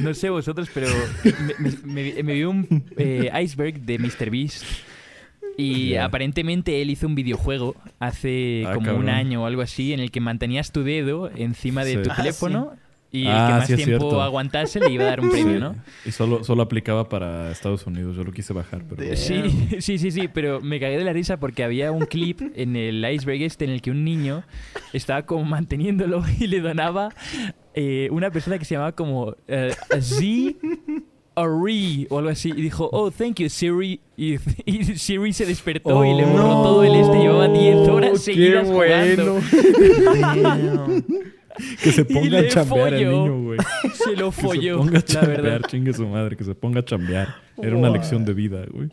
No sé vosotros, pero me, me- me- me vi un eh, iceberg de MrBeast y Ya. aparentemente él hizo un videojuego hace Ah, como un año o algo así en el que mantenías tu dedo encima de Sí. tu Ah, teléfono y el Ah, que más sí tiempo aguantase le iba a dar un premio, Sí. ¿no? Y solo, solo aplicaba para Estados Unidos. Yo lo quise bajar, pero... Sí, sí, sí, sí, pero me cagué de la risa porque había un clip en el iceberg este en el que un niño estaba como manteniéndolo y le donaba eh, una persona que se llamaba como eh, Z Ari o algo así y dijo, oh, thank you, Siri. Y, y Siri se despertó y le borró Oh, todo el este. Llevaba 10 horas qué seguidas jugando. Damn. Que se ponga a chambear el folló. niño, güey. Se lo Que se folló, ponga a la chambear, verdad. chingue su madre. Que se ponga a chambear. Era una lección de vida, güey.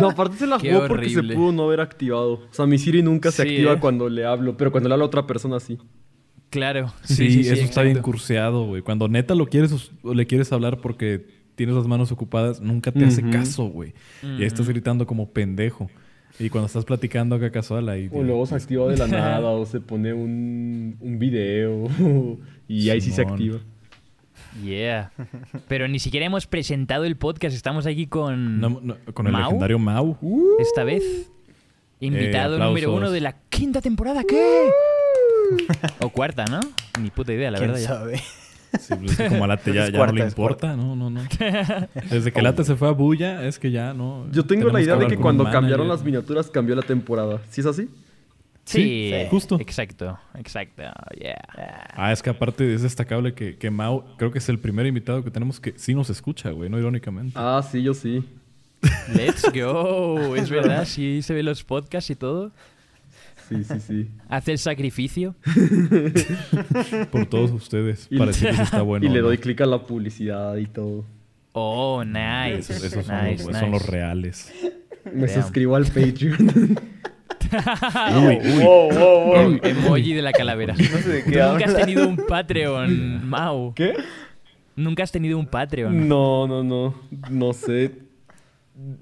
No, aparte se la Qué jugó porque se pudo no haber activado. O sea, mi Siri nunca se Sí, activa ¿eh? cuando le hablo, pero cuando le hablo a otra persona sí. Claro. Sí, eso está bien curseado, güey. Cuando neta lo quieres o le quieres hablar porque tienes las manos ocupadas, nunca te hace caso, güey. Y ahí estás gritando como pendejo. Y cuando estás platicando acá casual ahí... O luego se activa de la nada, o se pone un, un video, y ahí sí se activa. Yeah. Pero ni siquiera hemos presentado el podcast. Estamos aquí con No, no, con el ¿Mau? legendario Mau. esta vez invitado Eh, número uno de la quinta temporada. ¿Qué? O cuarta, ¿no? Ni puta idea, la ¿Quién verdad. ya. sabe? Sí, pues es que como a Late ya, ya no le importa. No, no, no. Desde que Late se fue a Bulla, es que ya no... Yo tengo la idea de que cuando cambiaron las miniaturas cambió la temporada. ¿Sí es así? Sí, Sí, justo. Exacto, exacto. Yeah. Ah, es que aparte es destacable que, que Mau, creo que es el primer invitado que tenemos que sí nos escucha, güey, no irónicamente. Ah, sí, yo sí. Let's go. Es verdad, sí se ve los podcasts y todo. Sí, sí, sí. Hace el sacrificio. Por todos ustedes, Y- para decir que sí está bueno. y le ¿no? doy clic a la publicidad y todo. Oh, nice. Esos, esos son, nice, los, son nice. los reales. Me Damn. suscribo al Patreon. Uy, uy. Wow, wow, wow. Em- emoji de la calavera. No sé de ¿Tú qué nunca has tenido un Patreon, Mau? ¿Qué? ¿Nunca has tenido un Patreon? No, no, no. No sé.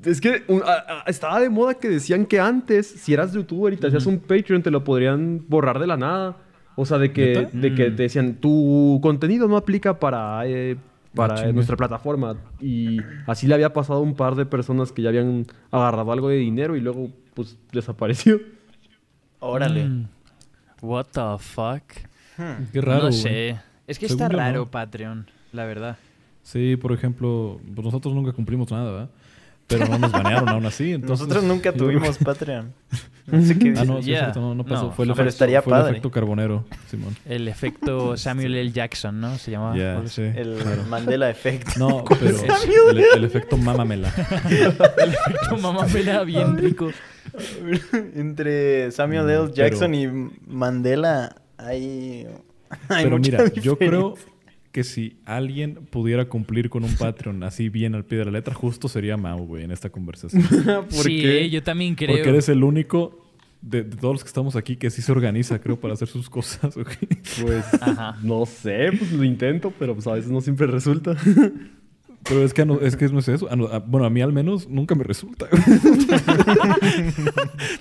Es que un- a- a- estaba de moda que decían que antes, si eras youtuber y te hacías un Patreon, te lo podrían borrar de la nada. O sea, de que, de que Mm. te decían, tu contenido no aplica para, eh, para Ah, eh, nuestra plataforma. Y así le había pasado a un par de personas que ya habían agarrado algo de dinero y luego, pues, desapareció. Órale. Mm. What the fuck? Qué raro. no güey. sé. Es que Según está raro no. Patreon, la verdad. Sí, por ejemplo, pues nosotros nunca cumplimos nada, ¿verdad? Pero no nos banearon aún así. Entonces, Nosotros nunca tuvimos Patreon. No sé qué Ah, no, sí, es Yeah. cierto, no, no pasó. No, fue el pero efecto, estaría fue el padre. efecto carbonero, Simón. El efecto Samuel L. Jackson, ¿no? Se llamaba. Sí. El claro. Mandela Effect. No, pero el, el efecto mámamela. El efecto mamá me da bien rico. Entre Samuel L. Mm, Jackson pero- y Mandela hay, hay Pero mucha mira, yo creo que si alguien pudiera cumplir con un Patreon así bien al pie de la letra, justo sería Mau, güey, en esta conversación. ¿Por sí, qué? yo también creo. Porque eres el único de, de todos los que estamos aquí que sí se organiza, creo, para hacer sus cosas, ¿ok? Pues, Ajá. no sé, pues lo intento, pero pues a veces no siempre resulta. Pero es que no, es, que no es eso. Bueno, a mí al menos nunca me resulta.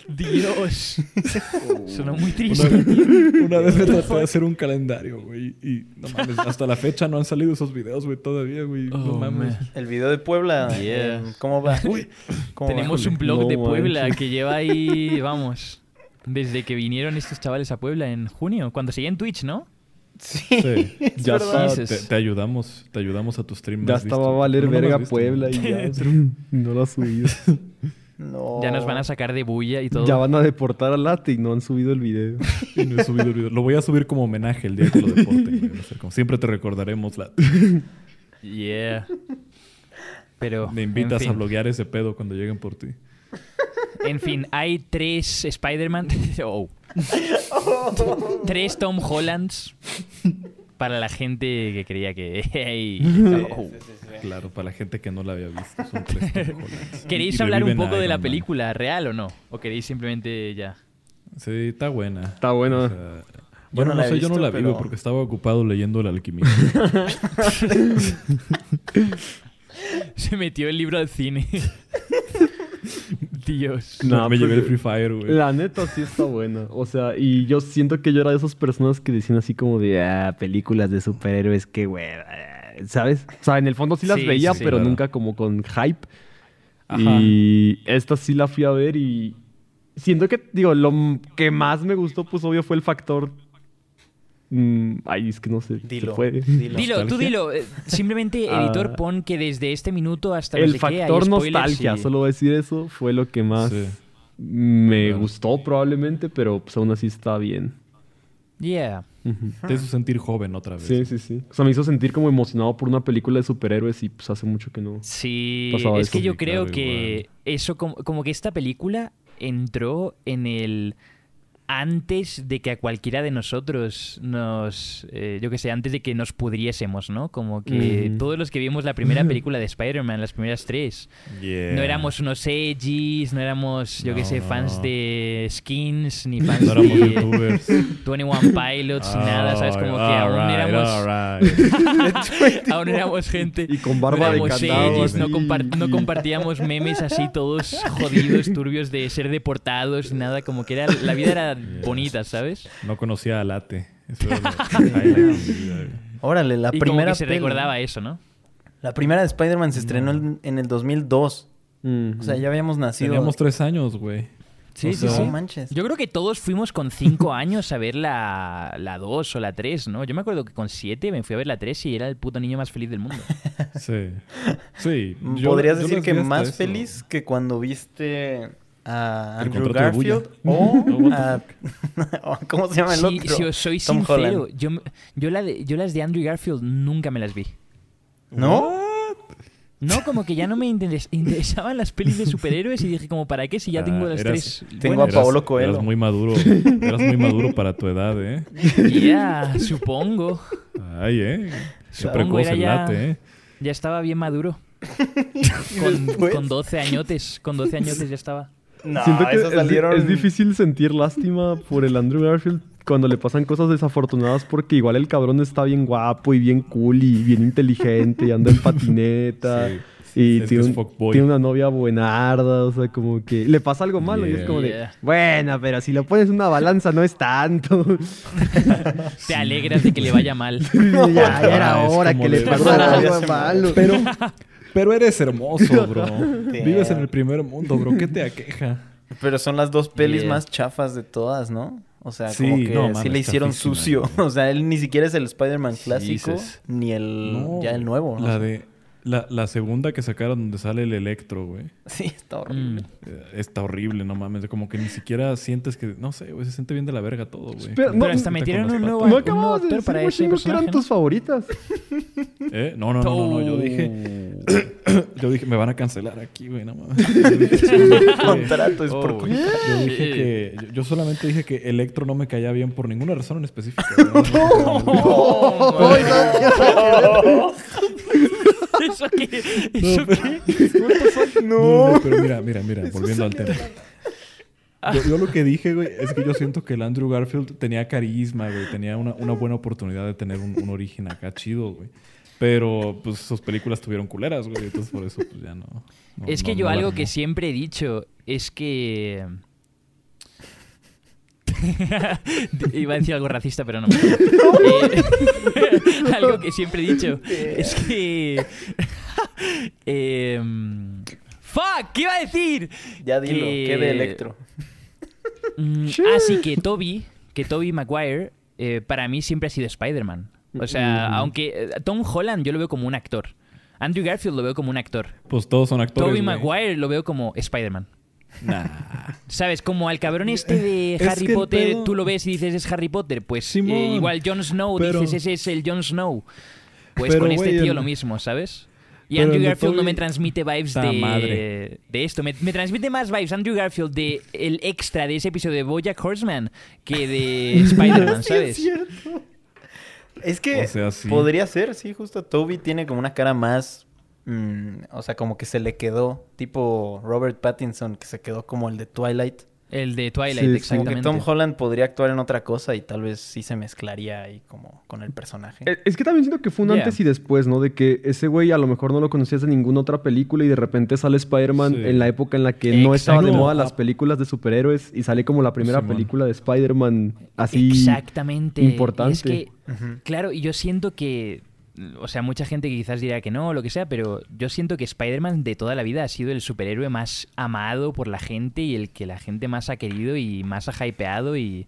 Dios. Sonó muy Una, triste. una vez me traté de hacer un calendario, güey. Y no mames, hasta la fecha no han salido esos videos, güey, todavía, güey. no Oh, mames. man. El video de Puebla, Yeah. eh, ¿cómo va? Uy. Tenemos un blog No de Puebla manches. que lleva ahí, vamos, desde que vinieron estos chavales a Puebla en junio, cuando seguía en Twitch, ¿no? Sí, Ya está. Te, te ayudamos, te ayudamos a tu stream. Ya estaba visto. a valer No, no lo has verga visto. Puebla y ya. no lo ha subido. No. Ya nos van a sacar de bulla y todo. Ya van a deportar a Late y no han subido el video. Y no he subido el video. Lo voy a subir como homenaje el día que lo deporten. como siempre te recordaremos. La... Yeah. Pero. Me invitas en a bloguear ese pedo cuando lleguen por ti. En fin, hay tres Spider-Man. Oh. tres Tom Hollands. Para la gente que creía que. Hey. Oh. Claro, para la gente que no la había visto. Son tres Tom Hollands. ¿Queréis Y hablar un poco de la Man. película, real o no? ¿O queréis simplemente ya? Sí, está buena. Está buena. O sea, bueno, no sé, yo no la pero- porque estaba ocupado leyendo El alquimista. Se metió el libro al cine. Dios. No, me llevé el Free Fire, güey. La neta sí está buena. O sea, y yo siento que yo era de esas personas que decían así como de, ah, películas de superhéroes, qué güey. ¿sabes? O sea, en el fondo sí las Sí, veía, sí, pero claro. nunca como con hype. Ajá. Y esta sí la fui a ver y siento que, digo, lo que más me gustó, pues obvio fue el factor... mm, ay, es que no sé. ¿se Dilo. puede? Dilo. Dilo, tú dilo. eh, Simplemente, Ah. editor, pon que desde este minuto hasta no El sé factor nostalgia, y- solo voy a decir eso, fue lo que más Sí. me gustó probablemente, pero pues aún así está bien. Yeah. Te hizo sentir joven otra vez. Sí, sí, sí. O sea, me hizo sentir como emocionado por una película de superhéroes y pues hace mucho que no. Sí, Pasaba es eso. que yo Sí, creo claro, que igual. eso, como, como que esta película entró en el antes de que a cualquiera de nosotros nos, eh, yo que sé, antes de que nos pudriésemos, ¿no? Como que todos los que vimos la primera película de Spider-Man, las primeras tres, Yeah. no éramos unos edgys, no éramos, yo que No, sé, no, fans no. de skins, ni fans No éramos de youtubers. 21 Pilots, ni nada, ¿sabes? Como que aún éramos... alright. Aún éramos gente. Y con barba de no no, compartíamos memes así todos jodidos, turbios de ser deportados, nada. Como que era, la vida era bonita, ¿sabes? No conocía a Late. Eso. Órale, la y como primera que se peli- recordaba eso, ¿no? La primera de Spider-Man se estrenó en, en el 2002. Ujú. O sea, ya habíamos nacido. Teníamos tres años, güey. Sí, O sí, sea, sí. Manches. Yo creo que todos fuimos con 5 años a ver la, la 2 o la 3, ¿no? Yo me acuerdo que con 7 me fui a ver la 3 y era el puto niño más feliz del mundo. Sí. Sí. yo- Podrías yo decir que más eso. feliz que cuando viste a Andrew Garfield o a... ¿Cómo se llama el Sí, otro? si os soy Tom sincero, Holland. yo, yo, la de- yo las de Andrew Garfield nunca me las vi. ¿No? No, como que ya no me interes- interesaban las pelis de superhéroes y dije como, ¿para qué si ya tengo Ah, las eras- tres? Tengo a Paolo Coelho. Eras muy maduro. Eras muy maduro para tu edad, ¿eh? Ya, supongo. Ay, ¿eh? Supongo era el ya- late, ¿eh? Ya estaba bien maduro. Con, con 12 añotes, con 12 añotes ya estaba. No, Siento que es, di- salieron... es difícil sentir lástima por el Andrew Garfield cuando le pasan cosas desafortunadas porque igual el cabrón está bien guapo y bien cool y bien inteligente y anda en patineta. Sí. Y Es que tiene, un- una novia buenarda, o sea, como que le pasa algo malo y es como de, bueno, pero si lo pones en una balanza no es tanto. Te alegras de que le vaya mal. ya, ya era hora que le pasara algo malo. Pero, pero eres hermoso, bro. Vives en el primer mundo, bro. ¿Qué te aqueja? Pero son las dos pelis Yeah. más chafas de todas, ¿no? O sea, Sí, como que no, sí le hicieron sucio. O sea, él ni siquiera es el Spider-Man clásico, Jesus. ni el No, ya el nuevo. ¿no? La de... La, la segunda que sacaron donde sale el Electro, güey. Sí, está horrible. Mm. Eh, Está horrible, no mames. Como que ni siquiera sientes que... No sé, güey. Se siente bien de la verga todo, güey. Pero no, hasta metieron un nuevo. No acabamos de actor decir, para ese chingo, que personaje. eran ¿no? tus favoritas. ¿Eh? No, no, no, no, no. Yo dije... Yo dije, me van a cancelar aquí, güey. No mames. Yo dije, El contrato es por Oh, culpa. yo dije que... Yo, solamente dije que Electro no me caía bien por ninguna razón en específico. güey. Ay, no, ¿Eso qué? ¿Eso qué? No, no, pero mira, mira, mira, volviendo al tema. Yo, yo lo que dije, güey, es que yo siento que el Andrew Garfield tenía carisma, güey. Tenía una, una buena oportunidad de tener un, un origen acá chido, güey. Pero, pues, sus películas tuvieron culeras, güey. Entonces, por eso, pues, ya no... no- Es que no- yo no algo que siempre he dicho es que... Iba a decir algo racista, pero no. Eh, algo que siempre he dicho es que... Em, ¡Fuck! ¿Qué iba a decir? Ya dilo, Que- ¿qué de Electro? Mm, así que Toby, que Toby Maguire, eh, para mí siempre ha sido Spider-Man. O sea, aunque eh, Tom Holland yo lo veo como un actor. Andrew Garfield lo veo como un actor. Pues todos son actores, Toby. Maguire lo veo como Spider-Man. Nah. ¿Sabes? Como al cabrón este de Es Harry Potter, pedo- tú lo ves y dices es Harry Potter. Pues Simón, eh, igual Jon Snow, pero- dices ese es el Jon Snow. Pues Pero, con este tío el- lo mismo, ¿sabes? Y pero Andrew Garfield no me transmite vibes de, madre. de esto. Me, me transmite más vibes Andrew Garfield de el extra de ese episodio de Bojack Horseman que de Spider-Man, Sí, es ¿sabes? cierto. Es que O sea, sí. podría ser, sí, justo Toby tiene como una cara más, mm, o sea, como que se le quedó, tipo Robert Pattinson, que se quedó como el de Twilight. El de Twilight, Sí, sí. Como exactamente. que Tom Holland podría actuar en otra cosa y tal vez sí se mezclaría ahí como con el personaje. Eh, Es que también siento que fue un Yeah. antes y después, ¿no? De que ese güey a lo mejor no lo conocías de ninguna otra película y de repente sale Spider-Man Sí. en la época en la que no estaba de moda las películas de superhéroes y sale como la primera Simón. película de Spider-Man así. Exactamente. importante. Y es que, claro, y yo siento que o sea, mucha gente que quizás dirá que no, lo que sea, pero yo siento que Spider-Man de toda la vida ha sido el superhéroe más amado por la gente y el que la gente más ha querido y más ha hypeado y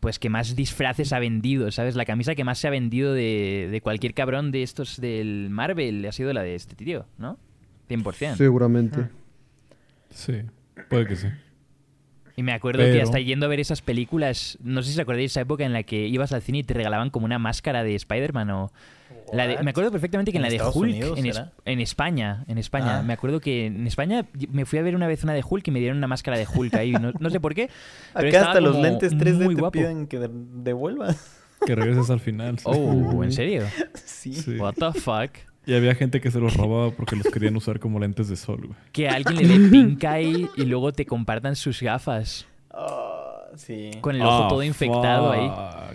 pues que más disfraces ha vendido, ¿sabes? La camisa que más se ha vendido de, de cualquier cabrón de estos del Marvel ha sido la de este tío, ¿no? 100%. Seguramente. Sí, puede que sí. Y me acuerdo que hasta yendo a ver esas películas, no sé si os acordáis de esa época en la que ibas al cine y te regalaban como una máscara de Spider-Man o... La de- me acuerdo perfectamente que en, ¿En la de Estados Hulk, Unidos, en, es- será? en España, en España, Ah. me acuerdo que en España me fui a ver una vez una de Hulk y me dieron una máscara de Hulk ahí, no, no sé por qué. pero Acá hasta los lentes 3D muy te guapo. piden que de- devuelvas. Que regreses al final. Oh, ¿en serio? Sí. Sí. What the fuck? Y había gente que se los robaba porque los querían usar como lentes de sol, güey. Que alguien le dé pink eye y luego te compartan sus gafas Ah, sí. con el ojo Ah, todo infectado ahí.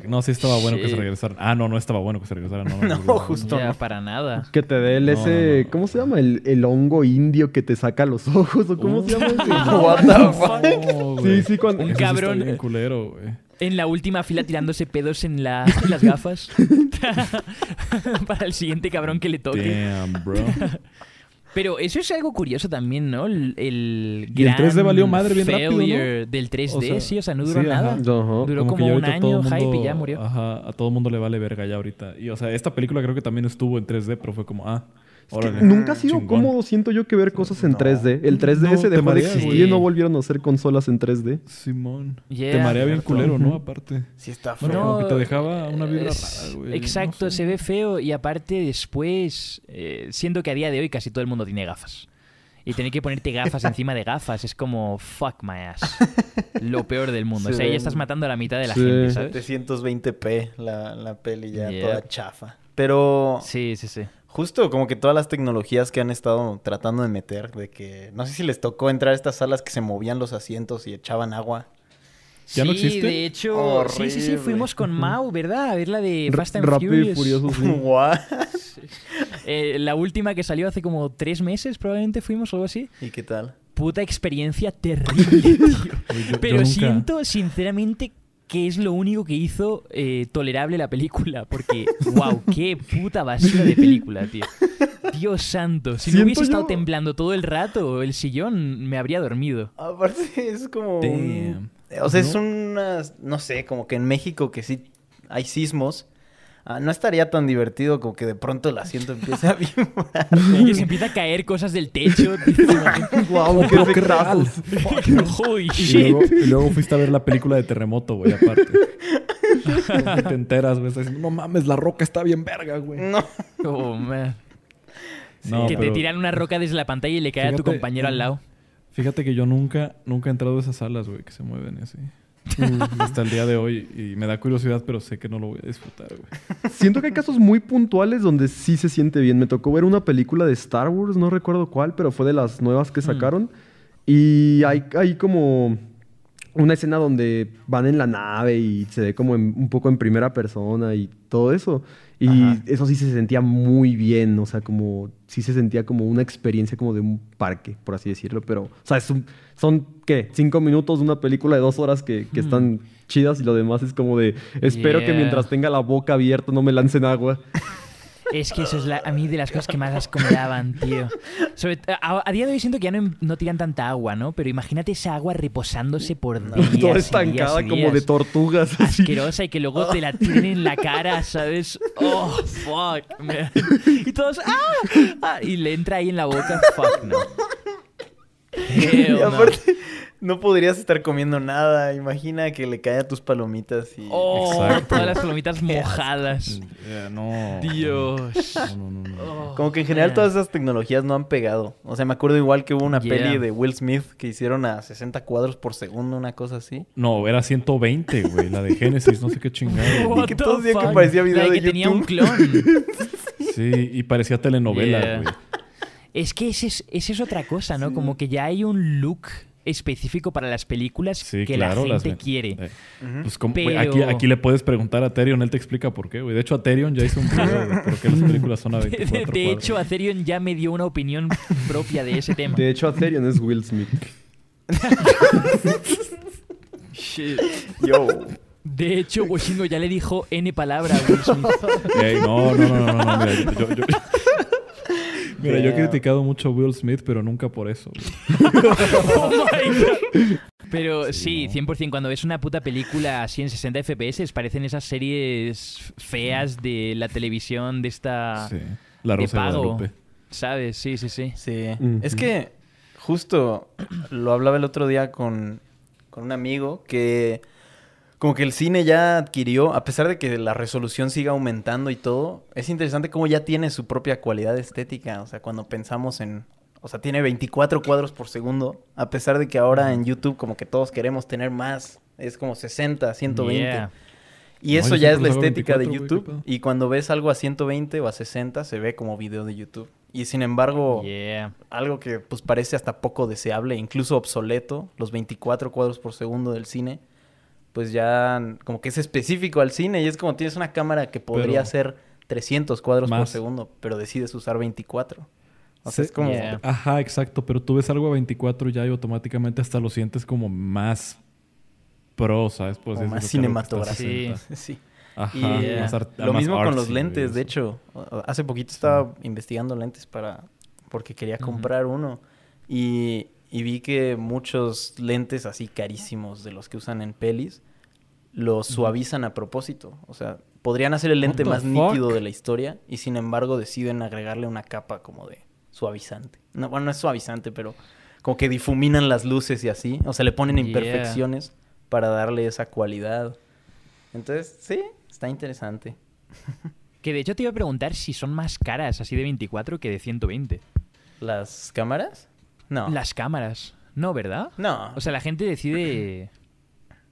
No, sí estaba bueno que se regresaran. Ah, no, no estaba bueno que se regresaran. No, No, no, justo. Ya, no. para nada. Que te dé el No, ese. no, no. ¿Cómo se llama? El, el hongo indio que te saca los ojos. ¿O cómo se llama? ese? What the fuck? Sí, sí, cuando. Un Eso sí está cabrón. bien culero, güey. En la última fila tirándose pedos en, la, en las gafas. Para el siguiente cabrón que le toque. Damn, bro. Pero eso es algo curioso también, ¿no? El, el Y el gran 3D valió madre bien rápido, del 3D, O sea, sí, o sea, no duró sí, nada. ajá. Duró como un año el hype y mundo- ya murió. Ajá, a todo el mundo le vale verga ya ahorita. Y, o sea, esta película creo que también estuvo en 3D, pero fue como, ah, Es que órale. nunca ha sido chingón. cómodo, siento yo, que ver cosas en No. 3D. El 3D No, dejó de existir y no volvieron a hacer consolas en 3D. Simón. Yeah. Te marea bien culero, ¿no? Aparte. Sí está feo. Bueno, que te No, dejaba una vibra es- rara, güey. Exacto, no sé. se ve feo y aparte después, eh, siento que a día de hoy casi todo el mundo tiene gafas. Y tener que ponerte gafas encima de gafas es como fuck my ass. Lo peor del mundo. O sea, ya estás matando a la mitad de la Sí. gente, ¿sabes? 720p la, la peli ya Yeah. toda chafa. Pero Sí, sí, sí. Justo como que todas las tecnologías que han estado tratando de meter, de que no sé si les tocó entrar a estas salas que se movían los asientos y echaban agua. ¿Ya no sí, existe? de hecho, sí, sí, sí, Horrible. fuimos con Mau, ¿verdad? A ver la de Fast and Rápido y Furious. Furioso, sí. What? Eh, la última que salió hace como tres meses, probablemente fuimos o algo así. ¿Y qué tal? Puta experiencia terrible, tío. Yo- yo Pero nunca- siento, sinceramente, que es lo único que hizo eh, tolerable la película. Porque, wow, qué puta basura de película, tío. Dios santo. Si no hubiese estado yo- temblando todo el rato, el sillón me habría dormido. Aparte es como un-. O sea, es ¿No? unas... No sé, como que en México que sí hay sismos. Ah, no estaría tan divertido como que de pronto el asiento empiece a vibrar. Y que se empieza a caer cosas del techo. Guau, qué efectazos. Holy Y luego, y luego fuiste a ver la película de Terremoto, güey, aparte. Y te enteras, güey. estás diciendo, no mames, la roca está bien verga, güey. no. Oh, man. No, que te tiran una roca desde la pantalla y le cae a tu compañero al lado. Fíjate que yo nunca, nunca he entrado a esas salas, güey, que se mueven así. Hasta el día de hoy. Y me da curiosidad, pero sé que no lo voy a disfrutar, güey. Siento que hay casos muy puntuales donde sí se siente bien. Me tocó ver una película de Star Wars, no recuerdo cuál, pero fue de las nuevas que sacaron. Y hay, hay como una escena donde van en la nave y se ve como en- un poco en primera persona y todo eso. Y Ajá. eso sí se sentía muy bien, o sea, como sí se sentía como una experiencia como de un parque, por así decirlo. Pero, o sea, es un- son, ¿qué? Cinco minutos de una película de dos horas que, que Hmm. están chidas y lo demás es como de, espero que mientras tenga la boca abierta no me lancen agua. Es que eso es la- a mí de las cosas que más asco me daban, tío. Sobre a, a día de hoy siento que ya no, no tiran tanta agua, ¿no? Pero imagínate esa agua reposándose por días. Toda estancada días como de días. tortugas. así. Asquerosa y que luego te la tienen en la cara, ¿sabes? Oh, fuck. Y todos, ¡ah! Ah, Y le entra ahí en la boca, fuck, no. Hell Y no. aparte, no podrías estar comiendo nada. Imagina que le cae a tus palomitas y... Oh, Exacto. todas las palomitas mojadas. Eh, no. Dios. No, no, no, no. Oh, Como que en general man. todas esas tecnologías no han pegado. O sea, me acuerdo igual que hubo una Yeah. peli de Will Smith que hicieron a 60 cuadros por segundo, una cosa así. No, era 120, güey. La de Génesis, no sé qué chingado. What güey. que decían que parecía video La de que tenía un clon. Sí, y parecía telenovela, Yeah. güey. Es que ese es, ese es otra cosa, ¿no? Como que ya hay un look específico para las películas Sí, que claro. la gente quiere. Eh. Pues como, aquí, aquí le puedes preguntar a Terion, él te explica por qué, güey. De hecho, a Terion ya hizo un video de por qué las películas son a De, 24 de hecho, Atherion ya me dio una opinión propia de ese tema. De hecho, Atherion es Will Smith. Shit. Yo. De hecho, Woshingo ya le dijo N palabra a Will Smith. Ey, no, no, no, no, no, mira, yo, yo- yo- Mira, yo he criticado mucho a Will Smith, pero nunca por eso. Oh my God. Pero sí, 100%. Cuando ves una puta película así en 60 FPS, parecen esas series feas de la televisión de esta... Sí. La Rosa de pago. ¿Sabes? Sí, sí, sí. Sí. Es que justo lo hablaba el otro día con, con un amigo que como que el cine ya adquirió, a pesar de que la resolución siga aumentando y todo, es interesante cómo ya tiene su propia cualidad estética. O sea, cuando pensamos en... O sea, tiene 24 cuadros por segundo, a pesar de que ahora en YouTube como que todos queremos tener más. Es como 60, 120. Yeah. Y No, eso ya es la estética de 24, güey, YouTube. Y cuando ves algo a 120 o a 60, se ve como video de YouTube. Y sin embargo, Yeah. algo que pues parece hasta poco deseable, incluso obsoleto, los 24 cuadros por segundo del cine, pues ya como que es específico al cine y es como tienes una cámara que podría ser 300 cuadros por segundo, pero decides usar 24. O sea, Sí. es como... Yeah. Ajá, exacto. Pero tú ves algo a 24 ya y automáticamente hasta lo sientes como más pro, ¿sabes? Así más cinematográfico. 60. Sí. Ajá. Y más art- lo mismo con los lentes, de hecho. Hace poquito estaba investigando lentes para... porque quería comprar uno. Y, y vi que muchos lentes así carísimos de los que usan en pelis los suavizan a propósito. O sea, podrían hacer el lente más fuck? nítido de la historia y sin embargo deciden agregarle una capa como de suavizante. No, bueno, no es suavizante, pero como que difuminan las luces y así. O sea, le ponen Yeah. imperfecciones para darle esa cualidad. Entonces, sí, está interesante. Que de hecho te iba a preguntar si son más caras así de 24 que de 120. ¿Las cámaras? No. Las cámaras. No, ¿verdad? No. O sea, la gente decide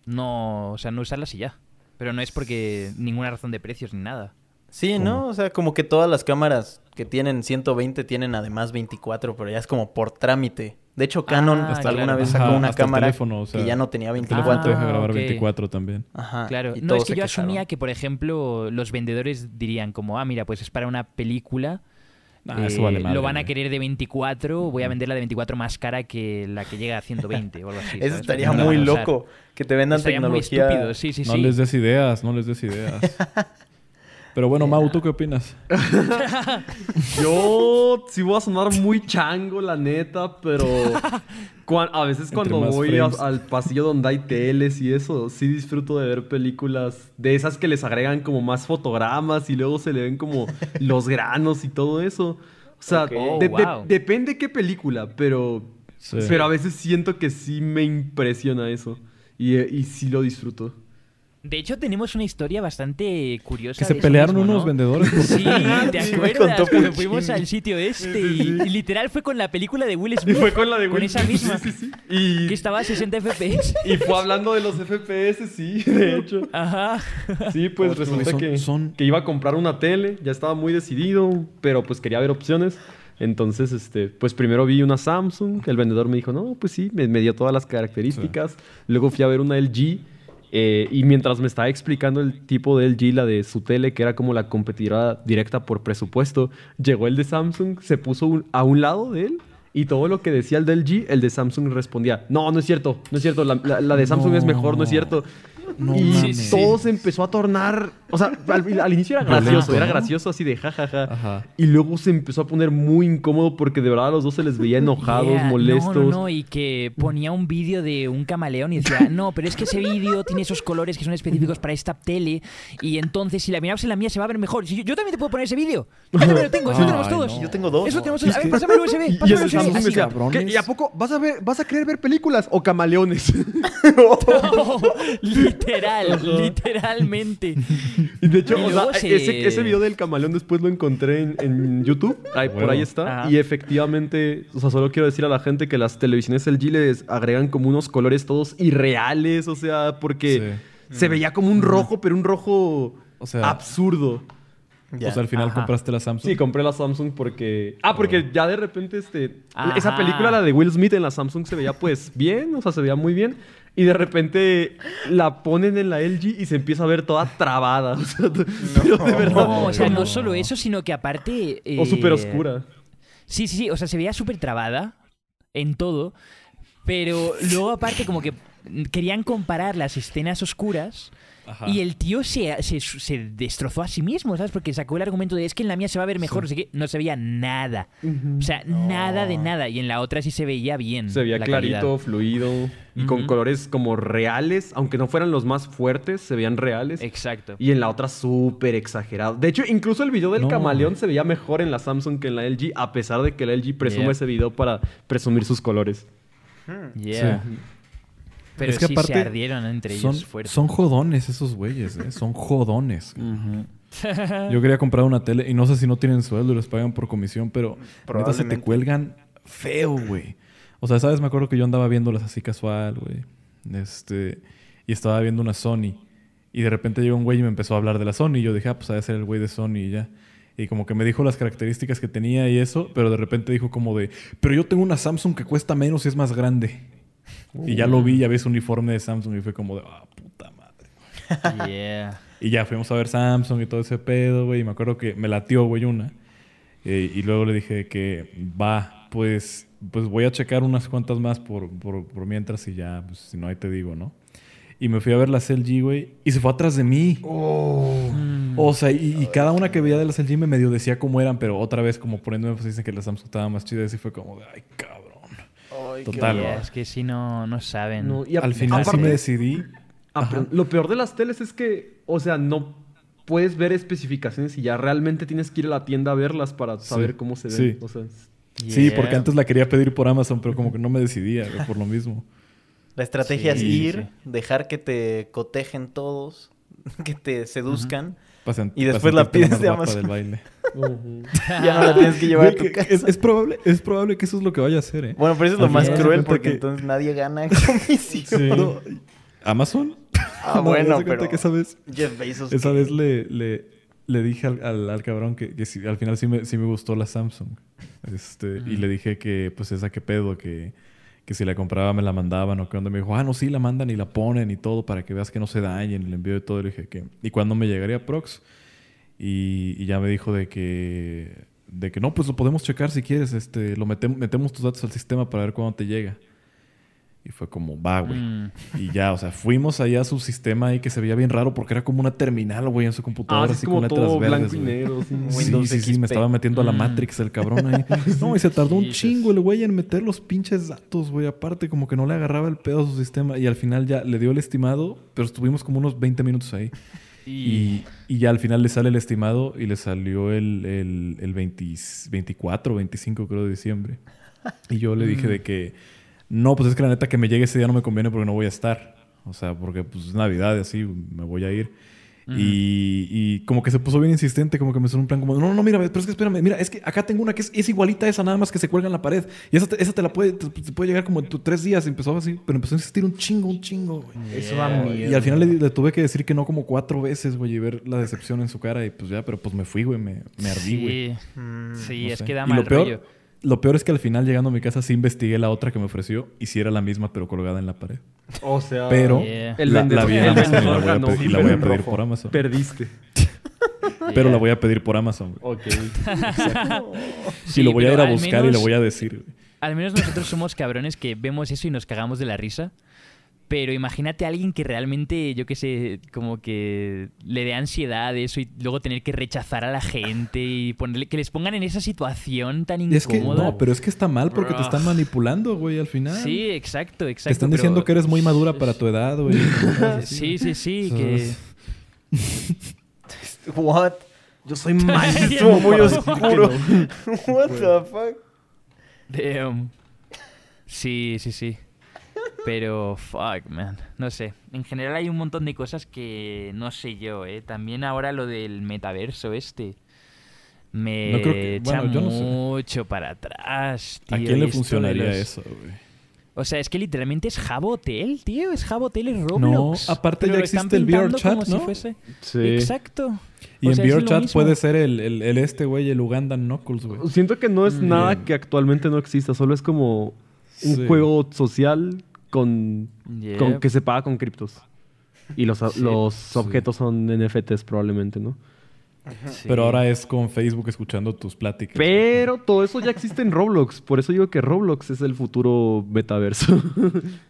no, o sea, no usarlas y ya. Pero no es porque ninguna razón de precios ni nada. sí, ¿no? O sea, como que todas las cámaras que tienen 120 tienen además 24, pero ya es como por trámite. De hecho, Canon Ah, hasta alguna vez sacó Ajá, una cámara teléfono, o sea, que ya no tenía El 24. teléfono te deja Ah, grabar ok. 24 también. Ajá. Claro. No, es que yo quejaron. asumía que, por ejemplo, los vendedores dirían como, ah, mira, pues es para una película. Ah, eh, eso vale madre, lo van a güey. querer de 24, voy a vender la de 24 más cara que la que llega a 120 o algo así. Eso ¿sabes? estaría muy usar. loco. Que te vendan Estaría muy tecnología. estúpido, sí, sí, no sí. les des ideas, no les des ideas. Pero bueno, Mau, ¿tú qué opinas? Yo sí voy a sonar muy chango, la neta, pero cuan- a veces Entre cuando voy a- al pasillo donde hay teles y eso, sí disfruto de ver películas de esas que les agregan como más fotogramas y luego se le ven como los granos y todo eso. O sea, Ok. de- Oh, de- wow. depende qué película, pero, Sí. pero a veces siento que sí me impresiona eso y, eh, y sí lo disfruto. De hecho, tenemos una historia bastante curiosa. Que se pelearon mismo, unos ¿no? vendedores por Sí, ¿te Sí, acuerdas? Cuando fuimos al sitio este y, y literal fue con la película de Will Y Smith. fue con la de Con Will esa Smith, misma. sí, sí, sí. Y, Que estaba a 60 FPS. y fue hablando de los FPS, sí, de hecho. Ajá. Sí, pues Otros, resulta son- que, son- que iba a comprar una tele, ya estaba muy decidido, pero pues quería ver opciones. Entonces, este, pues primero vi una Samsung, el vendedor me dijo, no, pues sí, me, me dio todas las características. Luego fui a ver una LG, eh, y mientras me estaba explicando el tipo de LG, la de su tele, que era como la competidora directa por presupuesto, llegó el de Samsung, se puso un- a un lado de él. Y todo lo que decía el de LG, el de Samsung respondía, no, no es cierto, no es cierto, la, la- la de Samsung es mejor, no es cierto. No y todo se empezó a tornar. O sea, al, al inicio era gracioso, era gracioso así de jajaja. Ajá. Y luego se empezó a poner muy incómodo porque de verdad a los dos se les veía enojados, Yeah, molestos. No, no, no, y que ponía un vídeo de un camaleón y decía, no, pero es que ese vídeo tiene esos colores que son específicos para esta tele y entonces si la mirabas en la mía se va a ver mejor. Si yo, yo también te puedo poner ese vídeo. Yo también lo tengo, eso lo tenemos todos. no. Yo tengo dos. Eso tenemos es A ver, pásame el USB, pásame el USB. ¿y a poco vas a, ver, vas a querer ver películas o camaleones? No, literal, literalmente. y de hecho, Y o sea, luego se- ese, ese video del camaleón después lo encontré en, en YouTube. Ahí, por ahí está. Ajá. Y efectivamente, o sea, solo quiero decir a la gente que las televisiones LG les agregan como unos colores todos irreales. O sea, porque se veía como un rojo, pero un rojo O sea- absurdo. Ya. O sea, al final Ajá. compraste la Samsung. Sí, compré la Samsung porque... Ah, porque ya de repente, este... Ajá. Esa película, la de Will Smith en la Samsung, se veía pues bien, o sea, se veía muy bien. Y de repente la ponen en la LG y se empieza a ver toda trabada. O sea, pero de verdad... No, o sea, no. no solo eso, sino que aparte... O eh, súper oscura. Sí, sí, sí. O sea, se veía súper trabada en todo. Pero luego, aparte, como que querían comparar las escenas oscuras Ajá. y el tío se, se, se destrozó a sí mismo, ¿sabes? Porque sacó el argumento de es que en la mía se va a ver mejor, así que no se veía nada. O sea, nada de nada. Y en la otra sí se veía bien. Se veía la clarito, calidad. fluido y con colores como reales, aunque no fueran los más fuertes, se veían reales. Exacto. Y en la otra súper exagerado. De hecho, incluso el video del No, camaleón se veía mejor en la Samsung que en la LG, a pesar de que la LG presume Yeah. ese video para presumir sus colores. Yeah. Sí. Pero Es que sí aparte se ardieron entre Son, ellos fuerte. son jodones esos güeyes, ¿eh? Son jodones. Yo quería comprar una tele y no sé si no tienen sueldo y les pagan por comisión, pero neta se te cuelgan feo, güey. O sea, ¿sabes? Me acuerdo que yo andaba viéndolas así casual, güey. Este, y estaba viendo una Sony. Y de repente llegó un güey y me empezó a hablar de la Sony. Y yo dije, ah, pues ha de ser el güey de Sony y ya. Y como que me dijo las características que tenía y eso, pero de repente dijo como de, pero yo tengo una Samsung que cuesta menos y es más grande. Y ya lo vi, ya ves uniforme de Samsung y fue como de, ah, puta madre. Yeah. Y ya fuimos a ver Samsung y todo ese pedo, güey. Y me acuerdo que me latió, güey, una. Eh, y luego le dije que va, pues, pues voy a checar unas cuantas más por, por, por mientras y ya, pues si no, ahí te digo, ¿no? Y me fui a ver las LG, güey. Y se fue atrás de mí. Mm. O sea, y, y cada una que veía de las LG me medio decía cómo eran, pero otra vez como poniéndome pues dicen que la Samsung estaba más chida. Y fue como de, ay, cabrón. Total. Es que si no, no saben. No, y a- Al final sí aparte- me decidí. Lo peor de las teles es que, o sea, no puedes ver especificaciones y ya realmente tienes que ir a la tienda a verlas para saber cómo se ven. Sí. O sea, Sí, porque antes la quería pedir por Amazon, pero como que no me decidía, por lo mismo. La estrategia Sí, es sí, ir, sí. dejar que te cotejen todos, que te seduzcan. Y después la pides más de Amazon. del baile. Ya no la tienes que llevar a tu que- casa. es, es probable, es probable que eso es lo que vaya a hacer, ¿eh? Bueno, pero eso es lo más cruel porque que- entonces nadie gana comisión. No, ¿Amazon? Ah, No, bueno, pero que esa vez, Jeff Bezos. esa que- vez le, le, le dije al, al, al cabrón que, que sí, al final sí me, sí me gustó la Samsung. Este, Y le dije que, pues, esa qué pedo, que, que si la compraba me la mandaban o qué onda. Me dijo, ah, no, sí, la mandan y la ponen y todo para que veas que no se dañen. Y le envío de todo. Y le dije que... ¿Y cuándo me llegaría Prox? Y, y ya me dijo de que... De que no, pues lo podemos checar si quieres. Este, lo metemos, metemos tus datos al sistema para ver cuándo te llega. Y fue como, va, güey. Mm. Y ya, o sea, fuimos allá a su sistema ahí que se veía bien raro porque era como una terminal, güey, en su Ah, computadora, es así como con letras todo verdes. blanco y güey. negro. sí. Sí, Windows sí, sí, me estaba metiendo a la Mm. Matrix el cabrón ahí. No, y se tardó un chingo el güey en meter los pinches datos, güey. Aparte, como que no le agarraba el pedo a su sistema. Y al final ya le dio el estimado, pero estuvimos como unos 20 minutos ahí. Y, y ya al final le sale el estimado y le salió el, el, el 20 24, 25 creo de diciembre. Y yo le dije de que no, pues es que la neta que me llegue ese día no me conviene porque no voy a estar. O sea, porque pues es Navidad y así me voy a ir. y, y como que se puso bien insistente, como que me sonó un plan como, no, no, no, mira, pero es que espérame, mira, es que acá tengo una que es, es igualita a esa, nada más que se cuelga en la pared. Y esa te, esa te la puede, te, te puede llegar como en tu- tres días. Y empezó así, pero empezó a insistir un chingo, un chingo, güey. Eso da miedo. Y al final le, le tuve que decir que no como cuatro veces, güey, y ver la decepción en su cara. Y pues ya, pero pues me fui, güey, me, me ardí, güey. Sí, Mm, sí No es sé. que da y mal lo peor, rollo. Lo peor es que al final, llegando a mi casa, sí investigué la otra que me ofreció. Y sí era la misma, pero colgada en la pared. O sea, Pero Yeah. el la, la vi en Amazon y la voy a pedir, y la voy a pedir por Amazon. Perdiste. Pero la voy a pedir por Amazon, güey. Ok. Sí, lo voy a ir a buscar y le menos- voy a decir. Al menos nosotros somos cabrones que vemos eso y nos cagamos de la risa. Pero imagínate a alguien que realmente, yo qué sé, como que le dé ansiedad eso y luego tener que rechazar a la gente y ponerle que les pongan en esa situación tan Y es que, incómoda. no, pero es que está mal porque te están manipulando, güey, al final. Sí, exacto, exacto. Te están pero- diciendo que eres muy madura para tu edad, güey. Sí, sí, sí, que... What? Yo soy Estuvo muy oscuro. What the fuck? Damn. Sí, sí, sí. Pero, fuck, man. No sé. En general hay un montón de cosas que no sé yo, ¿eh? También ahora lo del metaverso este. Me No creo que- echa bueno, yo no sé. mucho para atrás, tío. ¿A quién le funcionaría los- eso, güey? O sea, es que literalmente es Jabo Hotel, tío. Es Jabo Hotel, es No, Roblox. aparte Pero ya existe el VR chat, si ¿no? fuese- Sí. Exacto. Y O en sea, VR Chat puede ser el, el, el este, güey, el Ugandan Knuckles, güey. Siento que no es Mm. nada Bien. que actualmente no exista, solo es como un Sí. juego social con, con- que se paga con criptos. Y los, Sí. los Sí. objetos son NFTs probablemente, ¿no? Pero ahora es con Facebook escuchando tus pláticas. Pero todo eso ya existe en Roblox. Por eso digo que Roblox es el futuro metaverso.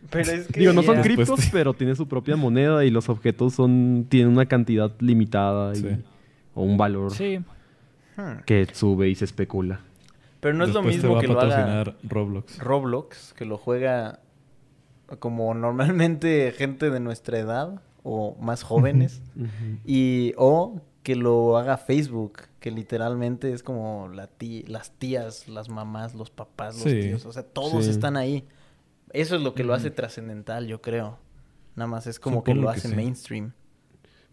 Pero es que... Digo, no son criptos, te- pero tiene su propia moneda y los objetos son tienen una cantidad limitada y- Sí. o un valor Sí. Que sube y se especula. Pero no es lo Después mismo que lo haga Roblox. Roblox, que lo juega como normalmente gente de nuestra edad o más jóvenes. y o que lo haga Facebook, que literalmente es como la tí- las tías, las mamás, los papás, los Sí. tíos, o sea, todos Sí. están ahí. Eso es lo que lo hace trascendental, yo creo. Nada más es como que lo que hace sí. mainstream.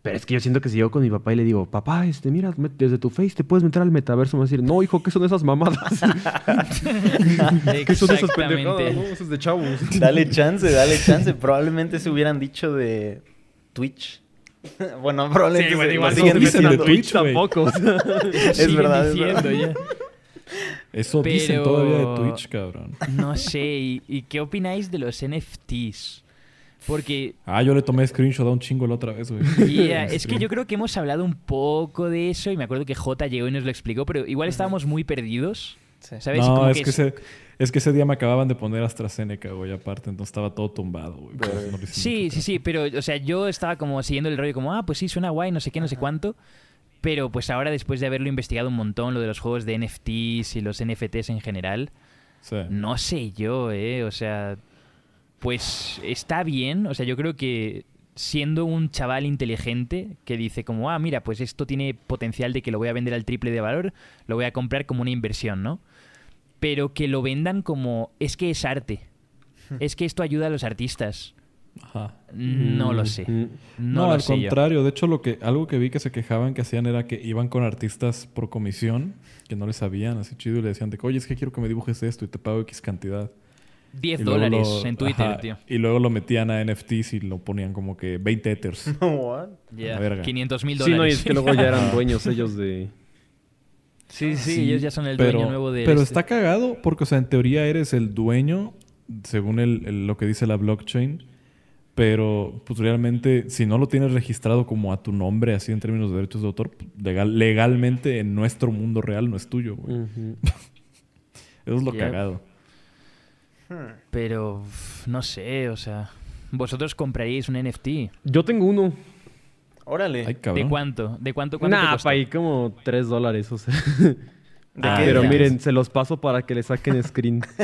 Pero es que yo siento que si yo con mi papá y le digo, papá, este, mira, desde tu face te puedes meter al metaverso, me va a decir, no, hijo, ¿qué son esas mamadas? ¿Qué son esas pendejadas? Exactamente. No, eso es de chavos. Dale chance, dale chance. Probablemente se hubieran dicho de Twitch. bueno, probablemente Sí, se- bueno, lo igual no siguen dicen de. Twitch, tampoco. Es verdad, es diciendo verdad. ya. Eso dicen todavía de Twitch, cabrón. No sé, ¿y, y qué opináis de los NFTs? Porque Ah, yo le tomé screenshot a un chingo la otra vez, güey. yeah, es que yo creo que hemos hablado un poco de eso y me acuerdo que J llegó y nos lo explicó, pero igual estábamos muy perdidos. ¿Sabes? No, como es que, ese, es que ese día me acababan de poner AstraZeneca, güey, aparte. Entonces estaba todo tumbado, güey. no Sí, sí, sí, pero, o sea, yo estaba como siguiendo el rollo, como, ah, pues sí, suena guay, no sé qué, no sé cuánto. Pero pues ahora, después de haberlo investigado un montón, lo de los juegos de NFTs y los NFTs en general. Sí. no sé yo, ¿eh? O sea, pues está bien. O sea, yo creo que siendo un chaval inteligente que dice como, ah, mira, pues esto tiene potencial de que lo voy a vender al triple de valor, lo voy a comprar como una inversión, ¿no? Pero que lo vendan como, es que es arte. Es que esto ayuda a los artistas. Ajá. No lo sé. Mm. No, No, lo al sé yo. contrario. De hecho, lo que, algo que vi que se quejaban que hacían era que iban con artistas por comisión, que no les sabían así chido, y le decían de que, oye, es que quiero que me dibujes esto y te pago X cantidad. 10 Y luego dólares lo- en Twitter, ajá, tío. Y luego lo metían a NFTs y lo ponían como que 20 ethers. Verga. 500 mil Sí, dólares. no, y es que luego ya eran dueños ellos de... Sí, sí, Sí, ellos ya son el pero, dueño nuevo de... Pero este. está cagado porque, o sea, en teoría eres el dueño, según el, el- lo que dice la blockchain. Pero, pues realmente, si no lo tienes registrado como a tu nombre, así en términos de derechos de autor, pues, legal, legalmente en nuestro mundo real no es tuyo, güey. Eso es lo Yep. cagado. Pero, no sé, o sea... ¿Vosotros compraríais un NFT? Yo tengo uno. Órale. Ay. ¿De cuánto? ¿De cuánto, cuánto te Nah, costó? pa' ahí como 3 dólares, o sea. ¿De Ah? Pero miren, se los paso para que le saquen screen.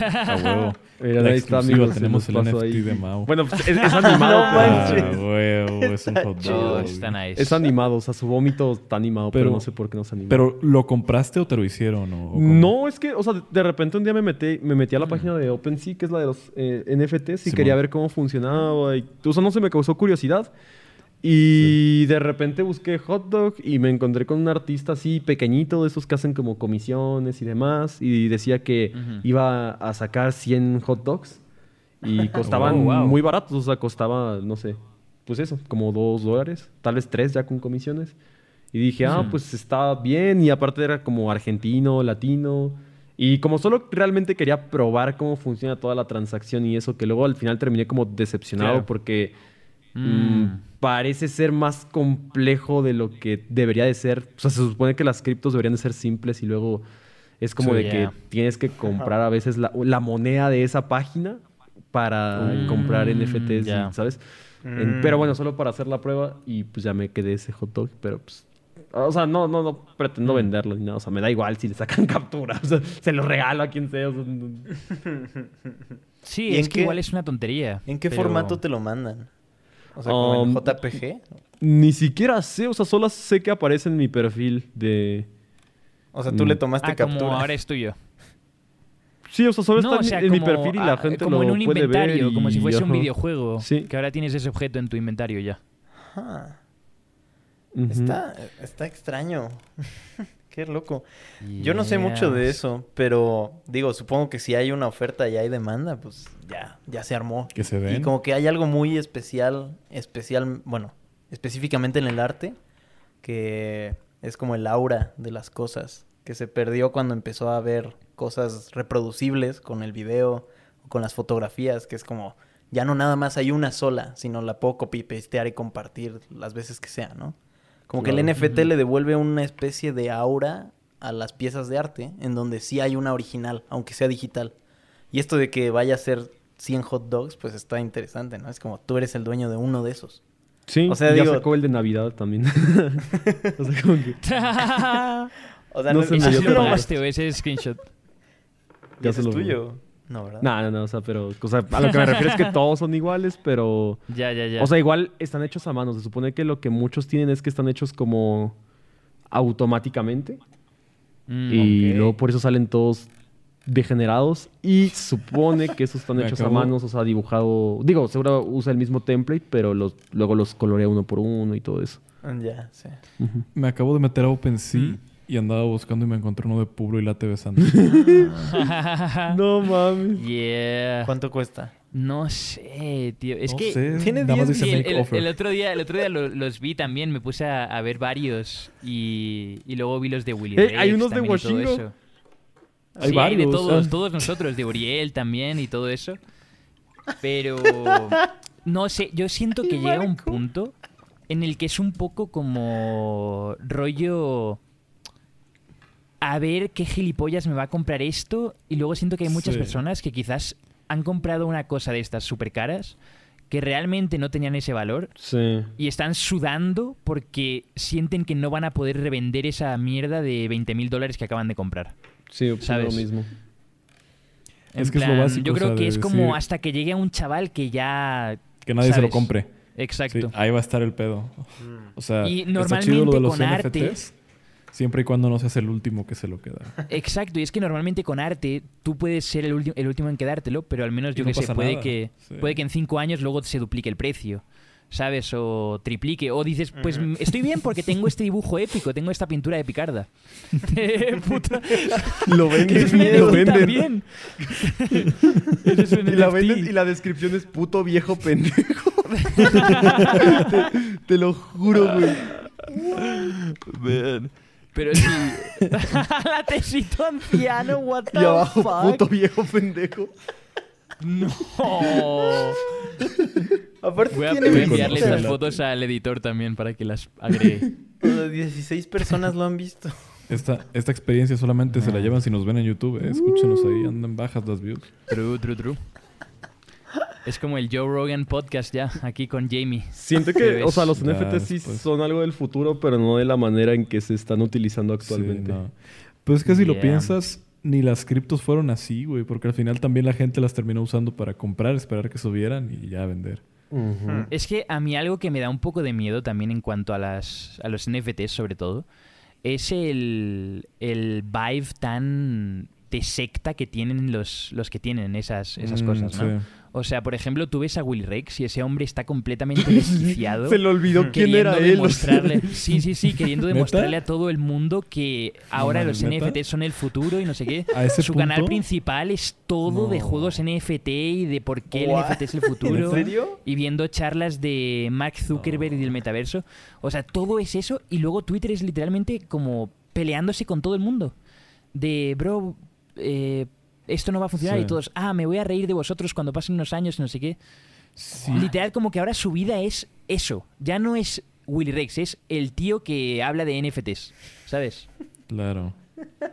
A huevo. Mira, La ahí está, amigos, tenemos el NFT ahí. de Mao. Bueno, pues es, es animado, No pero- Ah, huevo, es un hot dog. está nice. Es animado, o sea, su vómito está animado, pero, Pero- no sé por qué no se anima. Pero, ¿lo compraste o te lo hicieron? O, o? No, es que, o sea, de- repente un día me metí, me metí a la página de OpenSea, que es la de los eh, NFTs, y quería ver cómo funcionaba. Y, o sea, no se me causó curiosidad. Y de repente busqué hot dog y me encontré con un artista así pequeñito, de esos que hacen como comisiones y demás. Y decía que iba a sacar 100 hot dogs y costaban wow. muy baratos. O sea, costaba, no sé, pues eso, como 2 dólares, tal vez 3 ya con comisiones. Y dije, ah, pues está bien. Y aparte era como argentino, latino. Y como solo realmente quería probar cómo funciona toda la transacción y eso, que luego al final terminé como decepcionado Claro. porque Mm. mm, parece ser más complejo de lo que debería de ser. O sea, se supone que las criptos deberían de ser simples y luego es como de que tienes que comprar a veces la, la moneda de esa página para Mm, comprar NFTs. ¿sabes? En- pero bueno, solo para hacer la prueba y pues ya me quedé ese hot dog, pero pues... O sea, no, no, no pretendo Mm. venderlo ni nada. O sea, me da igual si le sacan captura. O sea, se lo regalo a quien sea. o sea, no- Sí, ¿Y es que qué- igual es una tontería. ¿En qué pero- formato te lo mandan? O sea, como en Um, JPG. Ni siquiera sé. O sea, solo sé que aparece en mi perfil de... O sea, tú Mm. le tomaste Ah, como captura. ahora es tuyo. Sí, o sea, solo No, está o en, sea, en mi perfil y la ah, gente como lo en un puede ver inventario, como si fuese un videojuego. Sí. Que ahora tienes ese objeto en tu inventario ya. Ajá. Ujú. Está, está extraño. Qué loco. Yo no sé mucho de eso, pero digo, supongo que si hay una oferta y hay demanda, pues ya, ya se armó. Que se Y den. como que hay algo muy especial, especial, bueno, específicamente en el arte, que es como el aura de las cosas, que se perdió cuando empezó a haber cosas reproducibles con el video con las fotografías, que es como, ya no nada más hay una sola, sino la puedo copy pastear y compartir las veces que sea, ¿no? Como que el NFT le devuelve una especie de aura a las piezas de arte, en donde sí hay una original, aunque sea digital. Y esto de que vaya a ser 100 hot dogs, pues está interesante, ¿no? Es como tú eres el dueño de uno de esos. Sí, O sea, ya digo- sacó el de Navidad también. o sea, como que O sea, No no, se es me ¿Ese dio ese es screenshot? ya ese se es lo- tuyo. No, ¿verdad? No, no, no, o sea, pero, o sea, a lo que me refiero es que todos son iguales, pero, Ya, ya, ya. o sea, igual están hechos a mano. Se supone que lo que muchos tienen es que están hechos como automáticamente Mm, y luego por eso salen todos degenerados y supone que esos están hechos a manos, o sea, dibujado, digo, seguro usa el mismo template, pero los, luego los colorea uno por uno y todo eso. Ya, sí. Me acabo de meter a OpenSea Mm. Y andaba buscando y me encontré uno de Publo y Late besando. No mames. yeah. ¿Cuánto cuesta? No sé, tío. Es No que sé, tiene nada más 10 dice Sí, el, make el- offer. el otro día, el otro día lo- los vi también, me puse a, a ver varios y, y luego vi los de Willy Eh, Rex hay unos de. Hay sí, hay de todos, ah. todos nosotros, de Uriel también y todo eso. Pero no sé, yo siento que llega un punto en el que es un poco como rollo a ver qué gilipollas me va a comprar esto y luego siento que hay muchas Sí. personas que quizás han comprado una cosa de estas súper caras que realmente no tenían ese valor Sí. y están sudando porque sienten que no van a poder revender esa mierda de 20 mil dólares que acaban de comprar. Sí, ¿Sabes? lo mismo. En Es que es lo básico, yo creo que es como hasta que llegue a un chaval que ya... que nadie se lo compre. Exacto. Sí, ahí va a estar el pedo. O sea, Y está chido lo normalmente de los con arte- siempre y cuando no seas el último que se lo queda. Exacto, y es que normalmente con arte tú puedes ser el, el último en quedártelo, pero al menos yo no que sé, puede nada. que, Sí. puede que en cinco años luego se duplique el precio. ¿Sabes? O triplique. O dices, pues mm, estoy bien porque tengo este dibujo épico, tengo esta pintura de Picarda. Eh, puta. Lo venden, lo venden. también. Eso es un Y la venden y la descripción es puto viejo pendejo. te, te lo juro, güey. Pero sí. la tesito anciano, what the Y abajo, fuck. puto viejo pendejo. No. Aparte Voy a, tiene voy a enviarle esas fotos al editor también para que las agregue. O sea, 16 personas lo han visto. Esta, esta experiencia solamente se la llevan si nos ven en YouTube. eh. Escúchenos ahí, andan bajas las views. True, true, true. Es como el Joe Rogan podcast ya, aquí con Jamie. Siento que, o sea, los Ya NFTs sí después. son algo del futuro, pero no de la manera en que se están utilizando Sí, actualmente. no. Pues es que si lo piensas, ni las criptos fueron así, güey. Porque al final también la gente las terminó usando para comprar, esperar que subieran y ya vender. Ujú. Es que a mí algo que me da un poco de miedo también en cuanto a, las, a los NFTs sobre todo, es el, el vibe tan de secta que tienen los, los que tienen esas, esas Mm, cosas, ¿no? sí. O sea, por ejemplo, tú ves a Willy Rex y ese hombre está completamente desquiciado. Se le olvidó quién era él. demostrarle, sí, sí, sí, queriendo demostrarle a todo el mundo que ahora los ¿neta? NFTs son el futuro y no sé qué. A ese Su punto, canal principal es todo de juegos NFT y de por qué el? NFT es el futuro. ¿En serio? Y viendo charlas de Mark Zuckerberg y del metaverso. O sea, todo es eso. Y luego Twitter es literalmente como peleándose con todo el mundo. De, bro, eh, esto no va a funcionar. Sí. Y todos, ah, me voy a reír de vosotros cuando pasen unos años y no sé qué. Sí. Literal, como que ahora su vida es eso. Ya no es Willy Rex, es el tío que habla de NFTs. ¿Sabes? Claro.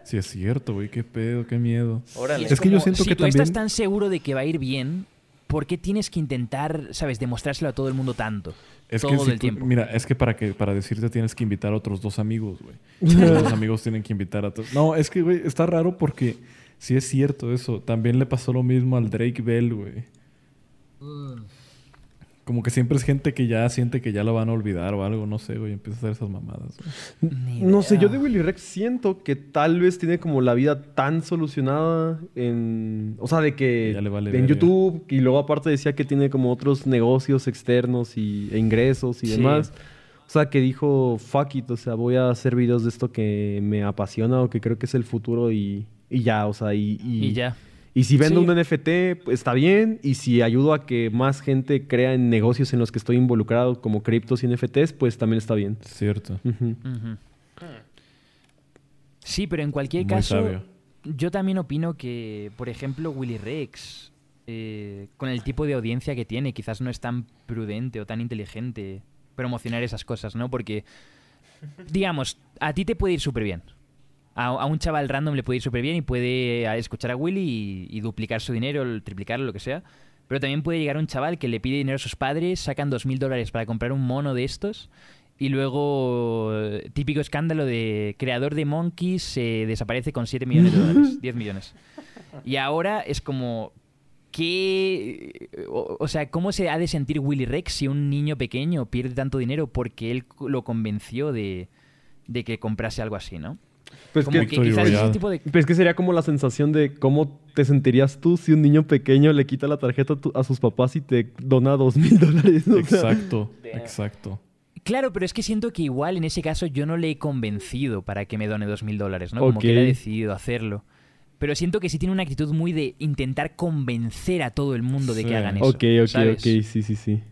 Sí, es cierto, güey. Qué pedo, qué miedo. Órale. Es que yo siento si que tú también... estás tan seguro de que va a ir bien, ¿por qué tienes que intentar, sabes, demostrárselo a todo el mundo tanto? Es que todo si el tú- tiempo. Mira, es que para que para decirte tienes que invitar a otros dos amigos, güey. Los amigos tienen que invitar a todos. No, es que, güey, está raro porque sí es cierto eso. También le pasó lo mismo al Drake Bell, güey. Como que siempre es gente que ya siente que ya lo van a olvidar o algo, no sé, güey. Empieza a hacer esas mamadas. No sé, yo de. Willy Rex siento que tal vez tiene como la vida tan solucionada en... O sea, de que Ya le vale en. YouTube y luego aparte decía que tiene como otros negocios externos y, e ingresos y Sí. demás. O sea, que dijo, fuck it, o sea, voy a hacer videos de esto que me apasiona o que creo que es el futuro y, y ya, o sea, y... Y ya. Y si vendo Sí. un NFT, pues, está bien. Y si ayudo a que más gente crea en negocios en los que estoy involucrado, como criptos y NFTs, pues también está bien. Cierto. Sí, pero en cualquier Muy caso, sabio. yo también opino que, por ejemplo, Willy Rex, eh, con el tipo de audiencia que tiene, quizás no es tan prudente o tan inteligente promocionar esas cosas, ¿no? Porque digamos, a ti te puede ir súper bien. A, a un chaval random le puede ir súper bien y puede eh, escuchar a Willy y, y duplicar su dinero, triplicarlo, lo que sea. Pero también puede llegar un chaval que le pide dinero a sus padres, sacan dos mil dólares para comprar un mono de estos y luego, típico escándalo de creador de Monkeys se desaparece con 7 millones de dólares, 10 millones. Y ahora es como, ¿qué? O, o sea, ¿cómo se ha de sentir Willy Rex si un niño pequeño pierde tanto dinero porque él lo convenció de, de que comprase algo así, ¿no? Pues Como que, que Victory quizás ese Royale. tipo de... pues que sería como la sensación de cómo te sentirías tú si un niño pequeño le quita la tarjeta a, sus papás y te dona dos mil dólares. Exacto, exacto. Claro, pero es que siento que igual en ese caso yo no le he convencido para que me done dos mil dólares, ¿no? Como que él ha decidido hacerlo. Pero siento que sí tiene una actitud muy de intentar convencer a todo el mundo de que hagan eso. Ok, ok, ¿sabes? ok, sí, sí, sí.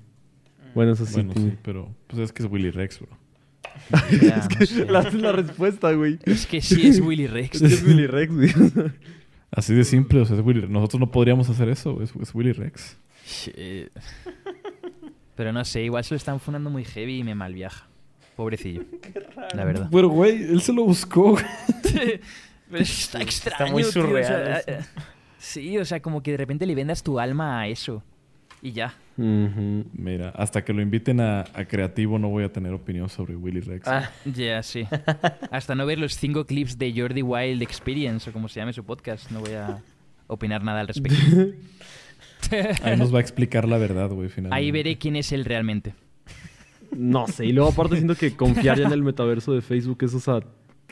Bueno, eso sí. Bueno, tiene- sí, pero pues es que es Willy Rex, bro. Ya, no sé. La, la respuesta, güey. Es que sí es Willy Rex. Es que es Willy Rex, güey. Así de simple, o sea, es Willy Nosotros no podríamos hacer eso, es, es Willy Rex. Shit. Pero no sé, igual se lo están funando muy heavy y me malviaja. Pobrecillo. La verdad. Pero, güey, él se lo buscó. Pero está extraño. muy tío, o surreal sea, eso. sí, o sea, como que de repente le vendas tu alma a eso. Y ya. Mira, hasta que lo inviten a, a creativo no voy a tener opinión sobre Willy Rex. Ah, Ya, sí. Hasta no ver los cinco clips de Jordi Wild Experience o como se llame su podcast, no voy a opinar nada al respecto. Ahí nos va a explicar la verdad, güey, finalmente. Ahí veré quién es él realmente. No sé, y luego aparte siento que confiar ya en el metaverso de Facebook es, o sea,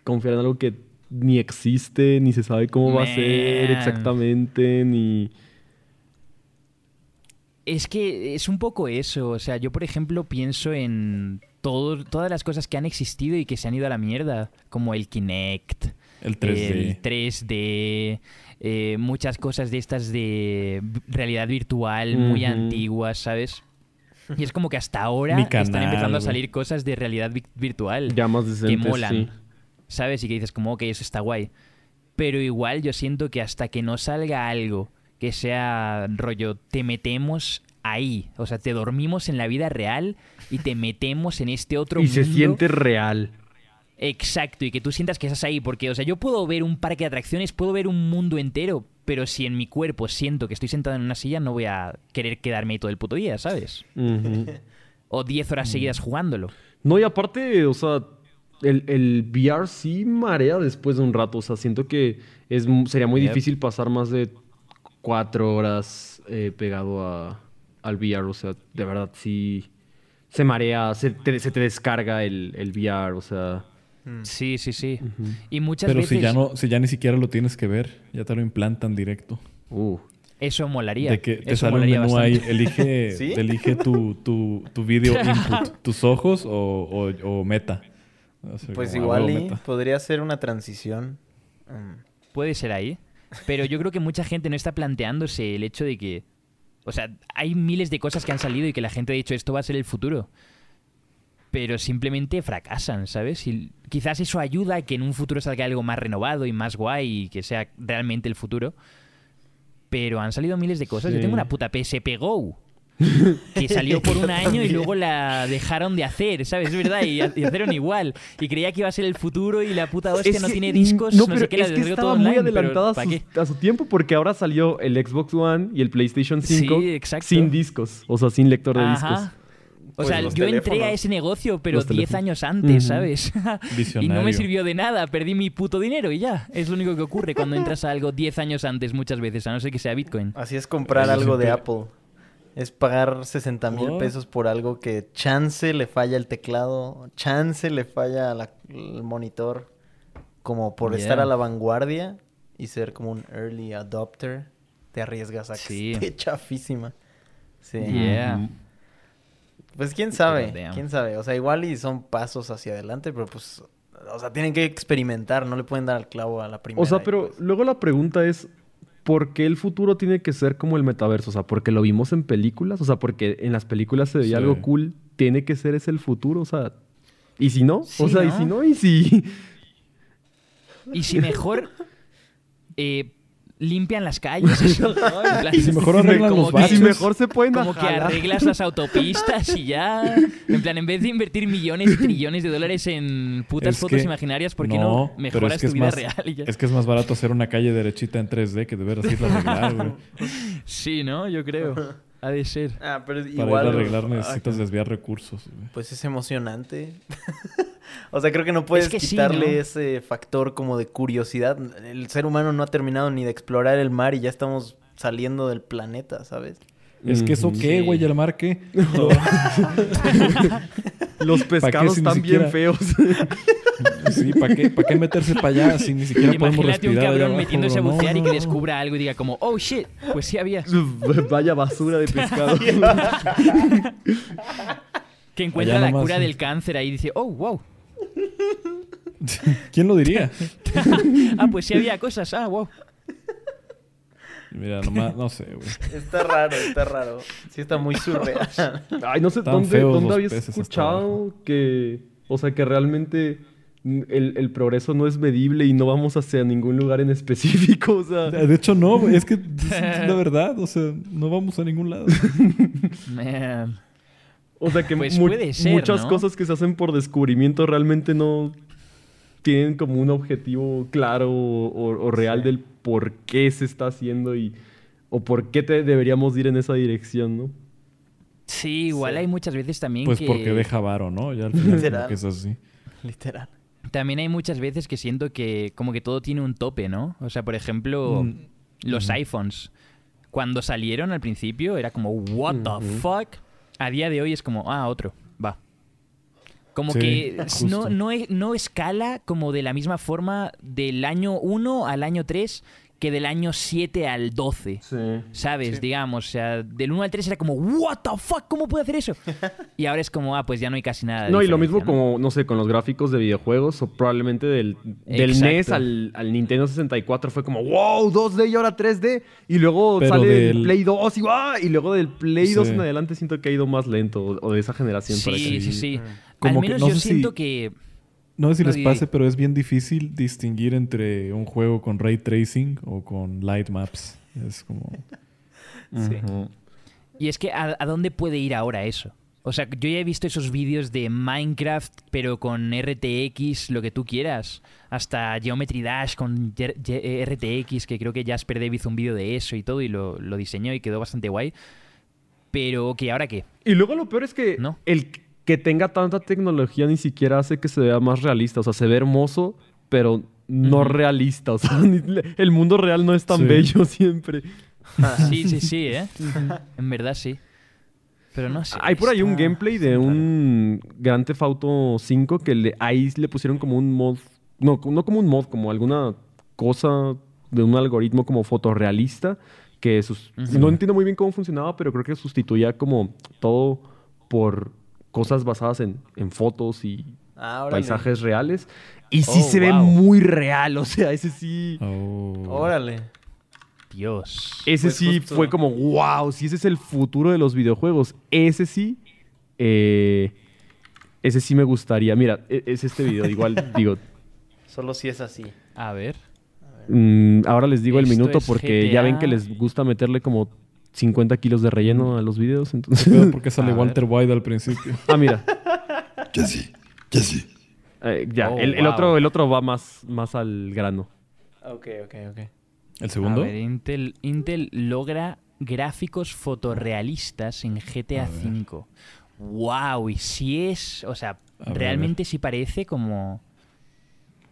confiar en algo que ni existe, ni se sabe cómo va a ser exactamente, ni... Es que es un poco eso. O sea, yo, por ejemplo, pienso en todo, todas las cosas que han existido y que se han ido a la mierda, como el Kinect, El 3D. el 3D, eh, muchas cosas de estas de realidad virtual muy antiguas, ¿sabes? Y es como que hasta ahora están empezando a salir cosas de realidad vi- virtual Ya más que molan, sí. ¿sabes? Y que dices como, ok, eso está guay. Pero igual yo siento que hasta que no salga algo que sea rollo, te metemos ahí. O sea, te dormimos en la vida real y te metemos en este otro Y mundo. se siente real. Exacto, y que tú sientas que estás ahí. Porque, o sea, yo puedo ver un parque de atracciones, puedo ver un mundo entero, pero si en mi cuerpo siento que estoy sentado en una silla, no voy a querer quedarme ahí todo el puto día, ¿sabes? O 10 horas seguidas jugándolo. No, y aparte, o sea, el, el VR sí marea después de un rato. O sea, siento que es, sería muy Yep. difícil pasar más de cuatro horas eh, pegado a, al VR. O sea, de verdad sí se marea, se te, se te descarga el, el VR. O sea, Sí, sí, sí. Y muchas Pero veces si ya no, si ya ni siquiera lo tienes que ver, ya te lo implantan directo. uh. eso molaría. De que te eso sale un menú bastante. ahí, elige, elige tu, tu, tu video input, tus ojos o, o, o meta. O sea, pues igual huevo, y meta. podría ser una transición. Mm. Puede ser ahí. Pero yo creo que mucha gente no está planteándose el hecho de que. O sea, hay miles de cosas que han salido y que la gente ha dicho esto va a ser el futuro. Pero simplemente fracasan, ¿sabes? Y quizás eso ayuda a que en un futuro salga algo más renovado y más guay y que sea realmente el futuro. Pero han salido miles de cosas. Yo tengo una puta PSP Go. Que salió por un año y luego la dejaron de hacer, ¿sabes? Es verdad, y, y hicieron igual. Y creía que iba a ser el futuro y la puta hostia Es no que- tiene discos, No, no, pero sé qué, la es que descargó estaba todo muy online, pero adelantada a ¿para su, a su tiempo porque ahora salió el Xbox One y el PlayStation 5 Sí, exacto. sin discos. O sea, sin lector de discos. O Pues sea, yo entré a ese negocio, pero Los 10 teléfonos. años antes. ¿sabes? y no me sirvió de nada, perdí mi puto dinero y ya. Es lo único que ocurre cuando entras a algo 10 años antes muchas veces, a no ser que sea Bitcoin. Así es comprar Eso algo de Apple. Es pagar 60 mil What? pesos por algo que chance le falla el teclado, chance le falla la- el monitor, como por Yeah. estar a la vanguardia y ser como un early adopter, te arriesgas a que Sí. esté chafísima. Sí. Yeah. Ujú. Pues quién sabe, quién sabe. O sea, igual y son pasos hacia adelante, pero pues, o sea, tienen que experimentar, no le pueden dar al clavo a la primera. O sea, pero pues- luego la pregunta es, ¿por qué el futuro tiene que ser como el metaverso? O sea, ¿porque lo vimos en películas? O sea, porque en las películas se veía Sí. algo cool, ¿tiene que ser ese el futuro? O sea, ¿y si no? Sí, o sea, ¿y si no? ¿Y si...? Y si mejor... eh, limpian las calles. eso, ¿no? En plan, Y si mejor arreglan como los que- Y baches. si mejor se pueden Como que jalar. arreglas las autopistas y ya. En plan, en vez de invertir millones y trillones de dólares en putas Es fotos que- imaginarias, ¿por qué no, mejoras es que tu es vida más- real? y ya? Es que es más barato hacer una calle derechita en 3D que de veras irla a arreglar, güey. Sí, ¿no? Yo creo. Ha de ser. Ah, pero Para igual... irla a arreglar ah, necesitas desviar recursos, güey. Pues es emocionante. o sea, creo que no puedes que sí, quitarle ¿no? ese factor como de curiosidad. El ser humano no ha terminado ni de explorar el mar y ya estamos saliendo del planeta, ¿sabes? Es que eso Ujú. qué, Sí. güey, el mar qué. Los pescados si están bien feos. Sí, ¿para qué, ¿para qué meterse para allá si ni siquiera podemos Imagínate un respirar? allá cabrón abajo, metiéndose a? No, bucear y que descubra algo y diga como, oh shit, pues sí había. Vaya basura de pescado. Que encuentra Allá la nomás, cura sí. del cáncer ahí y dice, oh, wow. ¿Quién lo diría? Ah, pues sí había cosas, ah, wow. Mira, nomás, no sé, güey. Está raro, está raro. Sí está muy surreal. Ay, no sé dónde, dónde habías escuchado que, o sea, que realmente el, el progreso no es medible y no vamos hacia ningún lugar en específico, o sea. De hecho, no, güey, es que es la verdad, o sea, no vamos a ningún lado. Man. O sea que Pues mu- puede ser, muchas ¿no? cosas que se hacen por descubrimiento realmente no tienen como un objetivo claro o, real del por qué se está haciendo y o por qué te deberíamos ir en esa dirección, ¿no? Sí, igual Sí. hay muchas veces también Pues que... porque deja varo, ¿no? Ya al final como Literal. que es así. Literal. También hay muchas veces que siento que como que todo tiene un tope, ¿no? O sea, por ejemplo, Mm. los iPhones. Cuando salieron al principio era como, what the fuck? A día de hoy es como, ah, otro. Como Sí, que no, no, no escala como de la misma forma del año 1 al año 3 que del año 7 al 12. Sí. ¿Sabes? Sí. Digamos, o sea, del 1 al 3 era como, ¿What the fuck? ¿Cómo puede hacer eso? Y ahora es como, ah, pues ya no hay casi nada. de No, y lo mismo ¿no? como, no sé, con los gráficos de videojuegos o probablemente del, del Exacto. NES al, al Nintendo 64 fue como, wow, 2D y ahora 3D. Y luego Pero sale el del- Play 2 y, ¡ah! y luego del Play 2 Sí. en adelante siento que ha ido más lento o, o de esa generación. para Sí, acá. sí, sí. Mm. Como Al que menos no yo sé si- siento que... No sé si No, les pase, pero es bien difícil distinguir entre un juego con ray tracing o con light maps. Es como... Sí. Y es que, ¿a, a dónde puede ir ahora eso? O sea, yo ya he visto esos vídeos de Minecraft, pero con RTX, lo que tú quieras. Hasta Geometry Dash con RTX, que creo que Jasper David hizo un vídeo de eso y todo, y lo, lo diseñó y quedó bastante guay. Pero, ¿qué ahora qué? Y luego lo peor es que No. el que tenga tanta tecnología ni siquiera hace que se vea más realista. O sea, se ve hermoso, pero no realista. O sea, ni- el mundo real no es tan Sí. bello siempre. Sí, sí, sí, ¿eh? En verdad sí. Pero no sé. Hay por ahí un gameplay de un Grand Theft Auto 5 que le, ahí le pusieron como un mod. No, no como un mod, como alguna cosa de un algoritmo como fotorrealista. Que sus- no entiendo muy bien cómo funcionaba, pero creo que sustituía como todo por cosas basadas en, en fotos y Ah, paisajes reales. Y sí Oh, se ve muy real, o sea, ese sí. Oh. Órale. Dios. Ese Pues sí justo. fue como, wow, si ese es el futuro de los videojuegos. Ese sí. eh, ese sí me gustaría. Mira, e- es este video. Igual digo. Solo si es así. A ver. mm, ahora les digo el minuto porque ya ven que les gusta meterle como 50 kilos de relleno a los videos. Entonces. Porque sale A Walter White al principio. ah, mira. Jesse, Jesse. Eh, ya, Oh, el, otro, el otro va más, más al grano. Ok, ok, ok. ¿El segundo? A ver, Intel, Intel logra gráficos fotorrealistas en GTA. V. ¡Wow! Y si es. O sea, A ver, realmente sí parece como.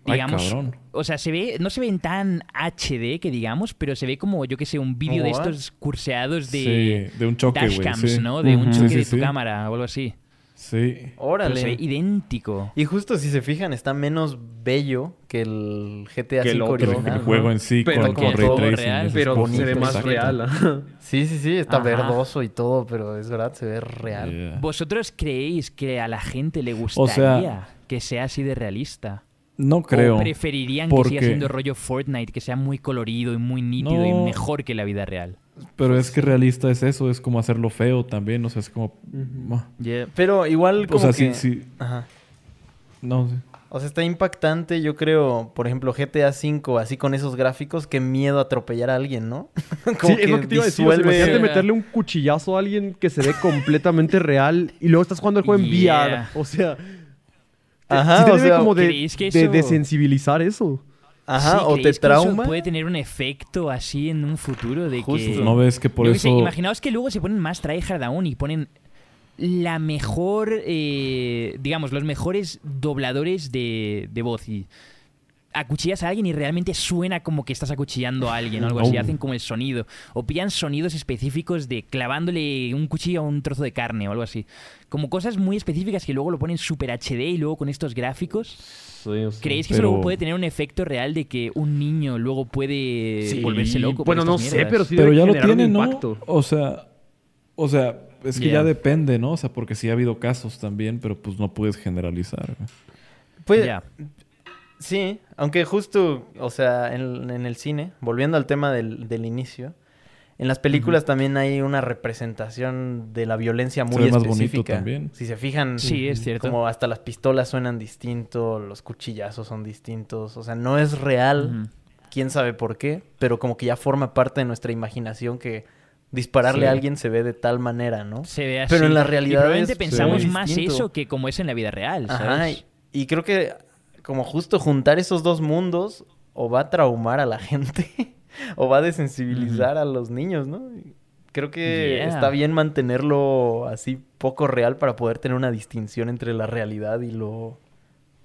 Ay, Digamos. cabrón. o sea, se ve. No se ve en tan HD que digamos, pero se ve como, yo que sé, un vídeo de estos curseados de. Sí, de un choque, dashcams, sí. ¿no? De un Ujú. choque Sí, de tu sí. cámara o algo así. Sí. Pero Órale. se ve idéntico. Y justo si se fijan, está menos bello que el GTA Que el V otro, Que el, original. juego en sí Pero con, como con ray todo tracing. real, Pero bonito, se ve más exacto. real. Sí, sí, sí, está Ajá. verdoso y todo, pero es verdad, se ve real. Yeah. ¿Vosotros creéis que a la gente le gustaría que sea así de realista? No creo. ¿O preferirían que siga siendo rollo Fortnite, que sea muy colorido y muy nítido y mejor que la vida real? Pero es que realista es eso, es como hacerlo feo también, o sea, es como... Ah. Pero igual O como sea, que... sí, sí. Ajá. No, sí. O sea, está impactante, yo creo, por ejemplo, GTA V, así con esos gráficos, qué miedo atropellar a alguien, ¿no? Sí, es lo que te iba a decir. o imagínate meterle un cuchillazo a alguien que se ve completamente real y luego estás jugando el juego en Yeah. VR. O sea, Ajá, sí te o debe sea, como de, ¿creéis que de eso- desensibilizar eso. Ajá, Sí, o te ¿creéis que eso trauma. puede tener un efecto así en un futuro de Justo. que... ¿No ves que por Yo qué sé, eso... imaginaos que luego se ponen más tryhard aún y ponen la mejor, eh, digamos, los mejores dobladores de, de voz y acuchillas a alguien y realmente suena como que estás acuchillando a alguien o algo así, Oh. hacen como el sonido. O pillan sonidos específicos de clavándole un cuchillo a un trozo de carne o algo así. Como cosas muy específicas que luego lo ponen super HD y luego con estos gráficos. ¿Creéis que eso Pero- luego puede tener un efecto real de que un niño luego puede Sí, volverse loco? Bueno, no sé, pero sí Pero debe ya lo tiene, ¿no? impacto. O sea, o sea, es que Yeah. ya depende, ¿no? O sea, porque sí ha habido casos también, pero pues no puedes generalizar. Pues, Ya. Sí, aunque justo, o sea, en, en el cine, volviendo al tema del, del inicio, en las películas también hay una representación de la violencia muy ve más bonito específica. también. Si se fijan, Sí, es cierto. como hasta las pistolas suenan distinto, los cuchillazos son distintos, o sea, no es real, quién sabe por qué, pero como que ya forma parte de nuestra imaginación que dispararle Sí. a alguien se ve de tal manera, ¿no? Se ve así. Pero en la Y realidad probablemente es pensamos más distinto. eso que como es en la vida real, Ajá, ¿sabes? y, y creo que como justo juntar esos dos mundos o va a traumar a la gente o va a desensibilizar a los niños, ¿no? Creo que Yeah. está bien mantenerlo así poco real para poder tener una distinción entre la realidad y lo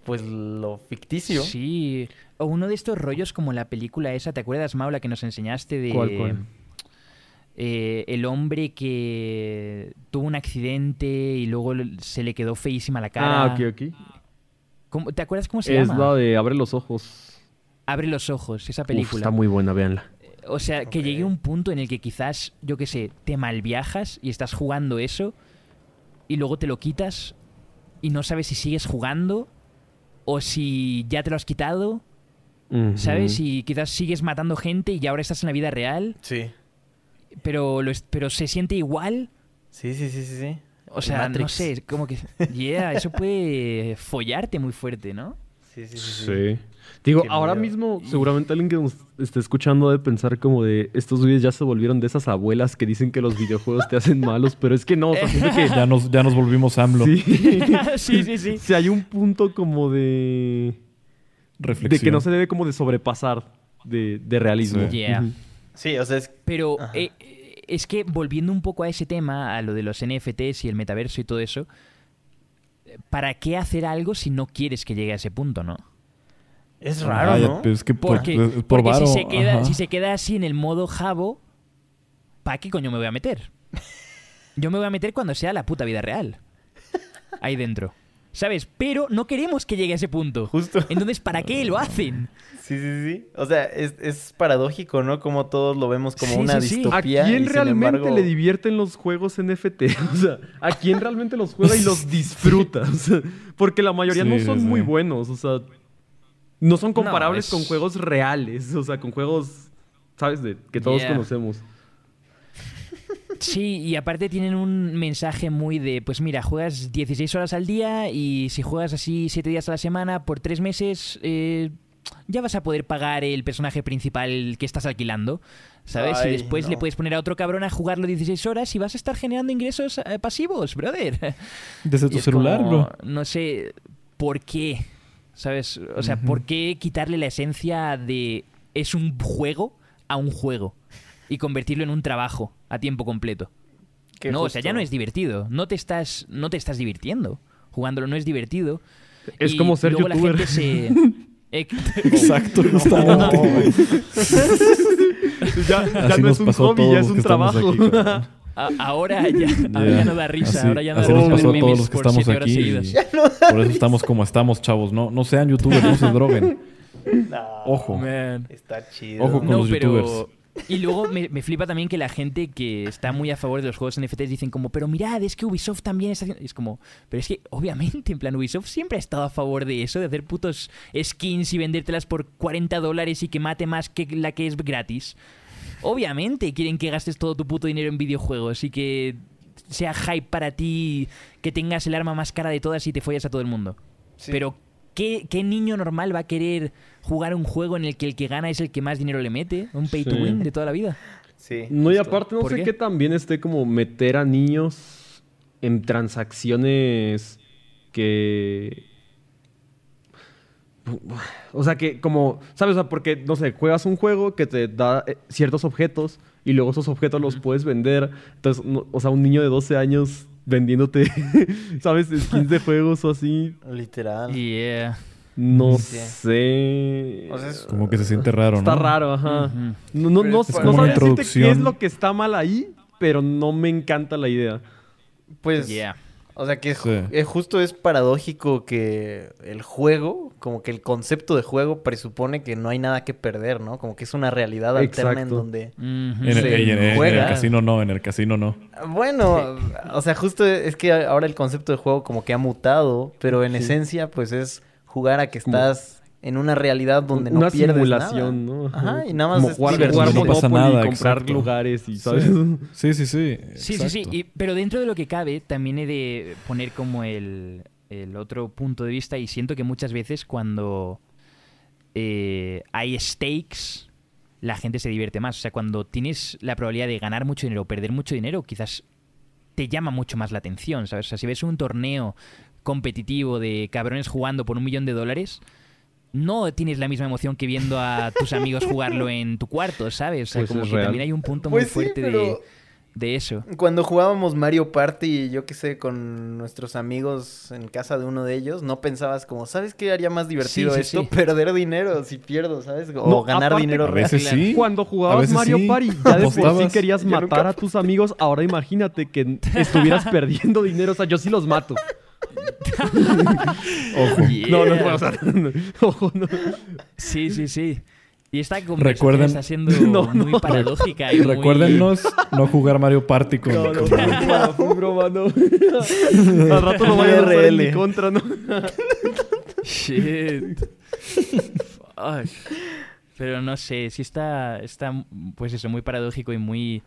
pues lo ficticio. Sí. O uno de estos rollos como la película esa, ¿te acuerdas, Maula, que nos enseñaste de... ¿Cuál, cuál? eh, el hombre que tuvo un accidente y luego se le quedó feísima la cara. Ah, ok, ok. ¿Cómo- ¿Te acuerdas cómo se Es llama? la de Abre los ojos. Abre los ojos, esa Uf, película. está muy buena, véanla. O sea, que llegue un punto en el que quizás, yo qué sé, te malviajas y estás jugando eso y luego te lo quitas y no sabes si sigues jugando o si ya te lo has quitado, ¿sabes? Y quizás sigues matando gente y ya ahora estás en la vida real, Sí. pero, lo es- pero se siente igual. Sí, sí, sí, sí, sí. O sea, no sé, como que... Yeah, eso puede follarte muy fuerte, ¿no? Sí, sí, sí. sí. Digo, Qué ahora miedo. mismo, seguramente alguien que nos esté escuchando debe pensar como de estos güeyes ya se volvieron de esas abuelas que dicen que los videojuegos te hacen malos, pero es que no, o sea, siento que Ya nos, ya nos volvimos AMLO. sí. sí, sí, sí. Si hay un punto como de Reflexión. de que no se debe como de sobrepasar de, de realismo. Sí. Yeah. Sí, o sea, es Pero eh, es que volviendo un poco a ese tema, a lo de los NFTs y el metaverso y todo eso, ¿para qué hacer algo si no quieres que llegue a ese punto, no? es Ah, raro, ya, ¿no? pero es que por, Porque, pues, por porque varo, si, se queda, si se queda así en el modo jabo, ¿para qué coño me voy a meter? Yo me voy a meter cuando sea la puta vida real. Ahí dentro. ¿Sabes? Pero no queremos que llegue a ese punto. Justo. Entonces, ¿para qué lo hacen? Sí, sí, sí. O sea, es, es paradójico, ¿no? Como todos lo vemos como Sí, una sí, sí. ¿A distopía. y quién realmente embargo- le divierten los juegos NFT? O sea, ¿a quién realmente los juega y los disfruta? O sea, porque la mayoría Sí, no son sí. muy buenos. O sea, no son comparables es- con juegos reales. O sea, con juegos, ¿sabes? De, que todos Yeah. conocemos. Sí, y aparte tienen un mensaje muy de, pues mira, juegas 16 horas al día y si juegas así 7 días a la semana por 3 meses, eh, ya vas a poder pagar el personaje principal que estás alquilando, ¿sabes? Ay, y después no. le puedes poner a otro cabrón a jugarlo 16 horas y vas a estar generando ingresos eh, pasivos, brother. Desde tu celular, como, bro. No sé por qué, ¿sabes? O sea. ¿por qué quitarle la esencia de es un juego a un juego y convertirlo en un trabajo a tiempo completo? Que no, o sea, ya justo- no es divertido. No te estás, no te estás divirtiendo. Jugándolo no es divertido. Es Y como ser luego la youtuber. gente se... Exacto, justamente. ya ya Así no es un hobby, ya es un trabajo. aquí, ahora, ya, ahora Ya. no da risa. Así- ahora ya no así da risa pasó a todos memes los que por estamos siete horas aquí. seguidas. y Por eso estamos como estamos, chavos. No, no sean youtubers, no se droguen. No, Ojo. Man. Está chido. Ojo con No, los pero... youtubers. Y luego me, me flipa también que la gente que está muy a favor de los juegos NFTs dicen como, pero mirad, es que Ubisoft también está haciendo... Es como, pero es que obviamente, en plan, Ubisoft siempre ha estado a favor de eso, de hacer putos skins y vendértelas por 40 dólares y que mate más que la que es gratis. Obviamente quieren que gastes todo tu puto dinero en videojuegos y que sea hype para ti, que tengas el arma más cara de todas y te follas a todo el mundo. Sí. Pero ¿qué, qué niño normal va a querer jugar un juego en el que el que gana es el que más dinero le mete? Un pay to win de toda la vida. Sí. No, y aparte no ¿Por sé qué? qué también esté como meter a niños en transacciones que... O sea, que como, ¿sabes? O sea, porque, no sé, juegas un juego que te da eh, ciertos objetos y luego esos objetos los puedes vender. Entonces, no- o sea, un niño de 12 años vendiéndote, ¿sabes? Skins de juegos o así. Literal. Yeah. No Sí. sé. O sea, es- Como que se siente raro, Está ¿no? raro, ajá. No, no, no, Es no sabría qué es lo que está mal ahí, pero no me encanta la idea. Pues, Yeah. O sea que Sí. ju- eh, justo es paradójico que el juego, como que el concepto de juego presupone que no hay nada que perder, ¿no? Como que es una realidad alterna en donde... Ujú. En el, Se ey, en- en el juega. casino no, en el casino no. Bueno, o sea, justo es que ahora el concepto de juego como que ha mutado, pero en esencia pues es jugar a que Como- estás en una realidad donde no Una pierdes simulación, nada. ¿no? Ajá, y nada más Como es jugar, jugar No pasa nada, y comprar exacto. lugares y, ¿sabes? Sí, sí, sí. Sí, sí, sí. Y- pero dentro de lo que cabe, también he de poner como el, el otro punto de vista y siento que muchas veces cuando eh, hay stakes, la gente se divierte más. O sea, cuando tienes la probabilidad de ganar mucho dinero o perder mucho dinero, quizás te llama mucho más la atención, ¿sabes? O sea, si ves un torneo competitivo de cabrones jugando por un millón de dólares, no tienes la misma emoción que viendo a tus amigos jugarlo en tu cuarto, ¿sabes? O sea, Pues como es que real. también hay un punto Pues muy sí, fuerte de, pero- de eso. Cuando jugábamos Mario Party, yo qué sé, con nuestros amigos en casa de uno de ellos, no pensabas como, ¿sabes qué haría más divertido Sí, sí, esto? sí. Perder dinero si pierdo, ¿sabes? O No, ganar aparte- dinero A real. veces sí. Cuando A jugabas veces Mario sí. Party, ya de por sí querías matar nunca- a tus amigos. Ahora imagínate que estuvieras perdiendo dinero. O sea, yo sí los mato. Ojo. No, no, no, o sea, ojo, no. Sí, sí, sí. Y esta conversación Recuerden- está siendo No, muy no. paradójica. Y muy- Recuérdenos no jugar Mario Party con... No, no, con- fue broma, fue broma, no. Al rato lo vayan a usar en mi contra, ¿no? Shit. Fuck. Pero no sé, sí está, está, pues eso, muy paradójico y muy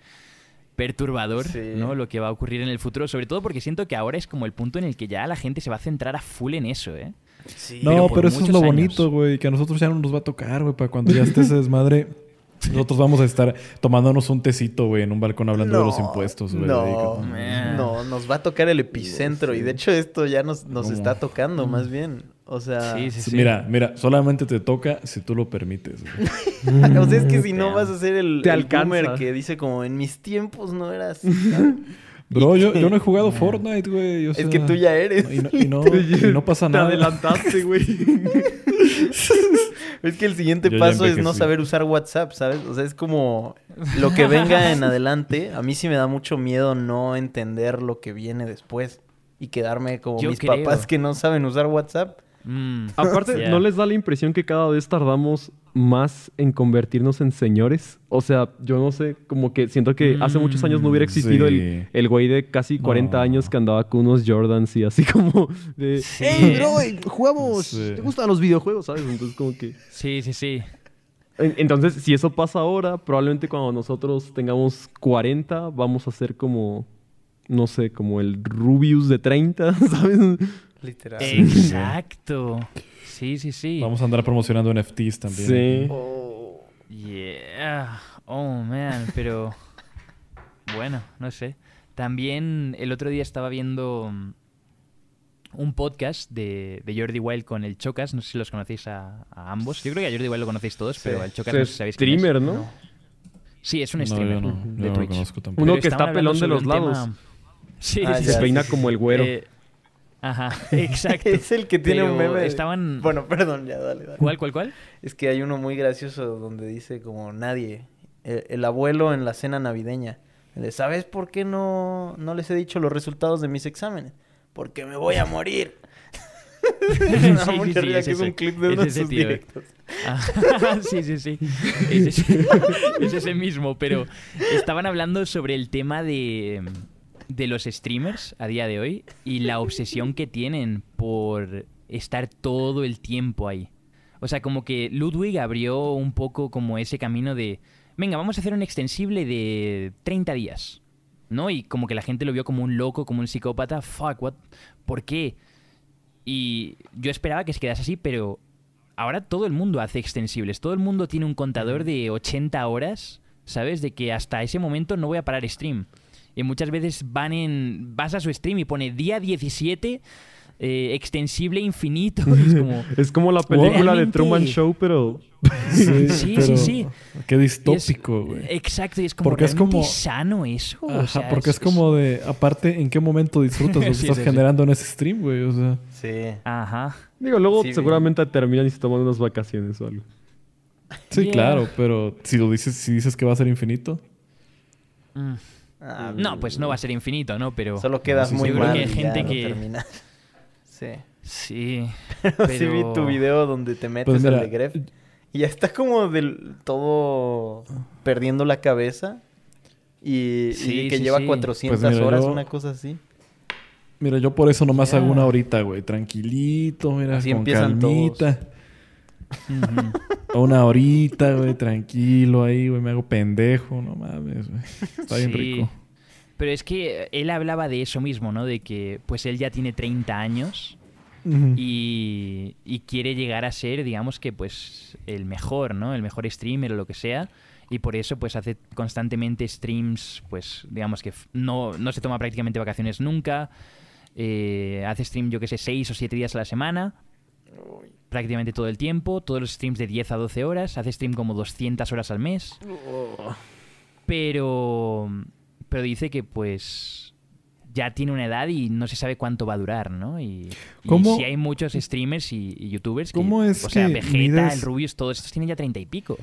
perturbador, Sí. ¿no? Lo que va a ocurrir en el futuro. Sobre todo porque siento que ahora es como el punto en el que ya la gente se va a centrar a full en eso, ¿eh? Sí. No, pero eso es lo años. bonito, güey. Que a nosotros ya no nos va a tocar, güey. Para cuando ya esté ese desmadre, nosotros vamos a estar tomándonos un tecito, güey, en un balcón hablando de los impuestos, güey. No, no, nos va a tocar el epicentro. Y de hecho esto ya nos, nos está tocando más bien. O sea... Sí, sí, sí. Mira, mira, solamente te toca si tú lo permites. O sea, es que si no vas a ser el, Te el alcanza. boomer que dice como en mis tiempos no eras... Bro, yo, yo no he jugado Fortnite, güey. o es que tú ya eres. Y no, y no- y no pasa Te nada. adelantaste, güey. Es que el siguiente Yo paso es no saber usar WhatsApp, ¿sabes? O sea, es como lo que venga en adelante. A mí sí me da mucho miedo no entender lo que viene después y quedarme como Yo mis creo. papás que no saben usar WhatsApp. Mm. Aparte, Yeah. ¿no les da la impresión que cada vez tardamos más en convertirnos en señores? O sea, yo no sé, como que siento que hace muchos años no hubiera existido Sí. el, el güey de casi 40 No. años que andaba con unos Jordans y así como de... Sí. ¡Ey, bro! ¡Jugamos! Sí. ¿Te gustan los videojuegos? ¿Sabes? Entonces como que... Sí, sí, sí. En- Entonces, si eso pasa ahora, probablemente cuando nosotros tengamos 40, vamos a ser como... No sé, como el Rubius de 30, ¿sabes? Literal. Exacto. Sí, sí, sí. Vamos a andar promocionando NFTs también. Sí. Oh. Yeah. Oh, man. Pero. Bueno, no sé. También el otro día estaba viendo mm, un podcast de, de Jordi Wild con el Chocas. No sé si los conocéis a, a ambos. Yo creo que a Jordi Wild lo conocéis todos, pero al Chocas no sé si sabéis quién es. streamer, ¿no? No. Sí, es un No, streamer yo no, de Twitch. conozco tampoco. Uno Pero que está pelón de los lados. tema- Sí, Ah, sí, Se peina como el güero. Eh, ajá, exacto. Es el que tiene un meme. de- Estaban... Bueno, perdón, ya dale, dale. ¿Cuál, cuál, cuál? Es que hay uno muy gracioso donde dice como nadie. El, el abuelo en la cena navideña. Le, ¿Sabes por qué no, no les he dicho los resultados de mis exámenes? Porque me voy a morir. Me da Sí, sí, sí, es que es un clip de Es uno de ese sus tío. directos. Ah, sí, sí, sí. Es ese, es ese mismo, pero estaban hablando sobre el tema de, de los streamers a día de hoy y la obsesión que tienen por estar todo el tiempo ahí. O sea, como que Ludwig abrió un poco como ese camino de, venga, vamos a hacer un extensible de 30 días. ¿No? Y como que la gente lo vio como un loco, como un psicópata. Fuck, what? ¿Por qué? Y yo esperaba que se quedase así, pero ahora todo el mundo hace extensibles. Todo el mundo tiene un contador de 80 horas, ¿sabes? De que hasta ese momento no voy a parar stream. Y muchas veces van en, vas a su stream y pone día 17, eh, extensible infinito. Es como, Es como la película de Truman Show, pero... Sí, sí, pero sí. Qué distópico, güey. Exacto, y es como, Porque es ¿realmente como- sano eso? O Ajá, sea, porque es, como de, aparte, ¿en qué momento disfrutas lo que Sí, estás sí, sí. generando en ese stream, güey? O sea, Sí. Ajá. Digo, luego Sí, seguramente terminan y se toman unas vacaciones o algo. sí, Yeah. claro, pero si lo dices, si dices que va a ser infinito, Mm. Ah, No, pues no va a ser infinito, ¿no? Pero... Solo quedas muy mal que hay gente ya que-. Sí. Sí. Sí vi tu video donde te metes Pues mira, al de Gref y ya está como del todo perdiendo la cabeza y, que sí, lleva sí. 400 Pues mira, horas, yo- una cosa así. mira, yo por eso nomás hago Ya. una horita, güey. Tranquilito, mira, Así con empiezan calmita. Ujú. Una horita, güey, tranquilo ahí, güey. Me hago pendejo, no mames, güey. Está bien Sí. rico. Pero es que él hablaba de eso mismo, ¿no? De que pues él ya tiene 30 años y, y quiere llegar a ser, digamos que pues el mejor, ¿no? El mejor streamer o lo que sea. Y por eso pues hace constantemente streams, pues digamos que no, no se toma prácticamente vacaciones nunca. Eh, hace stream, yo que sé, 6 o 7 días a la semana. Prácticamente todo el tiempo. Todos los streams de 10 a 12 horas. Hace stream como 200 horas al mes. Pero, pero dice que pues ya tiene una edad y no se sabe cuánto va a durar, ¿no? Y, y ¿Cómo- si hay muchos streamers y, y youtubers que, ¿Cómo es o sea, que Vegeta, mides- el Rubius, todos estos tienen ya treinta y pico.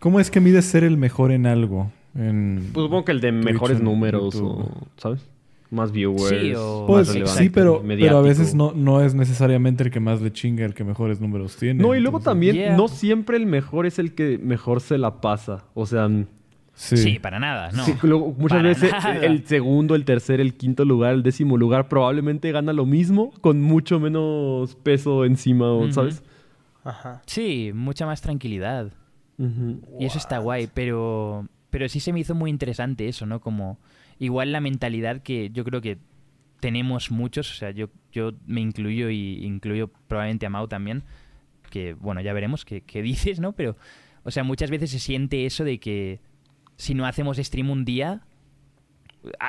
¿Cómo es que mides ser el mejor en algo? En... Pues supongo que el de mejores números YouTube. o, ¿sabes? Más viewers. Sí, o- más Pues relevante, sí, pero, pero a veces no, no es necesariamente el que más le chinga el que mejores números tiene. No, y luego entonces- también, Yeah. no siempre el mejor es el que mejor se la pasa. O sea, Sí. Sí, para nada, ¿no? sí, luego muchas para veces nada. el segundo, el tercer, el quinto lugar, el décimo lugar probablemente gana lo mismo con mucho menos peso encima, o- Ujú. ¿sabes? Ajá. Sí, mucha más tranquilidad. Y eso está guay, pero, pero sí se me hizo muy interesante eso, ¿no? Como igual la mentalidad que yo creo que tenemos muchos, o sea, yo, yo me incluyo y incluyo probablemente a Mau también, que bueno, ya veremos qué, qué dices, ¿no? Pero, o sea, muchas veces se siente eso de que si no hacemos stream un día,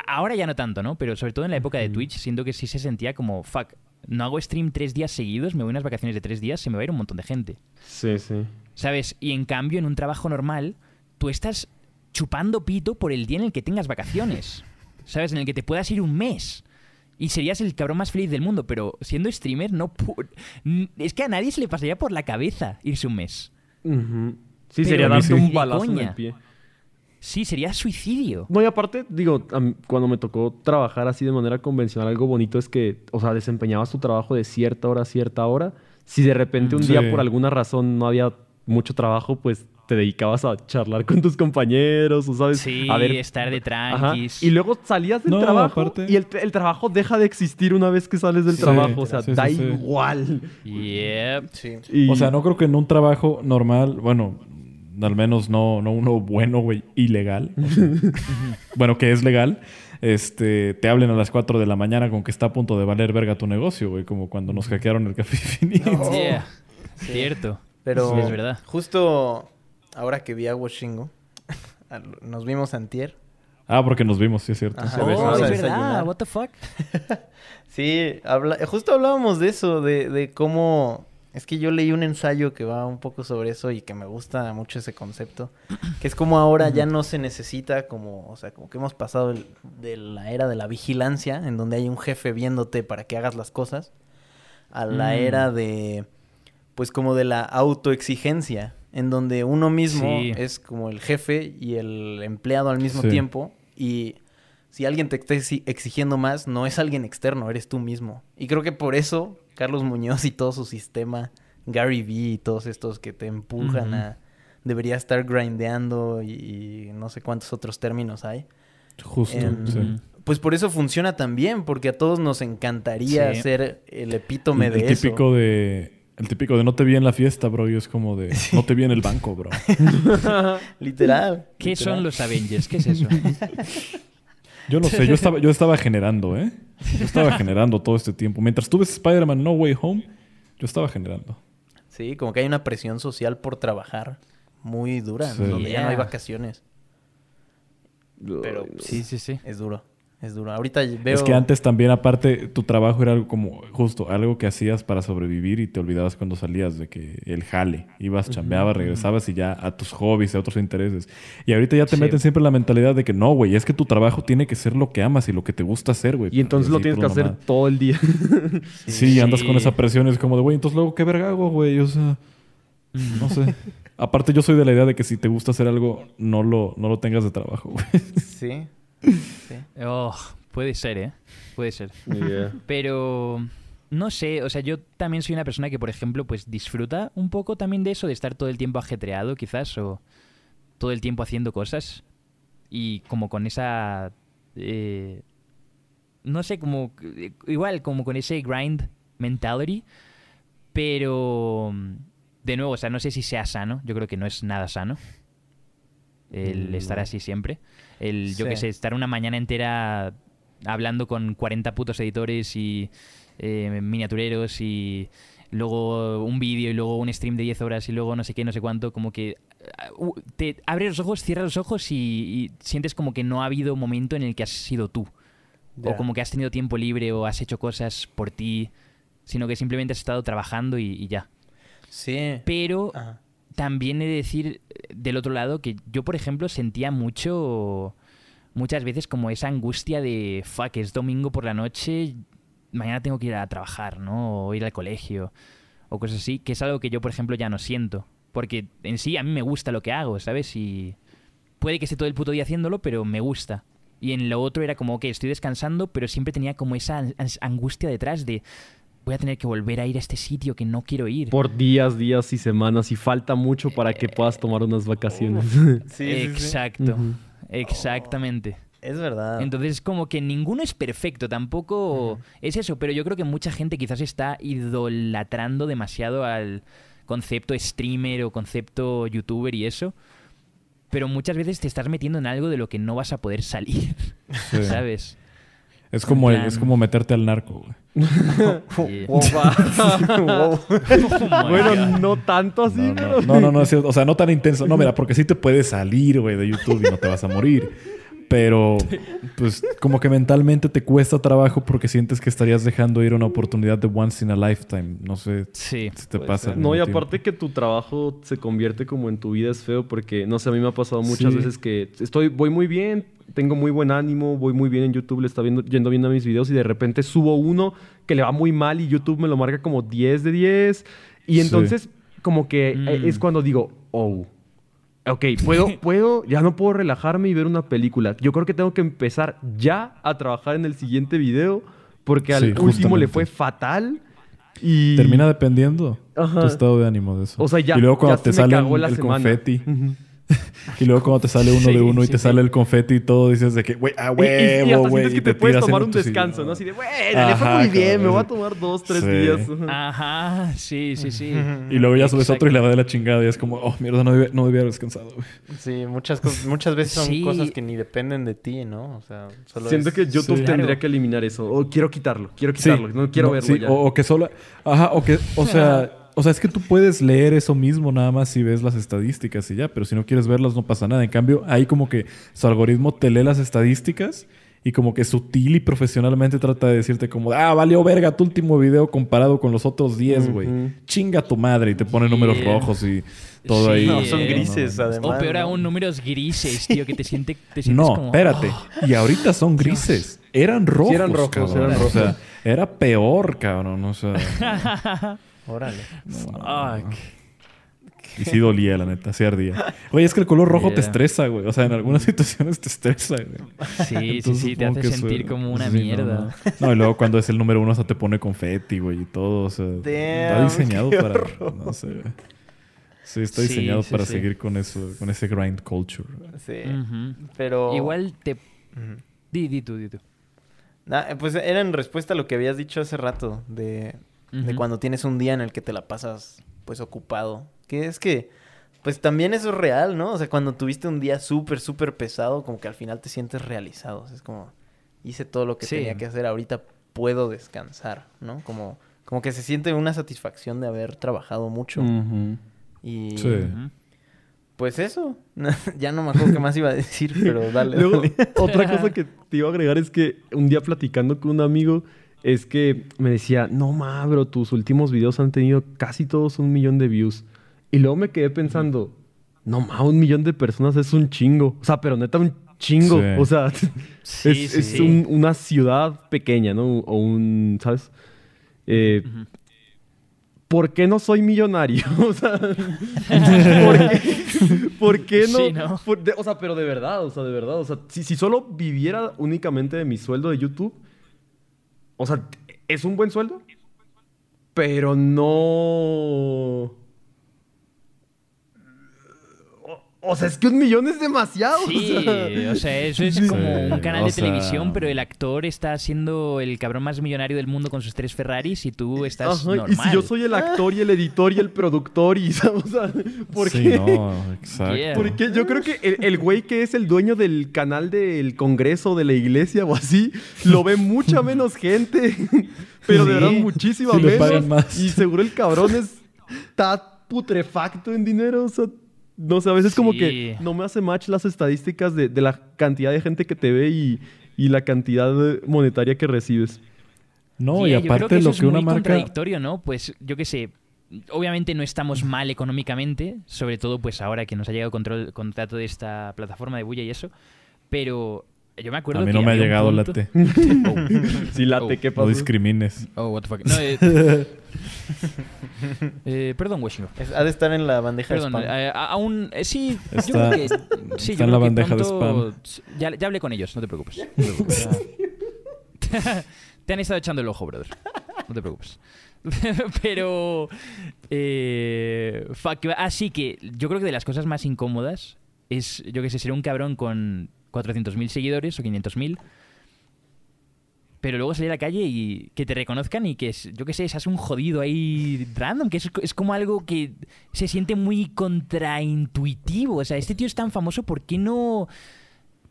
ahora ya no tanto, ¿no? Pero sobre todo en la época de Twitch, siento que sí se sentía como, fuck, no hago stream tres días seguidos, me voy a unas vacaciones de tres días, se me va a ir un montón de gente. Sí, sí. ¿Sabes? Y en cambio, en un trabajo normal, tú estás chupando pito por el día en el que tengas vacaciones. ¿Sabes? En el que te puedas ir un mes. Y serías el cabrón más feliz del mundo, pero siendo streamer, no. Es que a nadie se le pasaría por la cabeza irse un mes. Sí, Pero sería darte un balazo en el pie. Sí, sería suicidio. No, y aparte, digo, cuando me tocó trabajar así de manera convencional, algo bonito es que, o sea, desempeñabas tu trabajo de cierta hora a cierta hora. Si de repente un Sí. día por alguna razón no había mucho trabajo, pues te dedicabas a charlar con tus compañeros, o sabes, Sí, a ver estar de Ajá. tranquis. Y luego salías del No, trabajo aparte- y el, el trabajo deja de existir una vez que sales del Sí, trabajo. O sea, sí, da sí, sí. igual. Yep. Sí. Y- O sea, no creo que en un trabajo normal, bueno, al menos no, no uno bueno, güey, ilegal. o sea, bueno, que es legal. Este, te hablen a las 4 de la mañana con que está a punto de valer verga tu negocio, güey, como cuando nos hackearon el café infinito. Yeah. Cierto. Pero Sí, es verdad. justo ahora que vi a Washingo, nos vimos antier. Ah, porque nos vimos, sí es cierto. Ajá. Sí, Oh, es verdad. desayunar. What the fuck? Sí, habla- justo hablábamos de eso, de, de cómo... Es que yo leí un ensayo que va un poco sobre eso y que me gusta mucho ese concepto. Que es como ahora ya no se necesita como... O sea, como que hemos pasado el- de la era de la vigilancia, en donde hay un jefe viéndote para que hagas las cosas, a la Mm. era de... Pues como de la autoexigencia, en donde uno mismo Sí. es como el jefe y el empleado al mismo Sí. tiempo. Y si alguien te está exi- exigiendo más, no es alguien externo, eres tú mismo. Y creo que por eso Carlos Muñoz y todo su sistema, Gary Vee y todos estos que te empujan a... Debería estar grindeando y, y no sé cuántos otros términos hay. Justo, En- sí. Pues por eso funciona tan bien, porque a todos nos encantaría Sí. ser el epítome el, de el eso. típico de... El típico de no te vi en la fiesta, bro. Y es como de... No te vi en el banco, bro. Literal. ¿Qué literal. son los Avengers? ¿Qué es eso? Yo no sé, yo estaba, yo estaba generando, ¿eh? Yo estaba generando todo este tiempo. Mientras tuve Spider-Man No Way Home, yo estaba generando. Sí, como que hay una presión social por trabajar muy dura, Sí. donde ya no hay vacaciones. Pero Sí, sí, sí. es duro, es duro. Ahorita veo... Es que antes también, aparte, tu trabajo era algo como justo algo que hacías para sobrevivir y te olvidabas cuando salías de que el jale. Ibas, chambeabas, regresabas y ya a tus hobbies, a otros intereses. Y ahorita ya te Sí. meten siempre la mentalidad de que no, güey, es que tu trabajo tiene que ser lo que amas y lo que te gusta hacer, güey. Y entonces lo tienes que hacer todo el día. Sí, andas con esa presión, es como de, güey, entonces luego, ¿qué verga hago, güey? O sea, no sé. Aparte, yo soy de la idea de que si te gusta hacer algo, no lo, no lo tengas de trabajo, güey. Sí. Sí. Oh, puede ser, ¿eh? Puede ser. Yeah. Pero no sé, o sea, yo también soy una persona que, por ejemplo, pues disfruta un poco también de eso, de estar todo el tiempo ajetreado, quizás, o todo el tiempo haciendo cosas. Y como con esa. eh, no sé, como. Igual, como con ese grind mentality. Pero. De nuevo, o sea, no sé si sea sano. Yo creo que no es nada sano. El Mm, estar así siempre. El, yo Sí. que sé, estar una mañana entera hablando con 40 putos editores y eh, miniatureros y luego un vídeo y luego un stream de 10 horas y luego no sé qué, no sé cuánto, como que uh, te abres los ojos, cierras los ojos y, y sientes como que no ha habido momento en el que has sido tú. O como que has tenido tiempo libre o has hecho cosas por ti, sino que simplemente has estado trabajando y, y ya. Sí. Pero Ajá. También he de decir eh, del otro lado que yo, por ejemplo, sentía mucho, muchas veces como esa angustia de, fuck, es domingo por la noche, mañana tengo que ir a trabajar, ¿no? O ir al colegio, o cosas así, que es algo que yo, por ejemplo, ya no siento. Porque en sí a mí me gusta lo que hago, ¿sabes? Y puede que esté todo el puto día haciéndolo, pero me gusta. Y en lo otro era como, que estoy descansando, pero siempre tenía como esa angustia detrás de, voy a tener que volver a ir a este sitio que no quiero ir. Por días, días y semanas. Y falta mucho para que puedas tomar unas vacaciones. Sí, sí, sí. Exacto, Ujú. exactamente. Es verdad. Entonces, como que ninguno es perfecto, tampoco es eso, pero yo creo que mucha gente quizás está idolatrando demasiado al concepto streamer o concepto youtuber y eso, pero muchas veces te estás metiendo en algo de lo que no vas a poder salir, Sí. ¿sabes? Es como, el- es como meterte al narco, güey. Wow. Oh bueno, no tanto así, No, pero... no, no, no, no, sí, o sea, no tan intenso. No, mira, porque sí te puedes salir, güey, de YouTube y no te vas a morir. Pero, pues, como que mentalmente te cuesta trabajo porque sientes que estarías dejando ir una oportunidad de once in a lifetime. No sé Sí. si te pasa. No, y aparte que tu trabajo se convierte como en tu vida es feo porque, no sé, a mí me ha pasado muchas Sí. veces que estoy, voy muy bien, tengo muy buen ánimo, voy muy bien en YouTube, le está viendo, yendo viendo mis videos y de repente subo uno que le va muy mal y YouTube me lo marca como 10 de 10. Y Sí. entonces, como que eh, Mm. es cuando digo, oh. Ok, puedo, puedo, ya no puedo relajarme y ver una película. Yo creo que tengo que empezar ya a trabajar en el siguiente video porque al Sí, último justamente. le fue fatal y... Termina dependiendo Ajá. tu estado de ánimo de eso. O sea, ya, y luego cuando ya te se me sale la el semana. confeti. Ujú. Y luego cuando te sale uno Sí, de uno y sí, te sí. sale el confeti y todo, dices de que, güey, a Y- y- y, huevo, hasta güey. sientes que y te, puedes tomar un descanso, ¿no? Así de, güey, le fue muy bien, me voy a tomar dos, tres Sí. días. Ajá, sí, sí, sí. Y luego ya subes Exacto. otro y le va de la chingada y es como, oh, mierda, no debía, no debía haber descansado, güey. Sí, muchas, cosas, muchas veces son Sí. cosas que ni dependen de ti, ¿no? O sea, solo Siento es- que YouTube Sí. tendría Claro. que eliminar eso. O quiero quitarlo, quiero quitarlo. no quiero no, verlo sí, ya. O, o que solo. Ajá, o que. O sea. O sea, es que tú puedes leer eso mismo nada más si ves las estadísticas y ya, pero si no quieres verlas no pasa nada. En cambio, ahí como que su algoritmo te lee las estadísticas y como que sutil y profesionalmente trata de decirte como, ah, valió verga tu último video comparado con los otros 10, güey. Ujú. Chinga tu madre y te pone números rojos y todo Sí. ahí. No, son grises, no, no, no. además. O peor ¿no? aún, números grises, tío, que te, siente, te sientes No, como... espérate. "Oh". Y ahorita son grises. Eran rojos. eran rojos, cabrón. eran O sea, rojos. era peor, cabrón. O sea, Órale. Fuck. y sí dolía, la neta. Sí ardía. Oye, es que el color rojo te estresa, güey. O sea, en algunas situaciones te estresa, güey. Sí, sí, Entonces, sí, te hace que sentir eso- como una sí, mierda. No, No, y luego cuando es el número uno hasta te pone confeti, güey, y todo. O sea, está diseñado para... horror. No sé, güey. Sí, está diseñado sí, para sí. seguir con eso, con ese grind culture. Sí. Pero. Igual te... Di, di tú, di tú. Nah, pues era en respuesta a lo que habías dicho hace rato, de, de cuando tienes un día en el que te la pasas pues ocupado. Que es que pues también eso es real, ¿no? O sea, cuando tuviste un día súper, súper pesado, como que al final te sientes realizado. O sea, es como, hice todo lo que Sí. tenía que hacer, ahorita puedo descansar, ¿no? Como, como que se siente una satisfacción de haber trabajado mucho. Y Sí. Pues eso, ya no me acuerdo qué más iba a decir, pero dale. Luego, dale. otra cosa que te iba a agregar es que un día platicando con un amigo, es que me decía, no ma, bro, tus últimos videos han tenido casi todos un millón de views. Y luego me quedé pensando, no ma, un millón de personas es un chingo. O sea, pero neta, un chingo. Sí. O sea, Sí, es, sí, es sí. un- una ciudad pequeña, ¿no? O un, ¿sabes? Eh, Ujú. ¿Por qué no soy millonario? O sea, ¿por qué, por qué no? Sí, ¿no? por- de- o sea, pero de verdad, o sea, de verdad. O sea, si, si solo viviera únicamente de mi sueldo de YouTube, o sea, es un buen sueldo, pero no... O, sea, es que un millón es demasiado. o Sí, sea. o sea, eso es Sí. como Sí, un canal o de sea- televisión, pero el actor está siendo el cabrón más millonario del mundo con sus tres Ferraris y tú estás Ajá, normal. Y si yo soy el actor y el editor y el productor y, o sea, ¿por Sí, qué? no, exacto. Yeah. Porque yo creo que el, el güey que es el dueño del canal del Congreso, de la iglesia o así, lo ve mucha menos gente. Pero de Sí. verdad muchísima Sí, le menos. pagan más. Y seguro el cabrón es, está putrefacto en dinero. O sea, no sé, a veces como que no me hace match las estadísticas de, de la cantidad de gente que te ve y, y la cantidad monetaria que recibes. No, Yeah, y yo creo aparte que eso lo es que una muy marca... contradictorio, ¿no? Pues yo qué sé, obviamente no estamos mal económicamente, sobre todo pues ahora que nos ha llegado control, contrato de esta plataforma de Bulla y eso, pero yo me acuerdo A mí que no me ha llegado punto- late. Sí, late, Oh, ¿qué No pasó? discrimines. Oh, what the fuck. No, eh, eh, perdón, Washington. Ha de estar en la bandeja Perdón, de spam. eh, aún eh, sí, yo Está- creo que sí, está yo en la creo bandeja de pronto- Ya, ya hablé con ellos, no te preocupes. no te preocupes. te han estado echando el ojo, brother. No te preocupes. Pero eh, fuck, así que yo creo que de las cosas más incómodas es, yo que sé, ser un cabrón con 400.000 seguidores o 500.000 pero luego salir a la calle y que te reconozcan y que, es- yo qué sé, seas un jodido ahí random, que es, es como algo que se siente muy contraintuitivo. O sea, este tío es tan famoso, ¿por qué no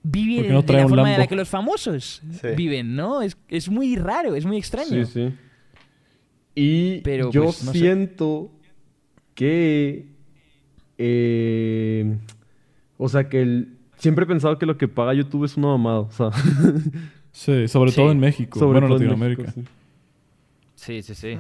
vive ¿Por qué no de la un forma de la que los famosos Sí. viven, no? Es, es muy raro, es muy extraño. Sí, sí. Y Pero, yo pues, no sé. siento que. eh, o sea, que el- siempre he pensado que lo que paga YouTube es una mamada. O sea, Sí, sobre Sí. todo en México. sobre bueno, en Latinoamérica. México, sí. Sí, sí, sí.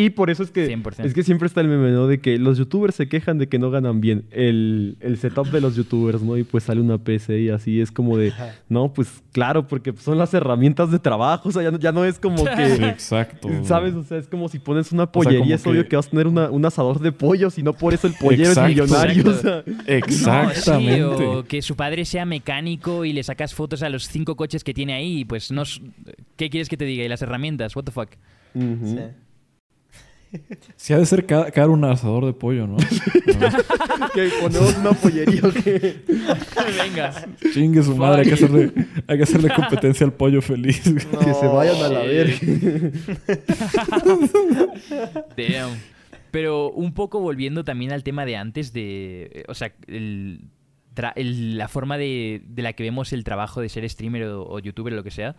Y por eso es que 100%. es que siempre está el meme, ¿no? De que los youtubers se quejan de que no ganan bien el, el setup de los youtubers, ¿no? Y pues sale una PC y así es como de, no, pues claro, porque son las herramientas de trabajo, o sea, ya no, ya no es como Sí, que, exacto. ¿sabes? O sea, es como si pones una sea, pollería, como es obvio que- que vas a tener una- un asador de pollos y no por eso el pollero Exacto. es millonario, o sea. Exactamente. No, sí, o que su padre sea mecánico y le sacas fotos a los cinco coches que tiene ahí y pues no... ¿Qué quieres que te diga? Y las herramientas, what the fuck. Ujú. Sí. Sí ha de ser ca- caro un asador de pollo, ¿no? Que ponemos una pollería o qué. Venga. Chingue su madre, hay que hacerle, hay que hacerle competencia al pollo feliz. Que se vayan a la verga. Damn. Pero un poco volviendo también al tema de antes de... O sea, el tra- el- la forma de, de la que vemos el trabajo de ser streamer o, o youtuber o lo que sea,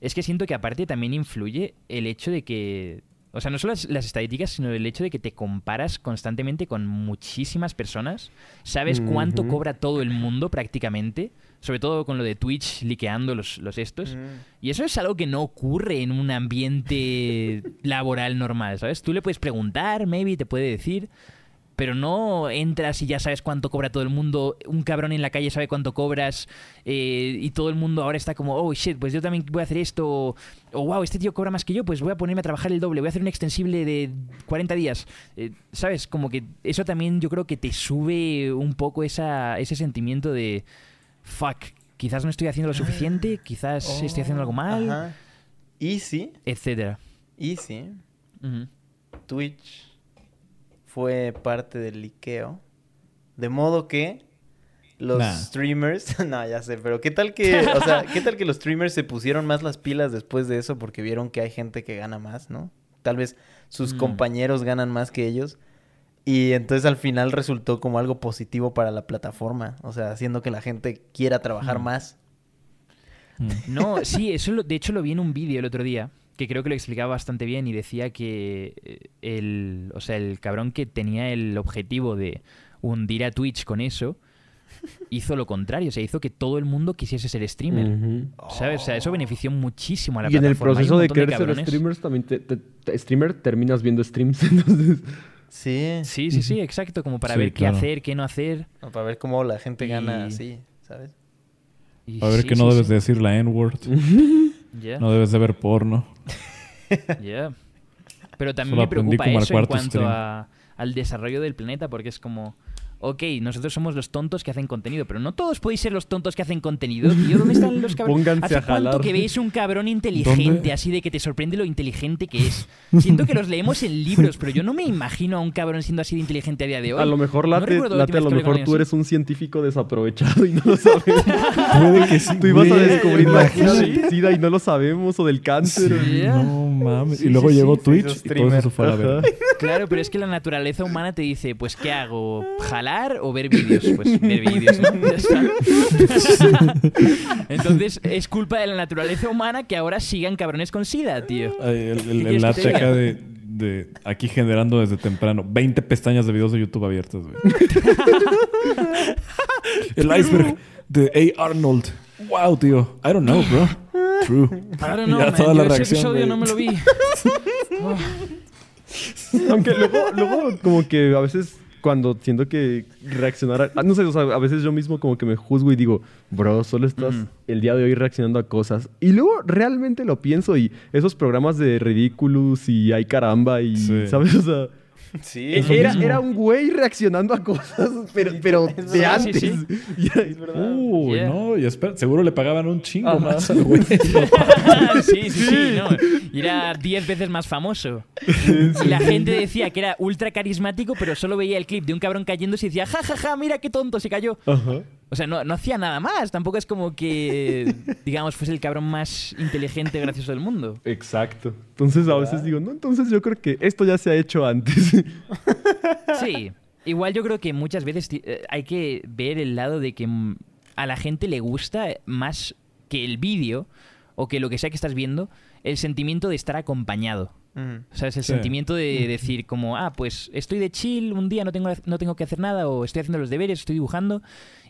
es que siento que aparte también influye el hecho de que... O sea, no solo las, las estadísticas, sino el hecho de que te comparas constantemente con muchísimas personas. Sabes cuánto cobra todo el mundo prácticamente. Sobre todo con lo de Twitch liqueando los, los estos. Y eso es algo que no ocurre en un ambiente laboral normal, ¿sabes? Tú le puedes preguntar, maybe, te puede decir, pero no entras y ya sabes cuánto cobra todo el mundo. Un cabrón en la calle sabe cuánto cobras eh, y todo el mundo ahora está como, oh shit, pues yo también voy a hacer esto. O, o, wow, este tío cobra más que yo, pues voy a ponerme a trabajar el doble, voy a hacer un extensible de 40 días. Eh, ¿Sabes? Como que eso también yo creo que te sube un poco esa, ese sentimiento de, fuck, quizás no estoy haciendo lo suficiente, quizás estoy haciendo algo mal, Ajá. Y sí, etcétera. y sí, Ujú. Twitch fue parte del liqueo. De modo que los Nah. streamers, no, ya sé, pero qué tal que, o sea, qué tal que los streamers se pusieron más las pilas después de eso porque vieron que hay gente que gana más, ¿no? Tal vez sus Mm. compañeros ganan más que ellos. Y entonces al final resultó como algo positivo para la plataforma. O sea, haciendo que la gente quiera trabajar Mm. más. No, sí, eso lo- de hecho lo vi en un vídeo el otro día, que creo que lo explicaba bastante bien y decía que eh, el, o sea, el cabrón que tenía el objetivo de hundir a Twitch con eso, hizo lo contrario, o sea, hizo que todo el mundo quisiese ser streamer. ¿Sabes? O sea, eso benefició muchísimo a la Y en el plataforma. Hay un proceso de querer ser streamers, también te- te- te- streamer terminas viendo streams. Entonces, Sí. Sí, sí, sí, exacto, como para Sí, ver qué hacer, qué no hacer. No, Para ver cómo la gente gana Y- así, ¿sabes? Y A ver sí, que no sí. debes de decir la N-word. No debes de ver porno. Pero también Solo me preocupa eso en cuanto a- al desarrollo del planeta, porque es como, ok, nosotros somos los tontos que hacen contenido, pero no todos podéis ser los tontos que hacen contenido, tío. ¿Dónde están los cabrones? Pónganse ¿Hace a cuánto que veis un cabrón inteligente, ¿Dónde? así de que te sorprende lo inteligente que es? Siento que los leemos en libros, pero yo no me imagino a un cabrón siendo así de inteligente a día de hoy. a lo mejor, No Late, la Late, a lo mejor tú eres un científico desaprovechado y no lo sabes. Puede que sí. tú ibas a descubrir la cura Imagínate. del SIDA y no lo sabemos, o del cáncer. Sí. No mames. Sí, y luego sí, llegó sí. Twitch y todo eso fue a la verga. Claro, pero es que la naturaleza humana te dice, pues ¿qué hago? ¿Jalar o ver vídeos? Pues ver vídeos, ¿no? Ya está. Entonces es culpa de la naturaleza humana que ahora sigan cabrones con sida, tío. Ay, El, el, ¿Qué el quieres que te late diga? acá de, de aquí generando desde temprano 20 pestañas de videos de YouTube abiertas, güey. el iceberg de A. Arnold. Wow, tío. I don't know, bro. True. I don't know, Ya man. toda Yo la ese reacción, episodio güey. no me lo vi. Aunque luego, luego como que a veces cuando siento que reaccionar a, ah, no sé, o sea, a veces yo mismo como que me juzgo y digo, bro, solo estás el día de hoy reaccionando a cosas. Y luego realmente lo pienso y esos programas de Ridiculous y Ay Caramba y, Sí. ¿sabes? O sea, Sí, era, un güey reaccionando a cosas, pero, pero de sí, antes. sí. Y era- es verdad. Uy, Yeah. no, y espera, seguro le pagaban un chingo Ajá. más al güey. sí, sí, sí, no. Y era 10 veces más famoso. Y la gente decía que era ultra carismático, pero solo veía el clip de un cabrón cayéndose y decía, ja, ja, ja, mira qué tonto, se cayó. Ajá. O sea, no, no hacía nada más. Tampoco es como que, digamos, fuese el cabrón más inteligente y gracioso del mundo. Exacto. Entonces a veces digo, no, entonces yo creo que esto ya se ha hecho antes. Sí. Igual yo creo que muchas veces eh, hay que ver el lado de que mm, a la gente le gusta más que el vídeo o que lo que sea que estás viendo, el sentimiento de estar acompañado. Ujú. ¿Sabes? El Sí. sentimiento de decir como, ah, pues estoy de chill un día, no tengo, no tengo que hacer nada, o estoy haciendo los deberes, estoy dibujando,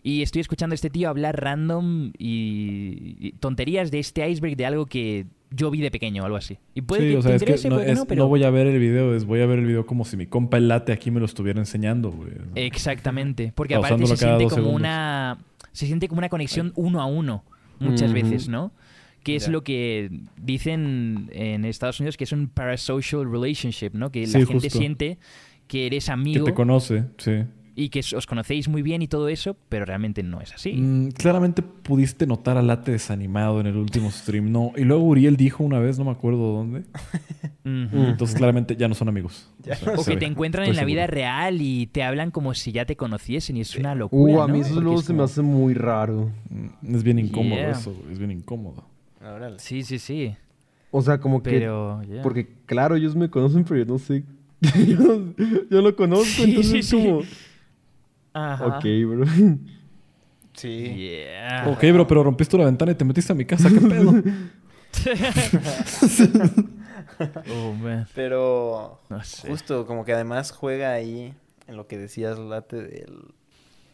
y estoy escuchando a este tío hablar random y, y tonterías de este iceberg de algo que yo vi de pequeño o algo así. Y puede sí, que o sea, te es que no, puede que es- no, pero... no voy a ver el video, es voy a ver el video como si mi compa el late aquí me lo estuviera enseñando, güey. Exactamente, porque aparte se siente como segundos. una se siente como una conexión uno a uno muchas veces, ¿no? Que es Ya. lo que dicen en Estados Unidos que es un parasocial relationship, ¿no? Que la gente justo. siente que eres Que amigo te conoce, sí. Y que os conocéis muy bien y todo eso, pero realmente no es así. Mm, claramente pudiste notar a Late desanimado en el último stream, ¿no? Y luego Uriel dijo una vez, no me acuerdo dónde. Entonces claramente ya no son amigos. Sea, O que ve. te encuentran Estoy en la vida real y te hablan como si ya te conociesen y es una locura. Uh, a mí ¿no? eso luego es se me como- hace muy raro. Mm, Es bien incómodo Yeah. eso, es bien incómodo. Órale. Sí, sí, sí. O sea, como que... Pero. ya. Porque claro, ellos me conocen, pero yo no sé. yo, no- yo lo conozco, Sí, entonces sí, es sí. Ajá. Ok, bro. Sí. Yeah. Ok, bro, pero rompiste la ventana y te metiste a mi casa, ¿qué pedo? oh, man. Pero No sé. justo como que además juega ahí en lo que decías, Late, del...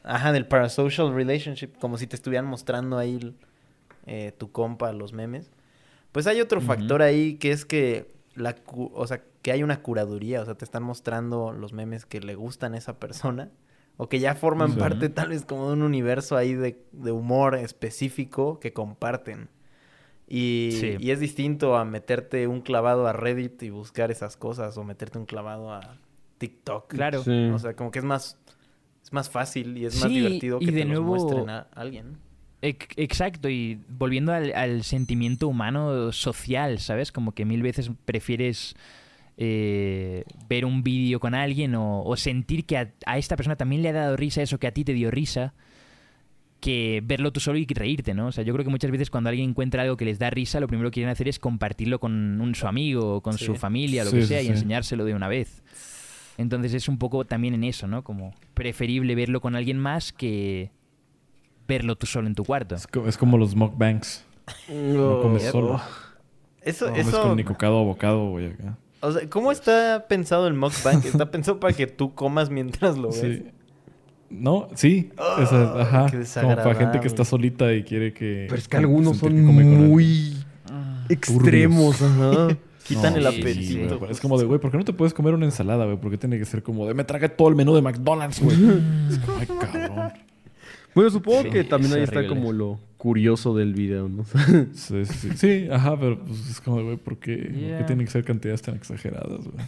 Ajá, del parasocial relationship, como si te estuvieran mostrando ahí eh, tu compa los memes. Pues hay otro factor ahí que es que la cu- o sea, que hay una curaduría, o sea, te están mostrando los memes que le gustan a esa persona o que ya forman Sí. parte tal vez como de un universo ahí de, de humor específico que comparten. Y, Sí. y es distinto a meterte un clavado a Reddit y buscar esas cosas o meterte un clavado a TikTok. Claro. Sí. O sea, como que es más es más fácil y es más Sí, divertido y que de te los nuevo- muestren a alguien. Ex- Exacto, y volviendo al, al sentimiento humano social, ¿sabes? Como que mil veces prefieres eh, ver un vídeo con alguien o, o sentir que a, a esta persona también le ha dado risa eso que a ti te dio risa, que verlo tú solo y reírte, ¿no? O sea, yo creo que muchas veces cuando alguien encuentra algo que les da risa, lo primero que quieren hacer es compartirlo con un, su amigo o con Sí. su familia, lo Sí, que sí, sea, y sí. enseñárselo de una vez. Entonces es un poco también en eso, ¿no? Como preferible verlo con alguien más que verlo tú solo en tu cuarto. Es, co- es como los mukbangs. No comes solo. Eso, Comes eso, con ni cocado o bocado, güey, acá. O sea, ¿cómo está pensado el mukbang? Está pensado para que tú comas mientras lo ves. Sí. No, sí. Oh, Esa- ajá. qué Como para gente que está solita y quiere que. Pero es que algunos son que muy extremos, ajá. Quitan No, el apetito. sí, güey, Es como de, güey, ¿por qué no te puedes comer una ensalada, güey? ¿Por qué tiene que ser como de, me tragué todo el menú de McDonald's, güey? es como, ay, cabrón. Bueno, supongo Sí, que también es ahí está como lo curioso del video, ¿no? Sí, sí, sí. Sí, ajá, pero pues es como, de, güey, ¿por qué, por qué Yeah. tienen que ser cantidades tan exageradas, güey?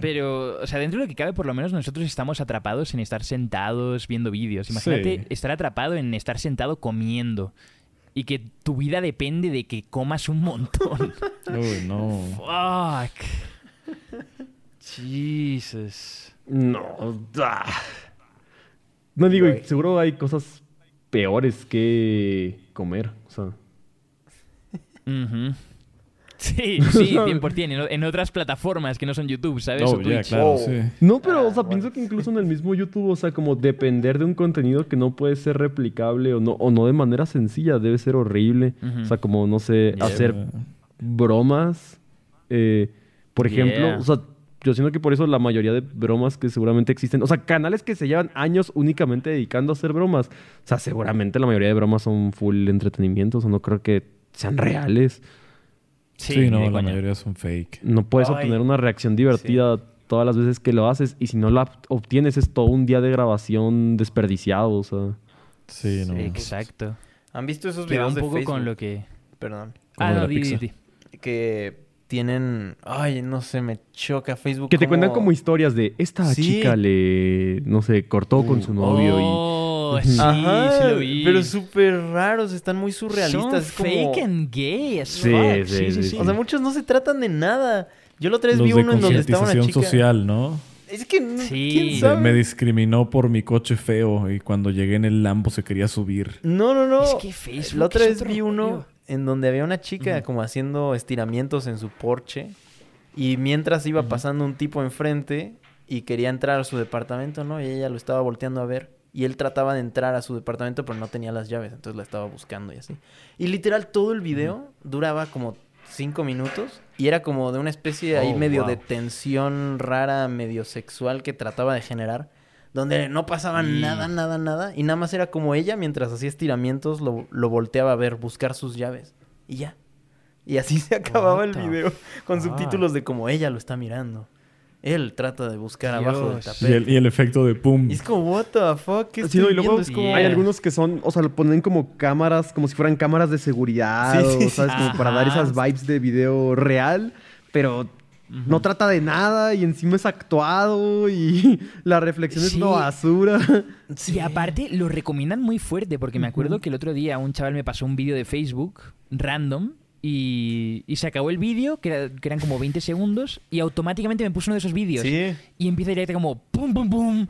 Pero, o sea, dentro de lo que cabe, por lo menos nosotros estamos atrapados en estar sentados viendo vídeos. Imagínate Sí. estar atrapado en estar sentado comiendo. Y que tu vida depende de que comas un montón. Uy, no. Fuck. Jesus. No. ah. No digo, seguro hay cosas peores que comer. O sea. Sí, sí, 100%. En, en otras plataformas que no son YouTube, ¿sabes? No, o Twitch. claro, Oh. sí. No, pero, Ah, o sea, bueno. pienso que incluso en el mismo YouTube, o sea, como depender de un contenido que no puede ser replicable o no, o no de manera sencilla, debe ser horrible. O sea, como, no sé, Yeah. hacer bromas. eh, por ejemplo, Yeah. o sea, yo siento que por eso la mayoría de bromas que seguramente existen, o sea, canales que se llevan años únicamente dedicando a hacer bromas, o sea, seguramente la mayoría de bromas son full entretenimiento, o sea, no creo que sean reales. Sí, Sí, no, la coña. mayoría son fake. No puedes Ay. obtener una reacción divertida todas las veces que lo haces y si no la obtienes es todo un día de grabación desperdiciado, o sea. Sí, no. Exacto. ¿Han visto esos videos un de poco Facebook? con lo que... Perdón. Ah, de no, di. Que tienen... Ay, no sé, me choca Facebook. Que te cuentan como historias de esta Sí. chica le, no sé, cortó con su novio Oh, y... sí, Ajá, sí lo vi. pero súper raros, están muy Son surrealistas. es como- fake and gay as Sí, fuck. sí, sí, sí. O sea, muchos no se tratan de nada. Yo la otra vez Los vi uno en donde estaba una chica... social, ¿no? Es que, Sí. me discriminó por mi coche feo y cuando llegué en el Lambo se quería subir. No, no, no. Es que Facebook La otra vez vi uno. En donde había una chica como haciendo estiramientos en su porche y mientras iba pasando un tipo enfrente y quería entrar a su departamento, ¿no? Y ella lo estaba volteando a ver y él trataba de entrar a su departamento pero no tenía las llaves, entonces la estaba buscando y así. Y literal todo el video duraba como cinco minutos y era como de una especie ahí Oh, medio wow. de tensión rara, medio sexual que trataba de generar. Donde no pasaba Y- nada, nada, nada. Y nada más era como ella, mientras hacía estiramientos, lo, lo volteaba a ver, buscar sus llaves. Y ya. Y así se acababa el What video. Con subtítulos de como ella lo está mirando. Él trata de buscar abajo del. Y tapete. el, y el efecto de pum. Y es como, what the fuck, ¿qué Sí, estoy no, y luego viendo? Es como... hay algunos que son, o sea, lo ponen como cámaras, como si fueran cámaras de seguridad, Sí, sí, o, ¿sabes? sí. Como para dar Ajá. esas vibes de video real, pero no trata de nada y encima es actuado y la reflexión es Sí. una basura. Y aparte lo recomiendan muy fuerte, porque me acuerdo que el otro día un chaval me pasó un vídeo de Facebook random y, y se acabó el vídeo, que, era- que eran como 20 segundos, y automáticamente me puso uno de esos vídeos. Sí. Y empieza directo como pum, pum, pum.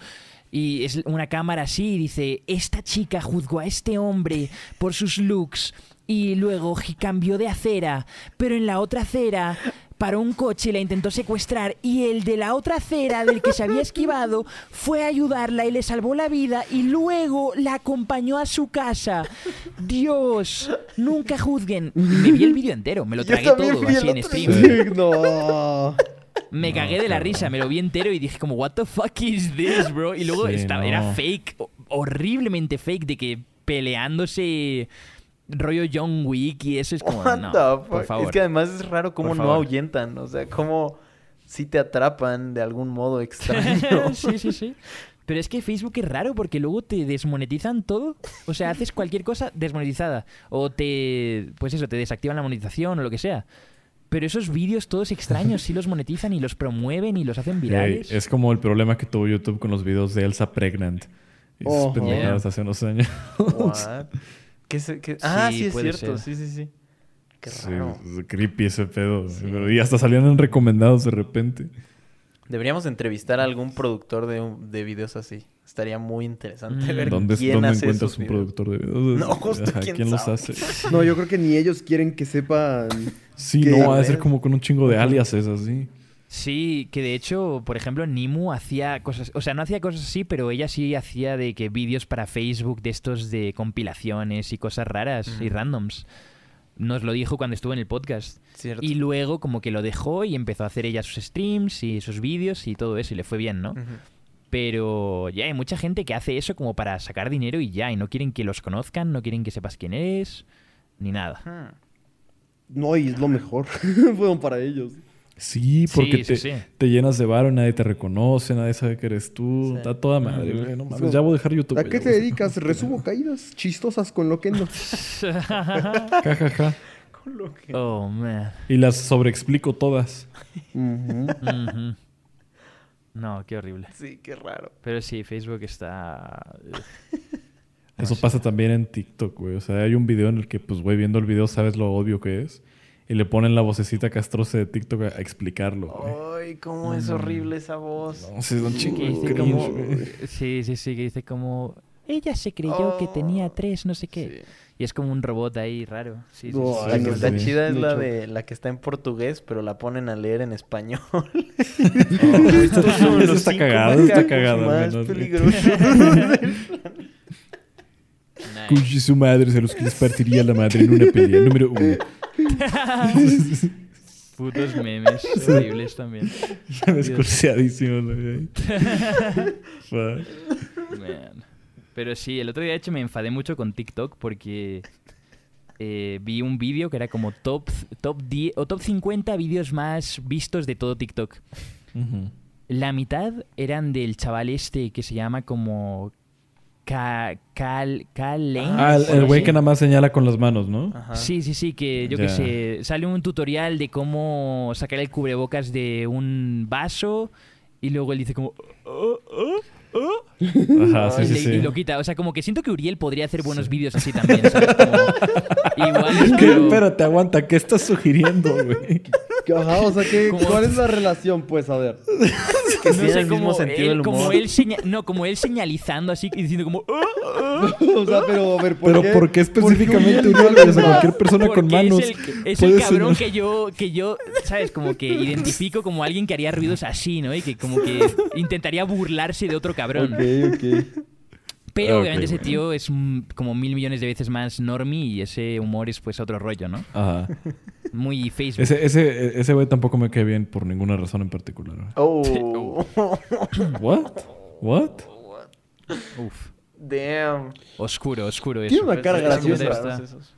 Y es una cámara así y dice, esta chica juzgó a este hombre por sus looks y luego cambió de acera, pero en la otra acera paró un coche y la intentó secuestrar y el de la otra acera del que se había esquivado fue a ayudarla y le salvó la vida y luego la acompañó a su casa. Dios, nunca juzguen. Me vi el vídeo entero, me lo tragué todo así en stream. no. Me cagué de la risa, me lo vi entero y dije como, what the fuck is this, bro? Y luego Sí, estaba, no. era fake, ho- horriblemente fake, de que peleándose rollo John Wick y eso es como, What no, the por fuck? favor. Es que además es raro cómo Por no ahuyentan. O sea, cómo sí te atrapan de algún modo extraño. sí, sí, sí. Pero es que Facebook es raro porque luego te desmonetizan todo. O sea, haces cualquier cosa desmonetizada. O te, pues eso, te desactivan la monetización o lo que sea. Pero esos vídeos todos extraños sí los monetizan y los promueven y los hacen virales. es como el problema que tuvo YouTube con los videos de Elsa Pregnant. Y Oh. Yeah. hace unos años. What? ¿Qué se- qué- Ah, Sí, sí, es cierto. ser. Sí, sí, sí. Qué Sí, raro. es creepy ese pedo. Pero y hasta salían en recomendados de repente. Deberíamos entrevistar a algún productor de, un- de videos así. Estaría muy interesante Mm. ver ¿Dónde, quién dónde hace encuentras esos un videos. productor de videos? No, justo, Ajá, ¿quién ¿Quién los hace? No, yo creo que ni ellos quieren que sepan. Sí, no, A ha de ser ver. como con un chingo de aliases así. Sí, que de hecho, por ejemplo, Nimu hacía cosas, o sea, no hacía cosas así, pero ella sí hacía de que vídeos para Facebook de estos de compilaciones y cosas raras y Ujú. randoms. Nos lo dijo cuando estuvo en el podcast. Cierto. Y luego como que lo dejó y empezó a hacer ella sus streams y sus vídeos y todo eso y le fue bien, ¿no? Pero ya hay mucha gente que hace eso como para sacar dinero y ya, y no quieren que los conozcan, no quieren que sepas quién eres, ni nada. No, y es lo mejor. Fueron para ellos. Sí, porque Sí, te, sí, sí. te llenas de varo y nadie te reconoce, nadie sabe que eres tú. Sí. Está toda madre, güey. No mames, ya voy a dejar YouTube. ¿A qué te dedicas? Resumo caídas chistosas con lo que no. Ja, ja, ja. oh, man. Y las sobreexplico todas. No, qué horrible. Sí, qué raro. Pero sí, Facebook está... Eso pasa también en TikTok, güey. O sea, hay un video en el que, pues, güey, viendo el video sabes lo obvio que es. Y le ponen la vocecita castrosa de TikTok a, explicarlo, güey. Ay, cómo es horrible esa voz. No, sí, es un chingo como... Sí, sí, sí, que dice como... Ella se creyó que tenía tres, no sé qué. Sí. Y es como un robot ahí raro. Sí, sí, No, sí. La que no, está chida es la de la que está en portugués, pero la ponen a leer en español. Oh, Estos son Eso los está cagado, eso está cagado, Más menos, Cuchi su madre se los que les partiría la madre en una pelea. Número uno. Putos memes horribles también. Fuck. Man. Pero sí, el otro día de hecho me enfadé mucho con TikTok porque eh, vi un vídeo que era como top, top 10 o top 50 vídeos más vistos de todo TikTok. La mitad eran del chaval este que se llama como Ka- Cal Cal Lane, Ah, el- güey que nada más señala con las manos, ¿no? Ajá. Sí, sí, sí, que yo que sé, sale un tutorial de cómo sacar el cubrebocas de un vaso y luego él dice como... "Oh, oh, oh", Ajá, sí, y, sí, le- sí. y lo quita. O sea, como que siento que Uriel podría hacer buenos vídeos así también, ¿sabes? Como, igual pero- Espérate, aguanta. ¿Qué estás sugiriendo, güey? Ajá, o sea, ¿qué, Como- ¿cuál es la relación? Pues, a ver. Que no sé, el mismo como sentido él, del como humor. él seña- no, como él señalizando así y diciendo como... "Oh, oh", o sea, pero a ver, ¿por Pero qué? ¿por qué específicamente Uriel Uriel? no O sea, cualquier persona Porque con manos. Es el, es el cabrón que yo, que yo, ¿sabes? Como que identifico como alguien que haría ruidos así, ¿no? Y que como que intentaría burlarse de otro cabrón. Ok, ok. Pero Ok, obviamente ese tío es como mil millones de veces más normie y ese humor es pues otro rollo, ¿no? Ajá. Muy Facebook. Ese, ese, ese güey tampoco me cae bien por ninguna razón en particular. güey. Oh. ¿What? ¿What? Uf. Damn. Oscuro, oscuro eso. Tiene una cara graciosa. Esos.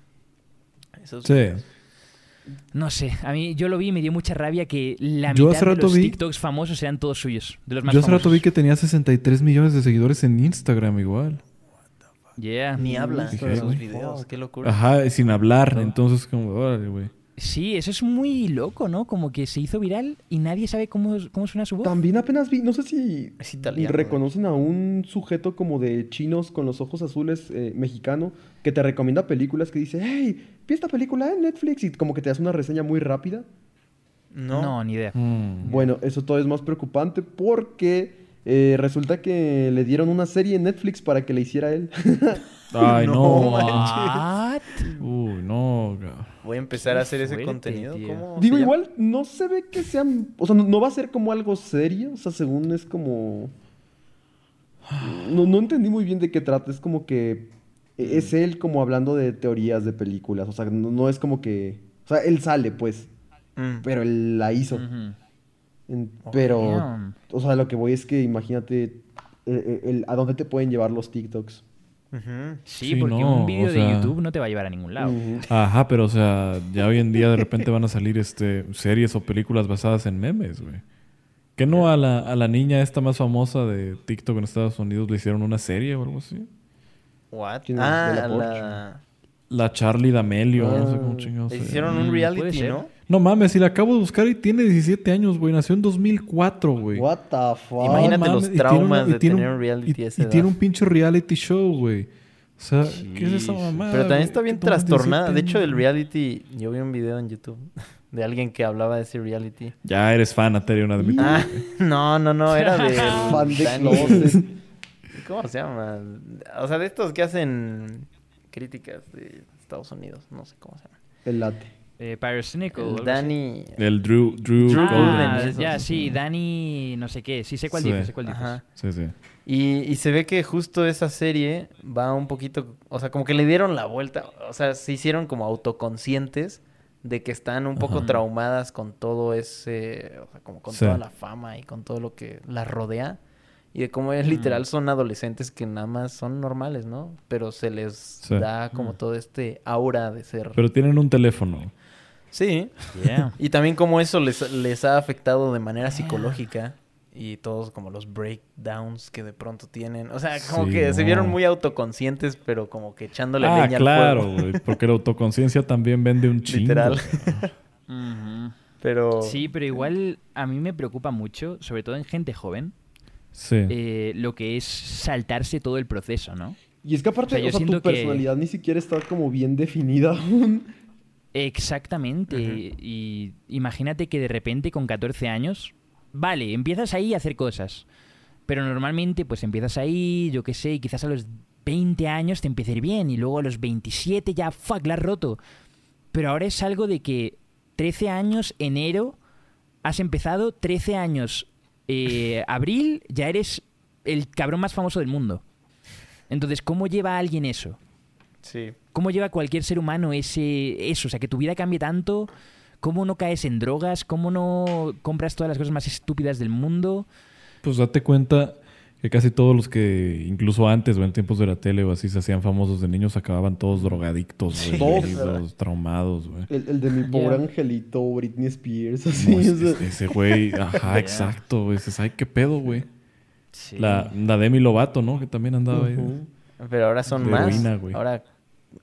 Esos Sí. No sé, a mí yo lo vi y me dio mucha rabia que la Yo mitad de los vi- TikToks famosos eran todos suyos. De los más Yo hace rato vi que tenía 63 millones de seguidores en Instagram igual. Yeah. Ni habla de sus videos. Qué locura. Ajá, sin hablar. Entonces, como, órale, güey. Sí, eso es muy loco, ¿no? Como que se hizo viral y nadie sabe cómo, cómo suena su voz. También apenas vi, no sé si Es italiano, reconocen a un sujeto como de chinos con los ojos azules eh, mexicano que te recomienda películas que dice, hey, vi esta película en Netflix y como que te hace una reseña muy rápida. No. No, ni idea. Mm. Bueno, eso todo es más preocupante porque eh, resulta que le dieron una serie en Netflix para que le hiciera él. Ay, no. No, What? Uy, no. Voy a empezar a hacer ese fuerte, contenido. tío. ¿Cómo se Digo, igual no se ve que sean, o sea, no, no va a ser como algo serio, o sea, según es como... No, no entendí muy bien de qué trata, es como que es él como hablando de teorías de películas, o sea, no, no es como que... O sea, él sale, pues, Mm. pero él la hizo. Oh, pero, damn. o sea, lo que voy es que imagínate eh, el- a dónde te pueden llevar los TikToks. Sí, Sí, porque no, un vídeo o de sea- YouTube no te va a llevar a ningún lado. Ajá, pero o sea, ya hoy en día de repente van a salir este series o películas basadas en memes, güey. ¿Que no a la, a la niña esta más famosa de TikTok en Estados Unidos le hicieron una serie o algo así? What? Ah, Bella la... La Charlie D'Amelio, no sé Ah. cómo chingados. Le se hicieron un Mm, reality. ¿no? No mames, si la acabo de buscar y tiene 17 años, güey. Nació en 2004, güey. What the fuck? Imagínate los tiene traumas de tiene tener un reality y, esa y tiene edad. un pinche reality show, güey. O sea, ¿qué es esa mamada? Pero también está bien trastornada. 17 De hecho, el reality... Yo vi un video en YouTube de alguien que hablaba de ese reality. Ya eres fan, Aterion, admítelo. Ah, no, no, no. Era de... Fan de closet. ¿Cómo se llama? O sea, de estos que hacen críticas de Estados Unidos. No sé cómo se llama. El late. Eh. Danny... El Drew, Drew, Drew Ah, ya, sí. sí, Dani, no sé qué. Sí sé cuál Sí. dices, sé cuál dices. Ajá. Sí, sí. Y, y se ve que justo esa serie va un poquito, o sea, como que le dieron la vuelta, o sea, se hicieron como autoconscientes de que están un poco Ajá. traumadas con todo ese, o sea, como con Sí. toda la fama y con todo lo que las rodea. Y de cómo es literal son adolescentes que nada más son normales, ¿no? Pero se les Sí. da como todo este aura de ser... Pero tienen un teléfono. Sí. Yeah. Y también como eso les, les ha afectado de manera psicológica. Y todos como los breakdowns que de pronto tienen. O sea, como Sí, que se vieron muy autoconscientes, pero como que echándole ah, leña al claro, fuego. güey. Porque la autoconciencia también vende un chingo. Literal. Pero... Sí, pero igual a mí me preocupa mucho, sobre todo en gente joven, Sí. eh, lo que es saltarse todo el proceso, ¿no? Y es que aparte, O sea, yo o sea, tu que- personalidad ni siquiera está como bien definida aún. Exactamente. Y imagínate que de repente con 14 años, vale, empiezas ahí a hacer cosas. Pero normalmente pues empiezas ahí, yo qué sé, y quizás a los 20 años te empieza a ir bien y luego a los 27 ya, fuck, la has roto. Pero ahora es algo de que 13 años, enero, has empezado, 13 años, eh, abril, ya eres el cabrón más famoso del mundo. Entonces, ¿cómo lleva a alguien eso? Sí. ¿Cómo lleva cualquier ser humano ese eso? O sea, que tu vida cambie tanto. ¿Cómo no caes en drogas? ¿Cómo no compras todas las cosas más estúpidas del mundo? Pues date cuenta que casi todos los que, incluso antes o en tiempos de la tele o así, se hacían famosos de niños, acababan todos drogadictos, Sí, traumados, güey. El, el de mi pobre angelito, Britney Spears, así. No, ese, güey, ajá, exacto, güey. Dices, ay, qué pedo, güey. Sí. La, la Demi Lovato, ¿no? Que también andaba ahí. ujú. Pero ahora son De más. heroína, güey. Ahora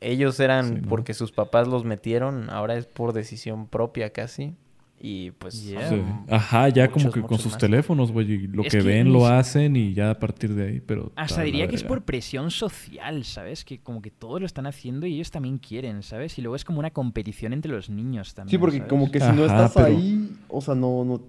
ellos eran Sí, ¿no? porque sus papás los metieron, ahora es por decisión propia casi. Y pues Yeah. Sí. Ajá, ya como que con sus más. teléfonos, güey. y Lo Es que, que ven lo hacen y ya a partir de ahí, pero... Hasta diría que es por presión social, ¿sabes? Que como que todos lo están haciendo y ellos también quieren, ¿sabes? Y luego es como una competición entre los niños también. Sí, porque ¿sabes? como que si no estás pero- ahí, o sea, no, no,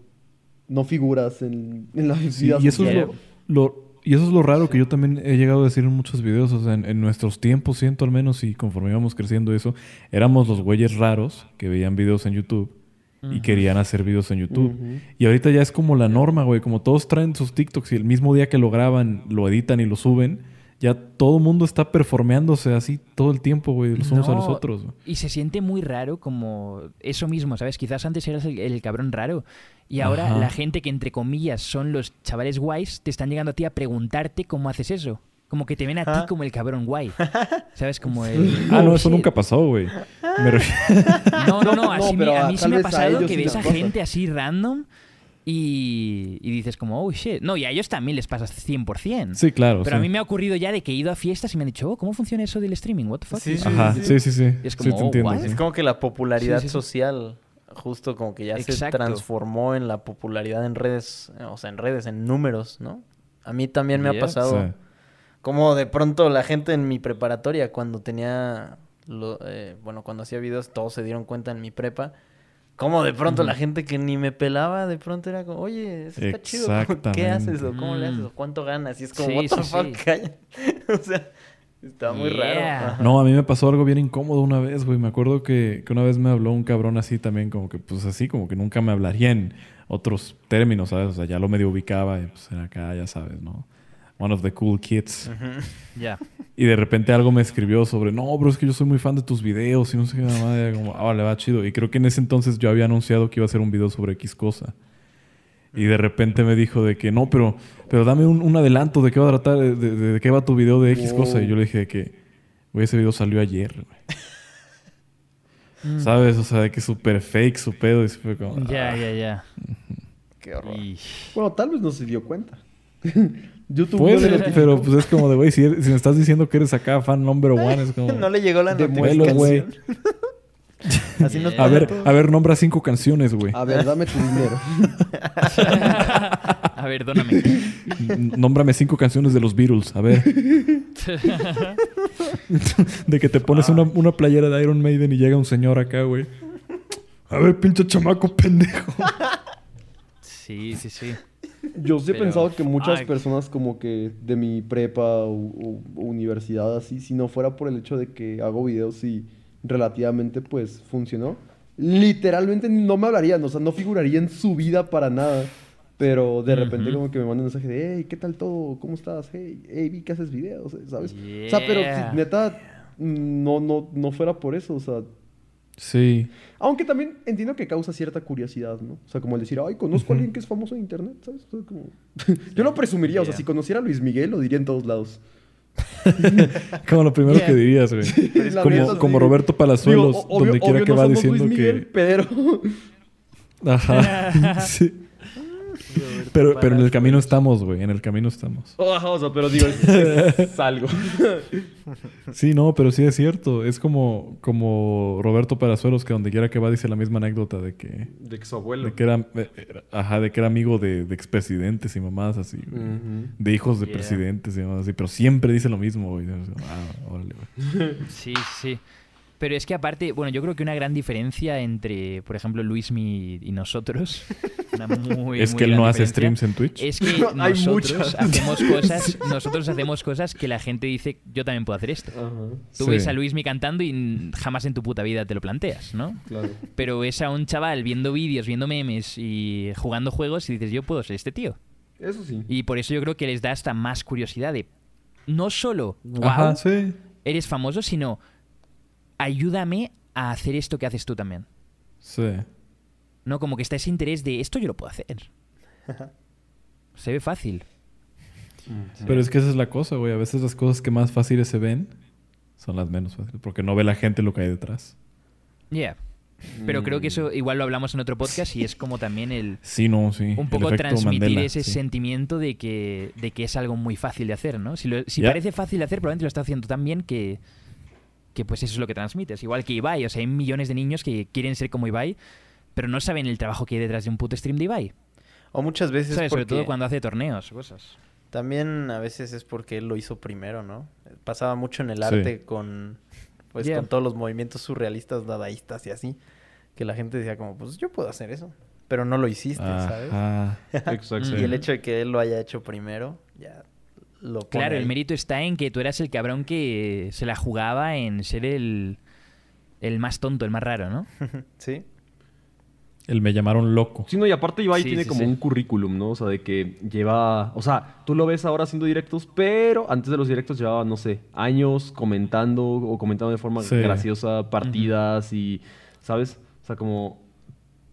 no figuras en, en la Sí, vida y eso es lo- y eso es lo raro que yo también he llegado a decir en muchos videos. O sea, en, en nuestros tiempos, siento al menos, y conforme íbamos creciendo eso, éramos los güeyes raros que veían videos en YouTube y querían hacer videos en YouTube. Y ahorita ya es como la norma, güey. Como todos traen sus TikToks y el mismo día que lo graban, lo editan y lo suben, ya todo el mundo está performeándose así todo el tiempo, güey, los unos a los otros. Y se siente muy raro como eso mismo, ¿sabes? Quizás antes eras el, el cabrón raro y ahora Ajá. la gente que entre comillas son los chavales guays te están llegando a ti a preguntarte cómo haces eso. Como que te ven a ti como el cabrón guay. ¿Sabes? Como el... Ah, no, "Oh, eso shit". nunca pasó, güey. No, no, no. No, me- a mí sí tal me ha pasado que sí ves a gente así random y, y dices como, oh, shit. No, y a ellos también les pasa 100%. Sí, claro. Pero sí. a mí me ha ocurrido ya de que he ido a fiestas y me han dicho, oh, ¿cómo funciona eso del streaming? What the fuck? Sí, sí, Ajá, sí, sí, sí, sí. Y es Sí, como, te oh, entiendo. sí. Es como que la popularidad Sí, sí, sí. social justo como que ya se transformó en la popularidad en redes, o sea, en redes, en números, ¿no? A mí también me ha pasado Sí. Como de pronto la gente en mi preparatoria cuando tenía, lo- eh, bueno, cuando hacía videos todos se dieron cuenta en mi prepa. Como de pronto la gente que ni me pelaba, de pronto era como, oye, eso está chido, ¿cómo- ¿qué haces? O cómo le haces, o cuánto ganas. Y es como, Sí, what the sí, fuck, sí. o sea, está muy Yeah. raro. Ajá. No, a mí me pasó algo bien incómodo una vez, güey. Me acuerdo que, que una vez me habló un cabrón así también, como que, pues así, como que nunca me hablaría en otros términos, ¿sabes? O sea, ya lo medio ubicaba y pues era acá, ya sabes, ¿no? One of the cool kids. Ya. Y de repente algo me escribió sobre, no, bro, es que yo soy muy fan de tus videos y no sé qué nada más. Como, ah, le va chido. Y creo que en ese entonces yo había anunciado que iba a hacer un video sobre X cosa. Y de repente me dijo de que, no, pero, pero dame un, un adelanto de qué va a tratar, de, de- de qué va tu video de X Wow. cosa. Y yo le dije de que, güey, ese video salió ayer, güey. ¿Sabes? O sea, de que súper fake su pedo. Y se fue como, Ya, ah. ya, ya. Qué horror. Y- Bueno, tal vez no se dio cuenta. YouTube Puede, no le notificó. pero pues es como de, güey, si, me estás diciendo que eres acá fan number one, es como... No le llegó la notificación. güey. Así nos A ver, todo. a ver, nombra cinco canciones, güey. A ver, dame tu dinero. A ver, dóname. N- Nómbrame cinco canciones de los Beatles, a ver. de que te pones una, una playera de Iron Maiden y llega un señor acá, güey. A ver, pinche chamaco pendejo. Sí, sí, sí. Yo sí he Pero, pensado que muchas personas como que de mi prepa o, o- o universidad así, si no fuera por el hecho de que hago videos y relativamente pues funcionó, literalmente no me hablarían, o sea, no figuraría en su vida para nada. Pero de repente como que me mandan un mensaje de, hey, ¿qué tal todo? ¿Cómo estás? Hey, hey, vi que haces videos, eh", ¿sabes? O sea, pero si neta no, no, no fuera por eso, o sea... Sí. Aunque también entiendo que causa cierta curiosidad, ¿no? O sea, como el decir, ay, conozco a alguien que es famoso en internet, ¿sabes? O sea, como... Yo lo presumiría, o sea, si conociera a Luis Miguel, lo diría en todos lados. Como lo primero Yeah. que dirías, güey. Como, como Roberto Palazuelos, Digo, o- obvio- donde quiera obvio que no va somos diciendo Luis Miguel, que... pero... Ajá. sí. Pero, pero en el camino estamos, güey. En el camino estamos. Ajá, o sea, pero digo, es, es- es algo. Sí, no, pero sí es cierto. Es como, como Roberto Palazuelos, que donde quiera que va dice la misma anécdota de que, De que su abuelo. de que era, eh, era- ajá, de que era amigo de, de expresidentes y mamás así, güey. De hijos de Yeah. presidentes y mamás así. Pero siempre dice lo mismo, güey. Ah, órale, güey. Sí, sí. Pero es que aparte, bueno, yo creo que una gran diferencia entre, por ejemplo, Luismi y nosotros, una muy, es muy que él no hace streams en Twitch. Es que Hay nosotros muchas. hacemos cosas, nosotros hacemos cosas que la gente dice, yo también puedo hacer esto. Ajá, Tú Sí. ves a Luismi cantando y jamás en tu puta vida te lo planteas, ¿no? claro. Pero ves a un chaval viendo vídeos, viendo memes y jugando juegos y dices, yo puedo ser este tío. Eso sí. Y por eso yo creo que les da hasta más curiosidad de no solo, wow, Ajá, sí. eres famoso, sino ayúdame a hacer esto que haces tú también. Sí. No, como que está ese interés de esto yo lo puedo hacer. Se ve fácil. Pero es que esa es la cosa, güey. A veces las cosas que más fáciles se ven son las menos fáciles. Porque no ve la gente lo que hay detrás. Yeah. Pero creo que Mm. eso igual lo hablamos en otro podcast y es como también el Sí, no, sí. un poco transmitir Mandela, ese sí. sentimiento de que, de que es algo muy fácil de hacer, ¿no? Si, lo- si parece fácil de hacer, probablemente lo está haciendo tan bien que, que pues eso es lo que transmites. Igual que Ibai, o sea, hay millones de niños que quieren ser como Ibai, pero no saben el trabajo que hay detrás de un puto stream de Ibai. O muchas veces ¿Sabes? Sobre todo cuando hace torneos cosas. también a veces es porque él lo hizo primero, ¿no? Pasaba mucho en el Sí. arte con pues Yeah. con todos los movimientos surrealistas, dadaístas y así, que la gente decía como, pues yo puedo hacer eso, pero no lo hiciste, ¿sabes? Exacto. Y el hecho de que él lo haya hecho primero, ya lo pone Claro, el mérito está en que tú eras el cabrón que se la jugaba en ser el, el más tonto, el más raro, ¿no? sí. El me llamaron loco. Sí, no, y aparte Ibai Sí, tiene sí, como sí. un currículum, ¿no? O sea, de que lleva... O sea, tú lo ves ahora haciendo directos, pero antes de los directos llevaba, no sé, años comentando o comentando de forma Sí. graciosa partidas y, ¿sabes? O sea, como...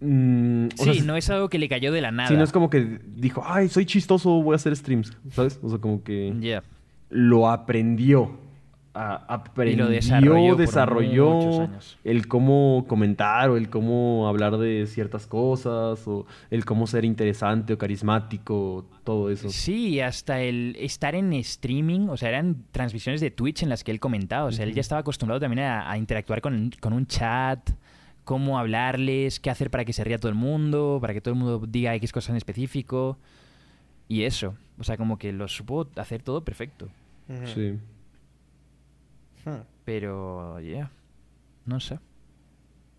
mm, o Sí, sea, no es algo que le cayó de la nada. Sí, no es como que dijo, ay, soy chistoso, voy a hacer streams, ¿sabes? O sea, como que Yeah. lo aprendió. A- aprendió, desarrolló desarrolló, años. el cómo comentar o el cómo hablar de ciertas cosas o el cómo ser interesante o carismático, todo eso. Sí, hasta el estar en streaming, o sea, eran transmisiones de Twitch en las que él comentaba, o sea, él ya estaba acostumbrado también a, a interactuar con, con un chat, cómo hablarles, qué hacer para que se ría todo el mundo, para que todo el mundo diga X cosas en específico, y eso, o sea, como que lo supo hacer todo perfecto. Sí. Hmm. pero, yeah, no sé.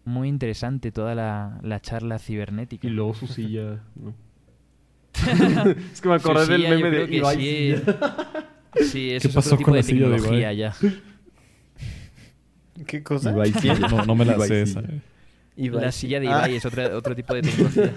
Muy interesante toda la, la charla cibernética. Y luego su silla, ¿no? es que me Su acordé del silla, meme de Ibai sí. silla. Sí, eso ¿Qué es pasó otro tipo con de la silla de tecnología Ibai? ya. ¿Qué cosa? Ibai. No, no me la Ibai sé esa. Ibai. La silla de Ah, Ibai es otra, otro tipo de tecnología.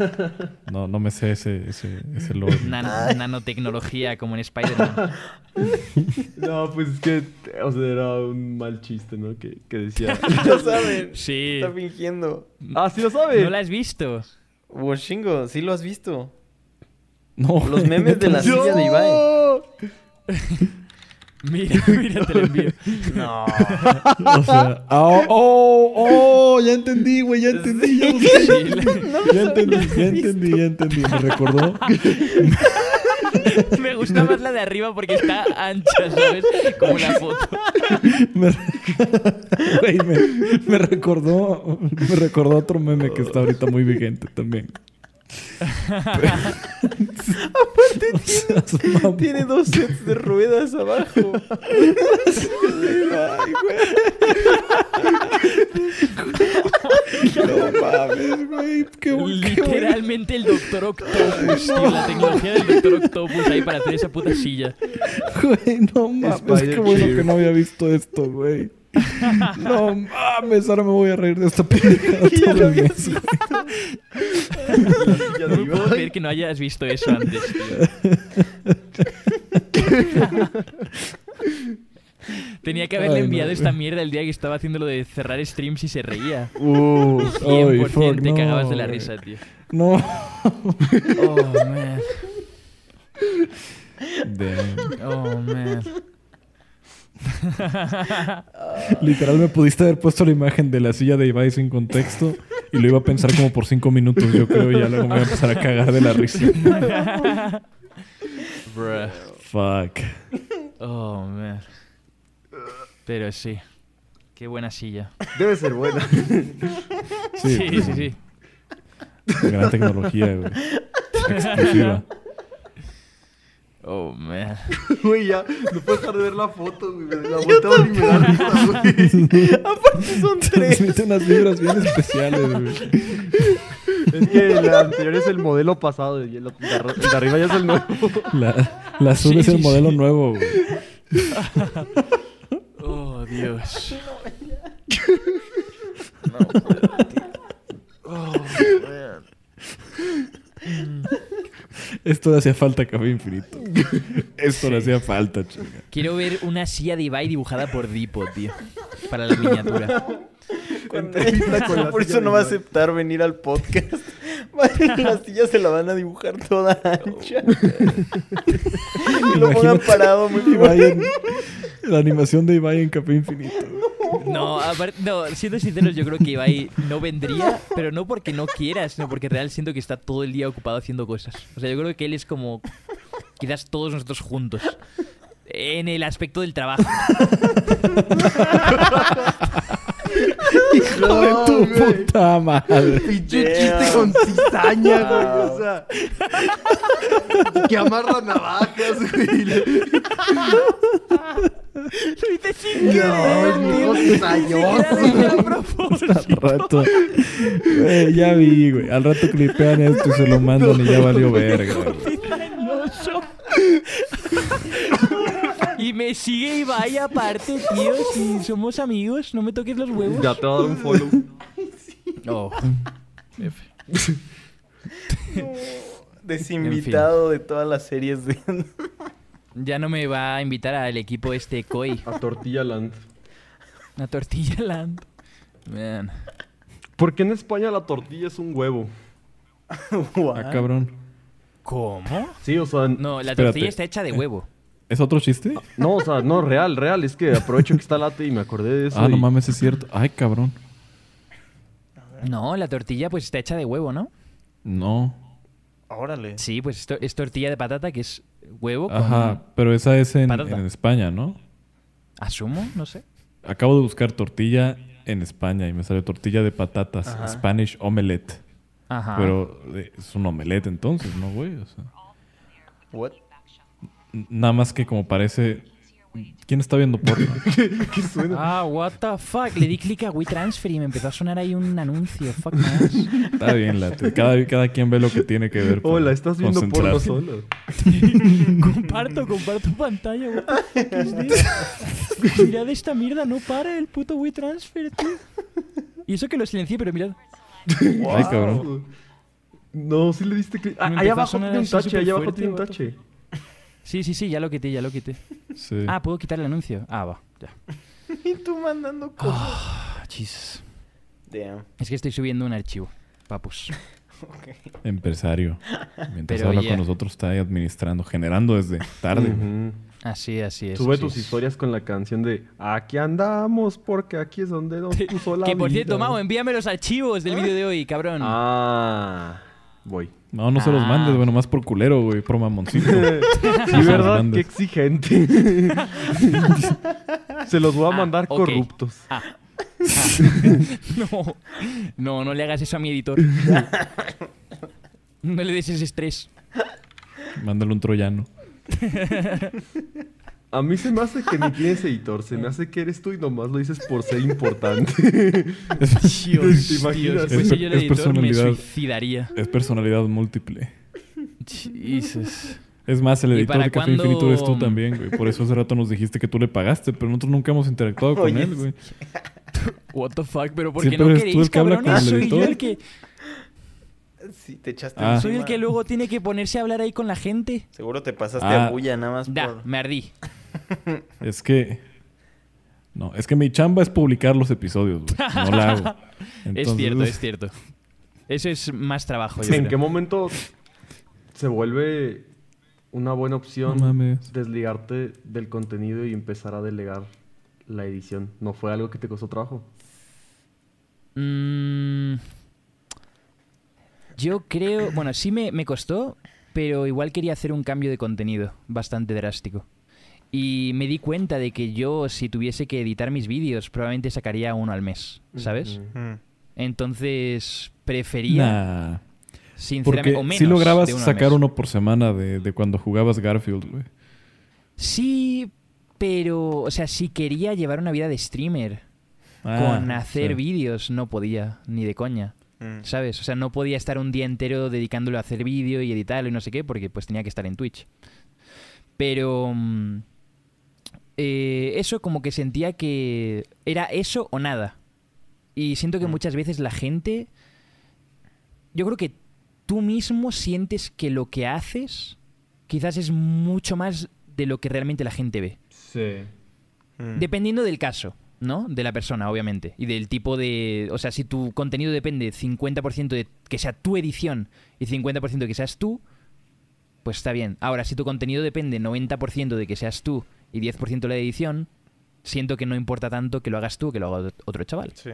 No, no me sé ese, ese, ese lore. Nan- nanotecnología, como en Spider-Man. No, pues es que, o sea, era un mal chiste, ¿no? Que, que decía... no saben. Sí. Está fingiendo. ah, sí lo sabe. ¿No la has visto? Washingo, sí lo has visto. No. Los memes de la silla de Ibai. Mira, mira, te lo envío. No. O sea, oh, oh, oh, ya entendí, güey, ya entendí, ya, lo sé. Sí, la- ya entendí, ya entendí, ya entendí. Me recordó. me gusta más la de arriba porque está ancha, ¿sabes? Como la foto. Me, güey, me, me recordó, me recordó otro meme que está ahorita muy vigente también. Aparte tiene, Tiene dos sets de ruedas abajo. Ay, No mames, güey. Qué, bu- qué bueno. Literalmente el Doctor Octopus, tío. La tecnología del Doctor Octopus ahí para hacer esa puta silla. Güey, no mames. Spider Qué bueno que no había visto esto, güey. No mames, ahora me voy a reír de esta película todo el mes, güey. No me puedo creer que no hayas visto eso antes, tío. Tenía que haberle Ay, no, enviado esta mierda el día que estaba haciendo lo de cerrar streams y se reía. Uh, 100% Ay, fuck, te no, cagabas de la risa, tío. No. Oh, man. Damn. Oh, man. Literal me pudiste haber puesto la imagen de la silla de Ibai sin contexto y lo iba a pensar como por cinco minutos, yo creo, y ya luego me iba a empezar a cagar de la risa. Bruh. Fuck. Oh, man. Pero sí. Qué buena silla. debe ser buena. Sí, Sí, sí, sí. Gran tecnología, güey. Exclusiva. Oh, man. Güey, ya, no puedo dejar de ver la foto, güey. La volteo y me da risa, güey. Son Transmite unas vibras bien especiales, güey. Es que el anterior es el modelo pasado y el de arri- el de arriba ya es el nuevo. La, la azul Sí, es el sí, modelo sí. nuevo, güey. Oh, Dios. Esto le hacía falta Café Infinito. Esto le hacía falta, chica. Quiero ver una silla de Ibai dibujada por Dipo, tío. Para la miniatura. Con la Por eso no va a aceptar venir al podcast. La silla se la van a dibujar toda ancha. Y lo pongan parado muy Ibai en- la animación de Ibai en Café Infinito. No, aparte, no, siendo sinceros, yo creo que Ibai no vendría, pero no porque no quiera, sino porque real siento que está todo el día ocupado haciendo cosas. O sea, yo creo que él es como quizás todos nosotros juntos. En el aspecto del trabajo. ¡Hijo de tu güey. puta madre! Pinche chiste con cizaña, güey. Wow. O sea, que amarra navajas, güey. Lo hice sin No, viejo cizañoso. Al rato. Güey, ya vi, güey. Al rato clipean esto y se lo mandan y ya valió verga, güey. Cizañoso. Y me sigue Ibai aparte, tío. Si somos amigos, no me toques los huevos. Ya te va a dar un follow. Oh. Desinvitado de todas las series de... Ya no me va a invitar al equipo este Koi. A Tortilla Land. Una tortilla land. Man. ¿Por qué en España la tortilla es un huevo? Ah, cabrón. ¿Cómo? Sí, o sea, no, No, la Espérate. tortilla está hecha de huevo. ¿Es otro chiste? o sea, no, real, real. Es que aprovecho que está late y me acordé de eso. Ah, no mames, es cierto. Ay, cabrón. No, la tortilla pues está hecha de huevo, ¿no? No. Órale. Sí, pues es tortilla de patata que es huevo con... Ajá, pero esa es en, España, ¿no? Asumo, no sé. Acabo de buscar tortilla en España y me salió tortilla de patatas. Ajá. Spanish omelette. Ajá. Pero eh, es un omelette entonces, ¿no, güey? O sea, What? Nada más que como parece... ¿Quién está viendo porno? ¿Qué suena? Ah, what the fuck. Le di clic a WeTransfer y me empezó a sonar ahí un anuncio. Fuck ass. Está bien, late. Cada, cada quien ve lo que tiene que ver. Hola, estás viendo porno solo. comparto, comparto pantalla. What the fuck is this? Mirad esta mierda, no para el puto WeTransfer, tío. Y eso que lo silencié, pero mirad. Ay, cabrón. No, sí le diste clic. Ah, Me ahí empezó a abajo tiene un tache, ahí súper abajo tiene un tache. Sí, sí, sí, ya lo quité, ya lo quité. Sí. Ah, ¿puedo quitar el anuncio? Ah, va, ya. Y tú mandando cosas. Ah, Jesus. Damn. Es que estoy subiendo un archivo, papus. Empresario. Mientras Pero habla ya. con nosotros, está ahí administrando, generando desde tarde. Así, así es. Sube así tus es. historias con la canción de Aquí andamos porque aquí es donde nos puso la Que por vida". cierto, Mau, envíame los archivos del vídeo de hoy, cabrón. Ah, voy. No, no se los Ah. mandes, bueno, más por culero, güey, por mamoncito. Sí, ¿verdad? Qué exigente. Se los voy a Ah, mandar ok. corruptos. Ah. no, no, no le hagas eso a mi editor. no le des ese estrés. Mándale un troyano. A mí se me hace que ni tienes editor. Se me hace que eres tú y nomás lo dices por ser importante. Dios, ¿Te imaginas? Dios. Es Fuese per- yo el es editor, me personalidad. suicidaría. Es personalidad múltiple. Jesus. Es más, el ¿Y editor de Café Infinito eres tú también, güey. Por eso hace rato nos dijiste que tú le pagaste, pero nosotros nunca hemos interactuado con Oye, él, güey. What the fuck, pero ¿por qué Siempre no eres tú queréis, el que habla con el Soy yo editor. el que, Sí, te echaste Ah. soy el que luego tiene que ponerse a hablar ahí con la gente. Seguro te pasaste Ah. a bulla nada más Da, por... me ardí. Es que... No, es que mi chamba es publicar los episodios, güey. No la hago. es cierto, es cierto. Eso es más trabajo. yo ¿En creo. qué momento se vuelve una buena opción No desligarte del contenido y empezar a delegar la edición? ¿No fue algo que te costó trabajo? Mm, yo creo, bueno, sí me, me costó, pero igual quería hacer un cambio de contenido bastante drástico. Y me di cuenta de que yo, si tuviese que editar mis vídeos, probablemente sacaría uno al mes, ¿sabes? Entonces, prefería, Nah. sinceramente, Porque o menos. si lograbas de uno sacar uno por semana de, de cuando jugabas Garfield, güey. Sí, pero, o sea, si quería llevar una vida de streamer Ah, con hacer sí. vídeos, no podía, ni de coña. Mm. ¿Sabes? O sea, no podía estar un día entero dedicándolo a hacer vídeo y editarlo y no sé qué, porque pues tenía que estar en Twitch. Pero mm, eh, eso como que sentía que era eso o nada. Y siento que Mm. muchas veces la gente... Yo creo que tú mismo sientes que lo que haces quizás es mucho más de lo que realmente la gente ve. Sí. Mm. Dependiendo del caso, ¿no? De la persona, obviamente. Y del tipo de... O sea, si tu contenido depende 50% de que sea tu edición y 50% de que seas tú, pues está bien. Ahora, si tu contenido depende 90% de que seas tú y 10% la edición, siento que no importa tanto que lo hagas tú que lo haga otro chaval. Sí.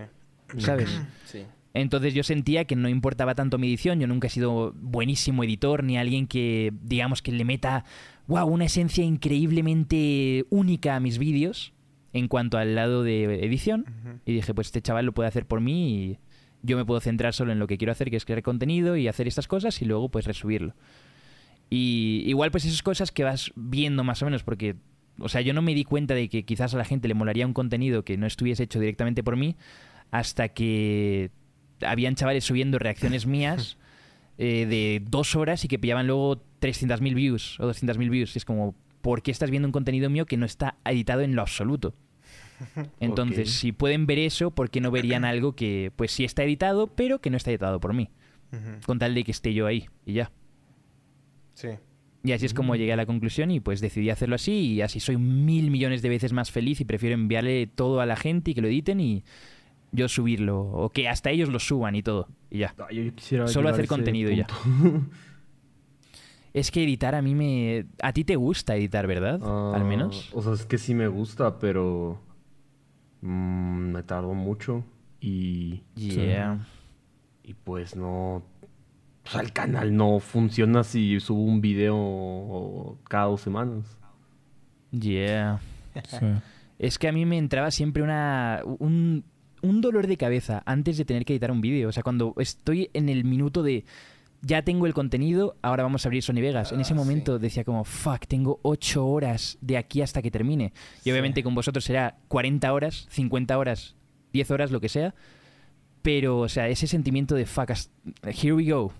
¿Sabes? Sí. Entonces yo sentía que no importaba tanto mi edición, yo nunca he sido buenísimo editor, ni alguien que, digamos, que le meta, wow, una esencia increíblemente única a mis vídeos en cuanto al lado de edición. Y dije, pues este chaval lo puede hacer por mí y yo me puedo centrar solo en lo que quiero hacer, que es crear contenido y hacer estas cosas y luego pues resubirlo. Y igual pues esas cosas que vas viendo más o menos, porque, o sea, yo no me di cuenta de que quizás a la gente le molaría un contenido que no estuviese hecho directamente por mí hasta que habían chavales subiendo reacciones mías eh, de dos horas y que pillaban luego 300.000 views o 200.000 views. Y es como, ¿por qué estás viendo un contenido mío que no está editado en lo absoluto? Entonces, si pueden ver eso, ¿por qué no verían algo que, pues sí está editado, pero que no está editado por mí? Con tal de que esté yo ahí y ya. Sí. Y así es como llegué a la conclusión y pues decidí hacerlo así y así soy mil millones de veces más feliz y prefiero enviarle todo a la gente y que lo editen y yo subirlo o que hasta ellos lo suban y todo y ya. Ah, yo Solo hacer contenido y ya. Es que editar a mí me... A ti te gusta editar, ¿verdad? Al Ah, menos. O sea, es que sí me gusta, pero mm, me tardo mucho y, Yeah. y pues no... O sea, el canal no funciona si subo un video cada dos semanas. Yeah. Sí. Es que a mí me entraba siempre una... Un, un dolor de cabeza antes de tener que editar un vídeo. O sea, cuando estoy en el minuto de... Ya tengo el contenido, ahora vamos a abrir Sony Vegas. En ese Ah, momento decía como, fuck, tengo 8 horas de aquí hasta que termine. Y Sí. obviamente con vosotros será 40 horas, 50 horas, 10 horas, lo que sea. Pero, o sea, ese sentimiento de fuck, here we go.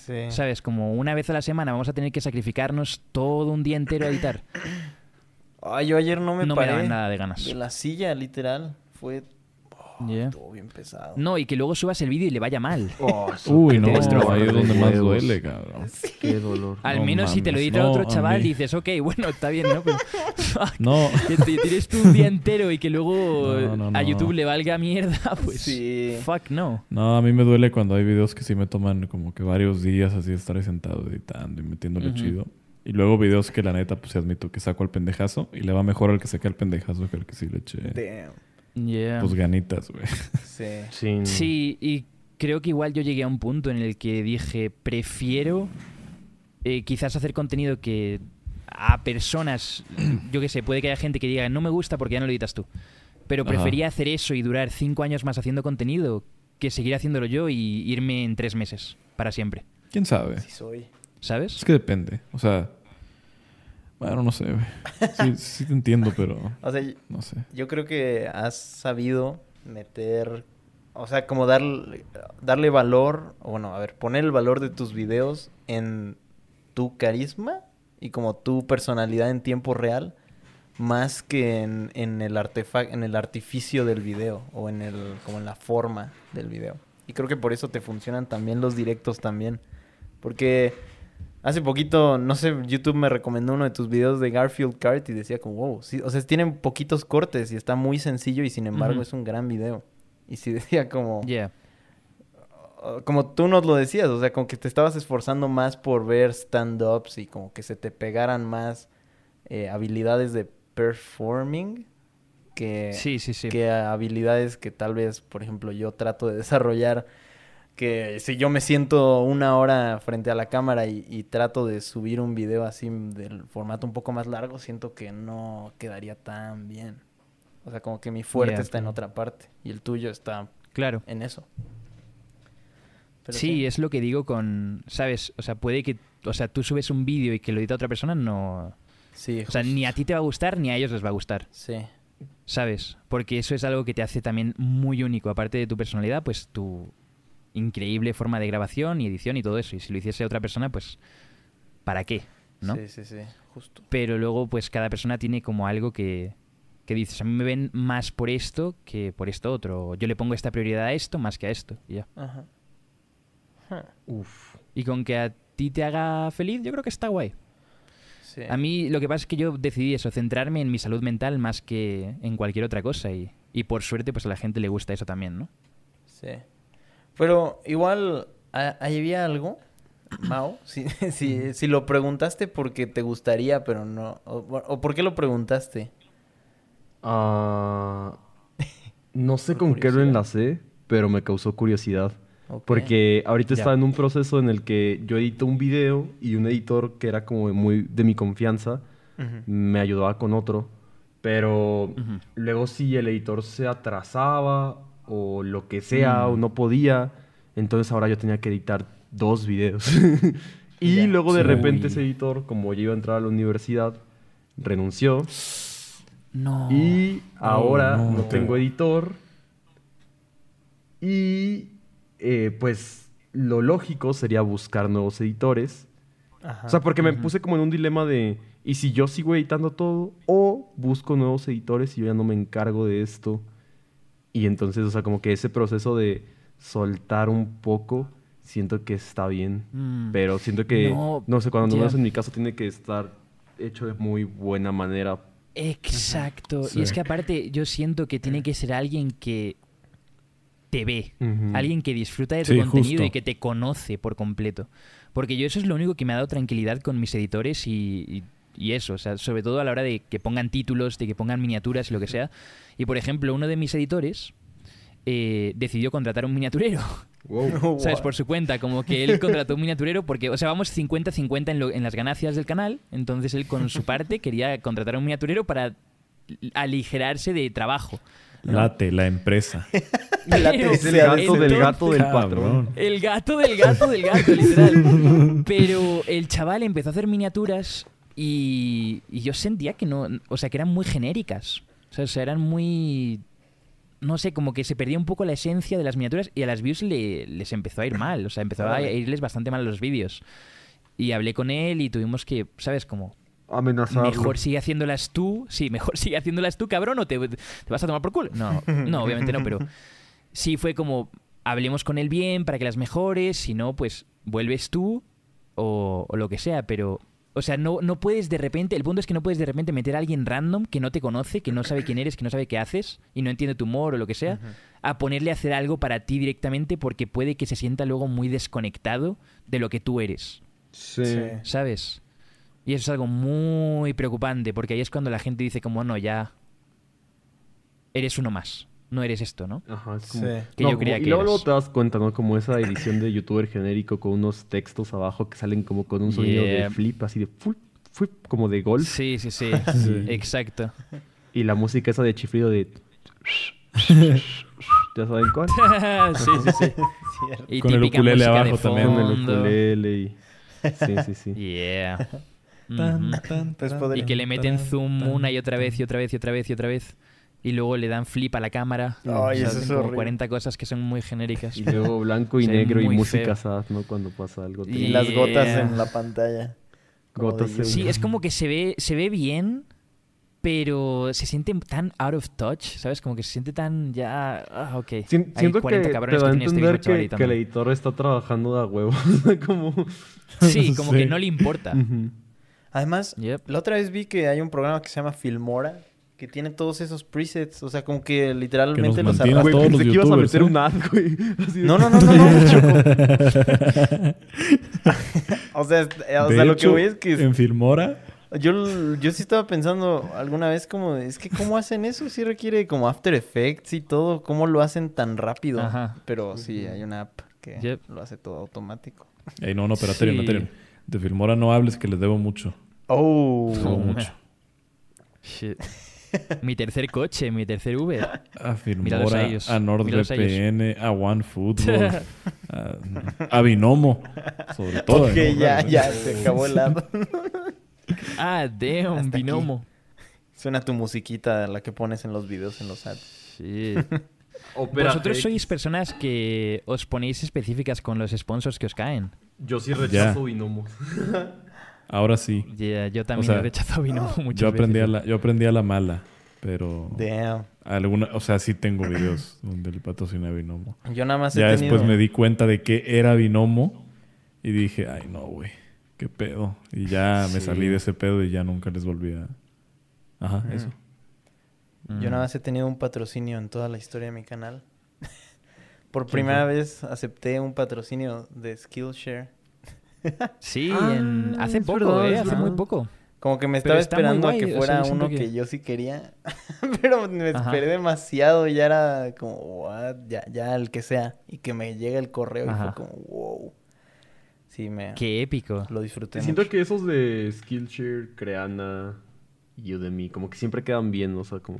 Sí. ¿Sabes? Como una vez a la semana vamos a tener que sacrificarnos todo un día entero a editar. Ay, yo ayer no me no me paré daban nada de ganas. de la silla, literal. Fue... oh, Yeah. Estuvo bien pesado. No, y que luego subas el vídeo y le vaya mal. Oh, eso Uy, no, ahí es donde más duele, cabrón. Qué dolor. Al No menos si te lo edita no, otro chaval, mí. dices, ok, bueno, está bien, ¿no? Pero, fuck, No, que te tienes tú un día entero y que luego No, no, a no. YouTube le valga mierda, pues Sí. fuck no. no, a mí me duele cuando hay videos que sí me toman como que varios días así de estar ahí sentado editando y metiéndole Ujú. chido. Y luego videos que la neta, pues admito que saco al pendejazo y le va mejor al que saque al pendejazo que al que sí le eche Damn. Yeah. pues ganitas, güey. Sí. Sin- Sí, y creo que igual yo llegué a un punto en el que dije, prefiero eh, quizás hacer contenido que a personas, yo qué sé, puede que haya gente que diga, no me gusta porque ya no lo editas tú. Pero Ajá. prefería hacer eso y durar cinco años más haciendo contenido que seguir haciéndolo yo y irme en tres meses, para siempre. ¿Quién sabe? Sí soy. ¿Sabes? Es que depende. O sea, bueno, no sé, güey. Sí, sí te entiendo, pero O sea, no sé. yo creo que has sabido meter... O sea, como darle, darle valor... o Bueno, a ver, poner el valor de tus videos en tu carisma y como tu personalidad en tiempo real más que en, en el artefact, en el artificio del video o en el como en la forma del video. Y creo que por eso te funcionan también los directos también. Porque hace poquito, no sé, YouTube me recomendó uno de tus videos de Garfield Kart y decía como, wow, sí, o sea, tienen poquitos cortes y está muy sencillo y sin embargo es un gran video. Y sí decía como, Yeah. uh, como tú nos lo decías, o sea, como que te estabas esforzando más por ver stand-ups y como que se te pegaran más eh, habilidades de performing que, Sí, sí, sí. que habilidades que tal vez, por ejemplo, yo trato de desarrollar. Que si yo me siento una hora frente a la cámara y, y trato de subir un video así del formato un poco más largo, siento que no quedaría tan bien. O sea, como que mi fuerte Yeah. está en otra parte y el tuyo está Claro. en eso. Pero Sí, es lo que digo con, ¿sabes? O sea, puede que, o sea, tú subes un vídeo y que lo edita otra persona, no... Sí, O sea, ni a ti te va a gustar ni a ellos les va a gustar, Sí. ¿sabes? Porque eso es algo que te hace también muy único, aparte de tu personalidad, pues tu increíble forma de grabación y edición y todo eso. Y si lo hiciese otra persona, pues, ¿para qué? ¿no? Sí, sí, sí, justo. Pero luego, pues cada persona tiene como algo que, que dices, a mí me ven más por esto que por esto otro. Yo le pongo esta prioridad a esto más que a esto. Y ya. Ajá. Huh. Uf. Y con que a ti te haga feliz, yo creo que está guay. Sí. A mí lo que pasa es que yo decidí eso, centrarme en mi salud mental más que en cualquier otra cosa. Y, y por suerte, pues a la gente le gusta eso también, ¿no? Sí. Pero igual, ¿ha- ¿había algo, Mao? Si, si, si lo preguntaste porque te gustaría, pero no. O, o por qué lo preguntaste? Ah, no sé con qué lo enlacé, pero me causó curiosidad. Porque ahorita Ya. estaba en un proceso en el que yo edito un video y un editor que era como muy de mi confianza me ayudaba con otro. Pero luego si el editor se atrasaba o lo que sea Mm. o no podía, entonces ahora yo tenía que editar dos videos. y Ya. luego de Sí. repente ese editor, como yo iba a entrar a la universidad, renunció. No. Y ahora no. no, tengo editor. Y eh, pues lo lógico sería buscar nuevos editores. Ajá. O sea, porque me puse como en un dilema de, ¿y si yo sigo editando todo? O busco nuevos editores y yo ya no me encargo de esto. Y entonces, o sea, como que ese proceso de soltar un poco, siento que está bien. Mm. Pero siento que, No, no, sé, cuando ya. menos en mi caso tiene que estar hecho de muy buena manera. Exacto. Sí. Y es que aparte yo siento que tiene que ser alguien que te ve, alguien que disfruta de tu Sí, contenido justo. y que te conoce por completo. Porque yo eso es lo único que me ha dado tranquilidad con mis editores y, y- y eso, o sea, sobre todo a la hora de que pongan títulos, de que pongan miniaturas y lo que sea. Y por ejemplo, uno de mis editores eh, decidió contratar un miniaturero. ¿Sabes? Por su cuenta, como que él contrató un miniaturero porque, o sea, vamos 50-50 en, en las ganancias del canal, entonces él con su parte quería contratar a un miniaturero para aligerarse de trabajo. ¿no? Late, la empresa. Pero- Es el gato del entonces- gato del patrón. El gato del gato del gato, literal. Pero el chaval empezó a hacer miniaturas y, y yo sentía que no, o sea, que eran muy genéricas. O sea, eran muy... No sé, como que se perdía un poco la esencia de las miniaturas y a las views le- les empezó a ir mal. O sea, empezó a irles bastante mal a los vídeos. Y hablé con él y tuvimos que, ¿sabes? Como, Amenazarlo. mejor sigue haciéndolas tú. Sí, mejor sigue haciéndolas tú, cabrón, o te, te vas a tomar por culo. No, no, obviamente no, pero sí fue como, hablemos con él bien para que las mejores, si no, pues vuelves tú o, o lo que sea, pero... O sea, no, no puedes de repente, el punto es que no puedes de repente meter a alguien random que no te conoce, que no sabe quién eres, que no sabe qué haces y no entiende tu humor o lo que sea, a ponerle a hacer algo para ti directamente porque puede que se sienta luego muy desconectado de lo que tú eres. Sí. Sí. ¿sabes? Y eso es algo muy preocupante, porque ahí es cuando la gente dice como, no, ya eres uno más, no eres esto, ¿no? Ajá, es como... Sí. Que yo creía y que luego, eras. luego te das cuenta, ¿no? Como esa edición de youtuber genérico con unos textos abajo que salen como con un sonido Yeah. de flip, así de full, flip, como de golf. Sí, sí, sí, Sí. exacto. Y la música esa de chiflido de... ¿Ya saben cuál? sí, sí, sí. Y Con el típica ukulele música de abajo también. Con el ukulele y... Sí, sí, sí. Yeah. Pues Y que le meten tan, zoom tan, una y otra vez y otra vez y otra vez y otra vez. Y luego le dan flip a la cámara. Ay, O sea, eso es como horrible. 40 cosas que son muy genéricas. Y luego blanco y negro y muy música feo. sad, ¿no? Cuando pasa algo. Y las gotas en la pantalla. Gotas de de- Sí, es como que se ve, se ve bien, pero se siente tan out of touch, ¿sabes? Como que se siente tan ya... Ah, ok. Hay siento 40 que te cabrones da a que tienen este que, que el editor está trabajando de huevo. como... Sí, como que no le importa. Además, Yep. la otra vez vi que hay un programa que se llama Filmora que tiene todos esos presets. O sea, como que literalmente los mantiene a arrastra. Todos los pensé que ibas a meter ¿eh? un ad, güey. Así No, no, no, no, no. o sea, est- o De sea lo que voy es que En Filmora, yo, yo sí estaba pensando alguna vez como, es que ¿cómo hacen eso? Sí requiere como After Effects y todo. ¿Cómo lo hacen tan rápido? Ajá. Pero sí, hay una app que Yep. lo hace todo automático. Ey, no, no, pero Aterion, Sí. Aterion. De Filmora no hables que les debo mucho. Oh. Les debo mucho. Shit. mi tercer coche, mi tercer Uber. A Filmora, ellos. a a. NordVPN, a OneFootball, a, a Binomo. Sobre todo. Ok, ¿no? ya, ya, se acabó el ad. ah, damn, Hasta aquí. binomo. Suena tu musiquita, la que pones en los videos, en los ads. Sí. Opera Vosotros sois personas que os ponéis específicas con los sponsors que os caen. Yo sí rechazo Binomo. Ahora sí. Yeah, yo también sea, he rechazado binomo muchas Yo aprendí, a la, yo aprendí a la mala. Pero Damn. alguna, o sea, sí tengo videos donde le patrocina a Binomo. Yo nada más he Ya tenido... después me di cuenta de que era Binomo y dije, ay no, güey, qué pedo. Y ya me salí de ese pedo y ya nunca les volví a... Ajá, Mm. eso. Mm. Yo nada más he tenido un patrocinio en toda la historia de mi canal. Por primera vez acepté un patrocinio de Skillshare. Sí, Ah, en- hace poco, verdad, ¿eh? Hace muy poco. Como que me estaba esperando a que o sea, fuera yo uno que... que- yo sí quería. Pero me Ajá. esperé demasiado y ya era como, what, ya, ya el que sea. Y que me llega el correo y fue como, wow. Sí, me Qué épico. lo disfruté Siento mucho. que esos de Skillshare, Creana y Udemy, como que siempre quedan bien, o sea, como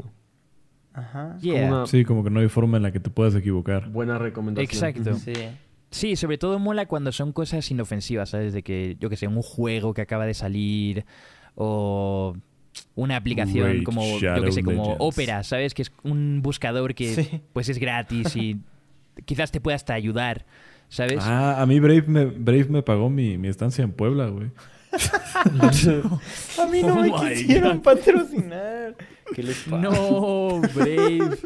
Ajá. Yeah. una Sí, como que no hay forma en la que te puedas equivocar. buena recomendación. Exacto. Sí. Sí, sobre todo mola cuando son cosas inofensivas, ¿sabes? De que, yo que sé, un juego que acaba de salir o una aplicación como, yo que sé, como Legends. Opera, ¿sabes? Que es un buscador que Sí. pues es gratis y quizás te pueda hasta ayudar, ¿sabes? Ah, a mí Brave me, Brave me pagó mi, mi estancia en Puebla, güey. A mí no Oh me quisieron patrocinar. ¿Qué les pasa? No, Brave.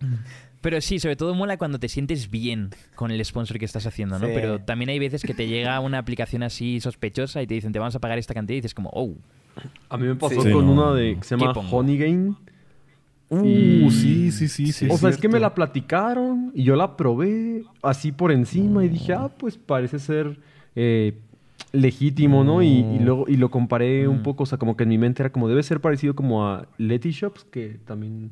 Pero sí, sobre todo mola cuando te sientes bien con el sponsor que estás haciendo, ¿no? Sí. Pero también hay veces que te llega una aplicación así sospechosa y te dicen, te vamos a pagar esta cantidad y dices como, oh, A mí me pasó Sí, con no, una de que se ¿Qué llama pongo? Honeygain. Uh, Y- sí, sí, sí, sí. o sea, es que me la platicaron y yo la probé así por encima y dije, ah, pues parece ser eh, legítimo, ¿no? Y, y luego y lo comparé un Mm. poco, o sea, como que en mi mente era como debe ser parecido como a Letty Shops, que también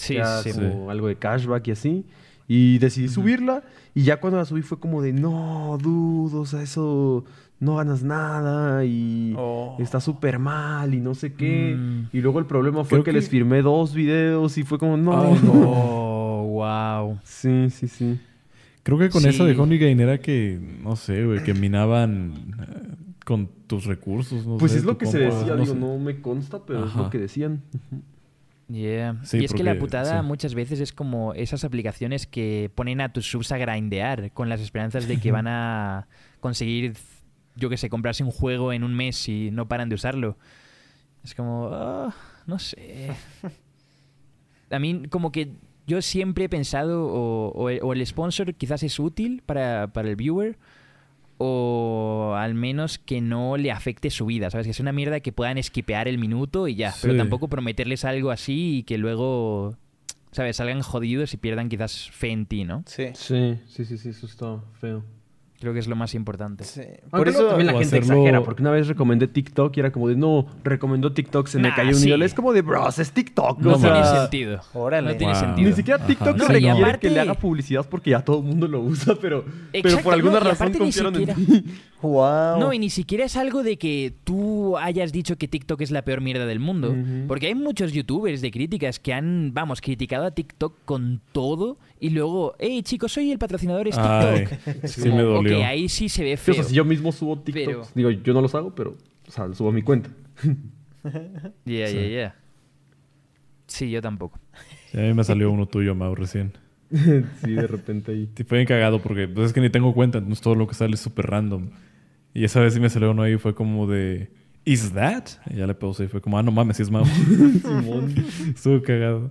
sí, sí. como algo de cashback y así. Y decidí subirla y ya cuando la subí fue como de, no, dude, o sea, eso no ganas nada y Oh. está súper mal y no sé qué. Mm. Y luego el problema fue que, que- les firmé dos videos y fue como, no. Ay, no. Oh, wow. Sí, sí, sí. Creo que con Sí. esa de Honeygain era que, no sé, güey, que minaban eh, con tus recursos. No Pues sé, es lo que se decía, no digo, sé. no me consta, pero es lo que decían. Yeah. Sí, y es que la putada sí. muchas veces es como esas aplicaciones que ponen a tus subs a grindear con las esperanzas de que van a conseguir, yo que sé, comprarse un juego en un mes y no paran de usarlo. Es como, ah, no sé. A mí como que yo siempre he pensado o, o el- o el sponsor quizás es útil para, para el viewer o al menos que no le afecte su vida, ¿sabes? Que es una mierda que puedan esquipear el minuto y ya, pero tampoco prometerles algo así y que luego, ¿sabes? Salgan jodidos y pierdan quizás fe en ti, ¿no? Sí. Sí, sí, sí, sí, eso está feo. Creo que es lo más importante. Sí. Por eso... también la gente hacerlo- exagera, porque una vez recomendé TikTok y era como de, no, recomendó TikTok, se me Nah, cayó un sí. ídolo. Es como de, bros, es TikTok. No o sea, tiene sentido. Órale. No tiene Wow. sentido. Ni siquiera TikTok Ajá. No, requiere aparte- que le haga publicidad porque ya todo el mundo lo usa, pero, pero por alguna no, razón confiaron en ti. Wow. No, y ni siquiera es algo de que tú hayas dicho que TikTok es la peor mierda del mundo. Porque hay muchos youtubers de críticas que han, vamos, criticado a TikTok con todo y luego, hey chicos, soy el patrocinador es Ay, TikTok. Es sí como, me dolió. Ok, ahí sí se ve Sí, o feo. sea, si yo mismo subo TikTok, Pero- digo, yo no los hago, pero, o sea, los subo a mi cuenta. Yeah, Sí. yeah, yeah. Sí, yo tampoco. Sí, a mí me salió uno tuyo, Mau, recién. sí, de repente ahí. Sí, fue bien cagado porque pues, es que ni tengo cuenta, entonces todo lo que sale es súper random. Y esa vez sí me salió uno ahí y fue como de... ¿Is that? Y ya le pausé y fue como, ah, no mames, sí es Mao. Estuvo cagado.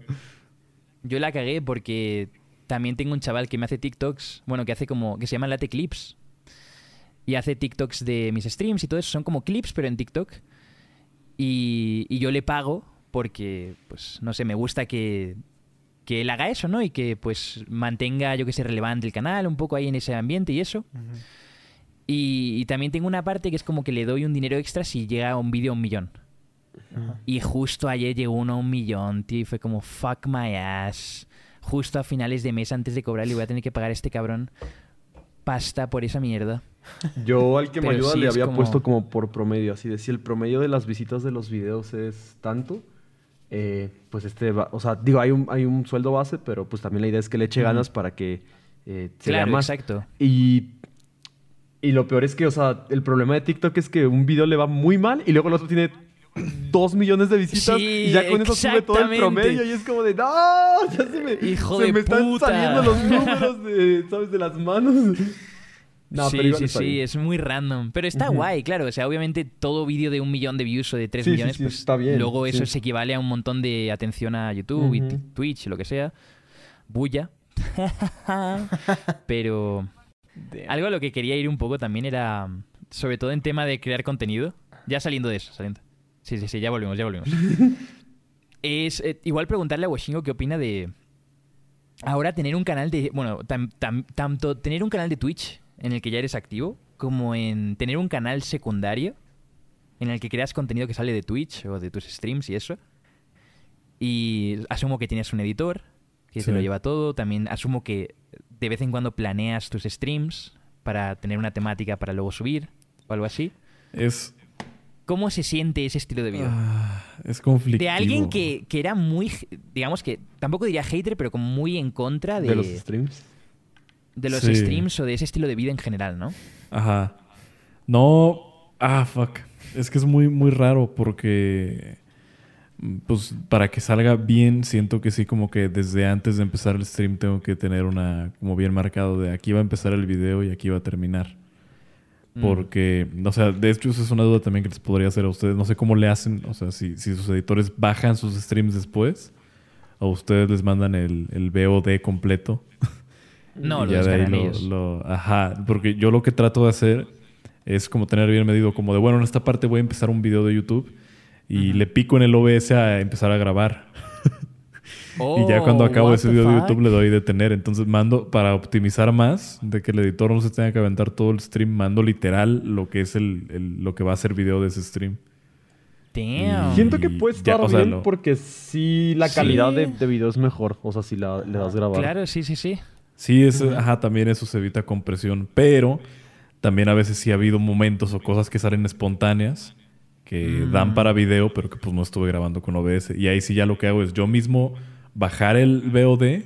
Yo la cagué porque también tengo un chaval que me hace TikToks, bueno, que hace como, que se llama Late Clips. Y hace TikToks de mis streams y todo eso. Son como clips, pero en TikTok. Y, y yo le pago porque, pues, no sé, me gusta que, que él haga eso, ¿no? Y que, pues, mantenga, yo que sé, relevante el canal, un poco ahí en ese ambiente y eso. Y, y también tengo una parte que es como que le doy un dinero extra si llega un vídeo a un millón. Y justo ayer llegó uno a un millón, tío, y fue como, fuck my ass. Justo a finales de mes, antes de cobrar, le voy a tener que pagar a este cabrón pasta por esa mierda. Yo al que me ayuda sí le había como- puesto como por promedio, así de si el promedio de las visitas de los videos es tanto, eh, pues este va, o sea, digo, hay un, hay un sueldo base, pero pues también la idea es que le eche ganas para que eh, se vea Claro, más. exacto. Y, y lo peor es que, o sea, el problema de TikTok es que un video le va muy mal y luego el otro tiene dos millones de visitas Sí, y ya con eso sube todo el promedio y es como de, no, ya se me, Hijo se de me están puta". saliendo los números de, ¿sabes? de las manos. No, sí, pero sí, sí, es muy random. Pero está guay, claro. O sea, obviamente todo vídeo de un millón de views o de tres Sí, millones, sí, pues está bien, luego eso se equivale a un montón de atención a YouTube y Ujú. t- Twitch y lo que sea. Bulla. Pero algo a lo que quería ir un poco también era, sobre todo en tema de crear contenido. Ya saliendo de eso, saliendo. Sí, sí, sí, ya volvemos, ya volvemos. es eh, igual preguntarle a Washingo qué opina de ahora tener un canal de, bueno, tam- tam- tanto tener un canal de Twitch en el que ya eres activo, como en tener un canal secundario en el que creas contenido que sale de Twitch o de tus streams y eso. Y asumo que tienes un editor que Sí. te lo lleva todo. También asumo que de vez en cuando planeas tus streams para tener una temática para luego subir o algo así. Es, ¿Cómo se siente ese estilo de vida? ah, es conflictivo. de alguien que, que era muy, digamos que, tampoco diría hater, pero como muy en contra de, de los streams. de los Sí. streams o de ese estilo de vida en general, ¿no? Ajá. No. Ah, fuck. Es que es muy, muy raro porque. Pues para que salga bien, siento que sí, como que desde antes de empezar el stream tengo que tener una. Como bien marcado de aquí va a empezar el video y aquí va a terminar. Mm. Porque, o sea, de hecho, esa es una duda también que les podría hacer a ustedes. No sé cómo le hacen, o sea, si, si sus editores bajan sus streams después o ustedes les mandan el, el VOD completo. No, Y lo ya de ahí lo- ajá, porque yo lo que trato de hacer es como tener bien medido, como de, bueno, en esta parte voy a empezar un video de YouTube y le pico en el OBS a empezar a grabar. y ya cuando Oh, acabo what ese video de? YouTube le doy detener. Entonces mando, para optimizar más, de que el editor no se tenga que aventar todo el stream, mando literal lo que es el, el- lo que va a ser video de ese stream. Damn. Siento que puede ya, estar o sea, bien lo- porque sí la Sí. calidad de, de video es mejor. O sea, si la, le das grabar. Claro, sí, sí, sí. Sí, es, ajá, también eso se evita compresión, pero también a veces sí ha habido momentos o cosas que salen espontáneas que Mm. dan para video, pero que pues no estuve grabando con OBS. Y ahí sí ya lo que hago es yo mismo bajar el VOD,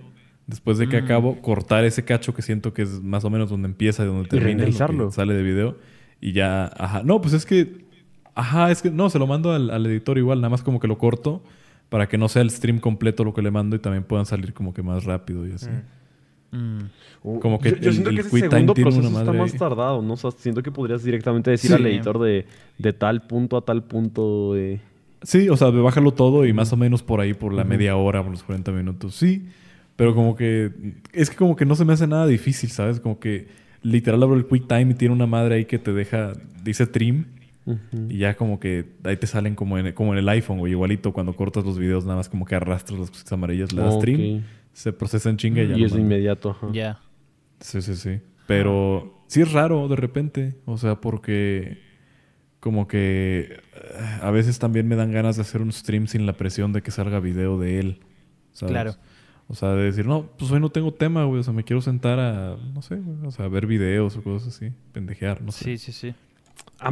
después de que Mm. acabo, cortar ese cacho que siento que es más o menos donde empieza y donde termina, renderizarlo. sale de video, y ya, ajá. No, pues es que, ajá, es que no, se lo mando al, al editor igual, nada más como que lo corto para que no sea el stream completo lo que le mando y también puedan salir como que más rápido y así. Mm. Uh, Como que yo, yo el- siento el que ese time segundo proceso está más tardado, ¿no? O sea, siento que podrías directamente decir Sí. al editor de, de tal punto a tal punto de... Sí, o sea, bájalo todo y más o menos por ahí, por la media hora, por los 40 minutos. Sí, pero como que... Es que como que no se me hace nada difícil, ¿sabes? Como que literal abro el QuickTime y tiene una madre ahí que te deja... Dice trim y ya como que ahí te salen como en, como en el iPhone, o igualito cuando cortas los videos, nada más como que arrastras las cositas amarillas, le das trim, se procesa en chinga y ya Y es de inmediato. Ya. Sí, sí, sí. Pero sí es raro de repente. O sea, porque como que eh, a veces también me dan ganas de hacer un stream sin la presión de que salga video de él. ¿sabes? Claro. O sea, de decir, no, pues hoy no tengo tema, güey. O sea, me quiero sentar a, no sé, güey, o sea, a ver videos o cosas así. Pendejear, no sé. Sí, sí, sí.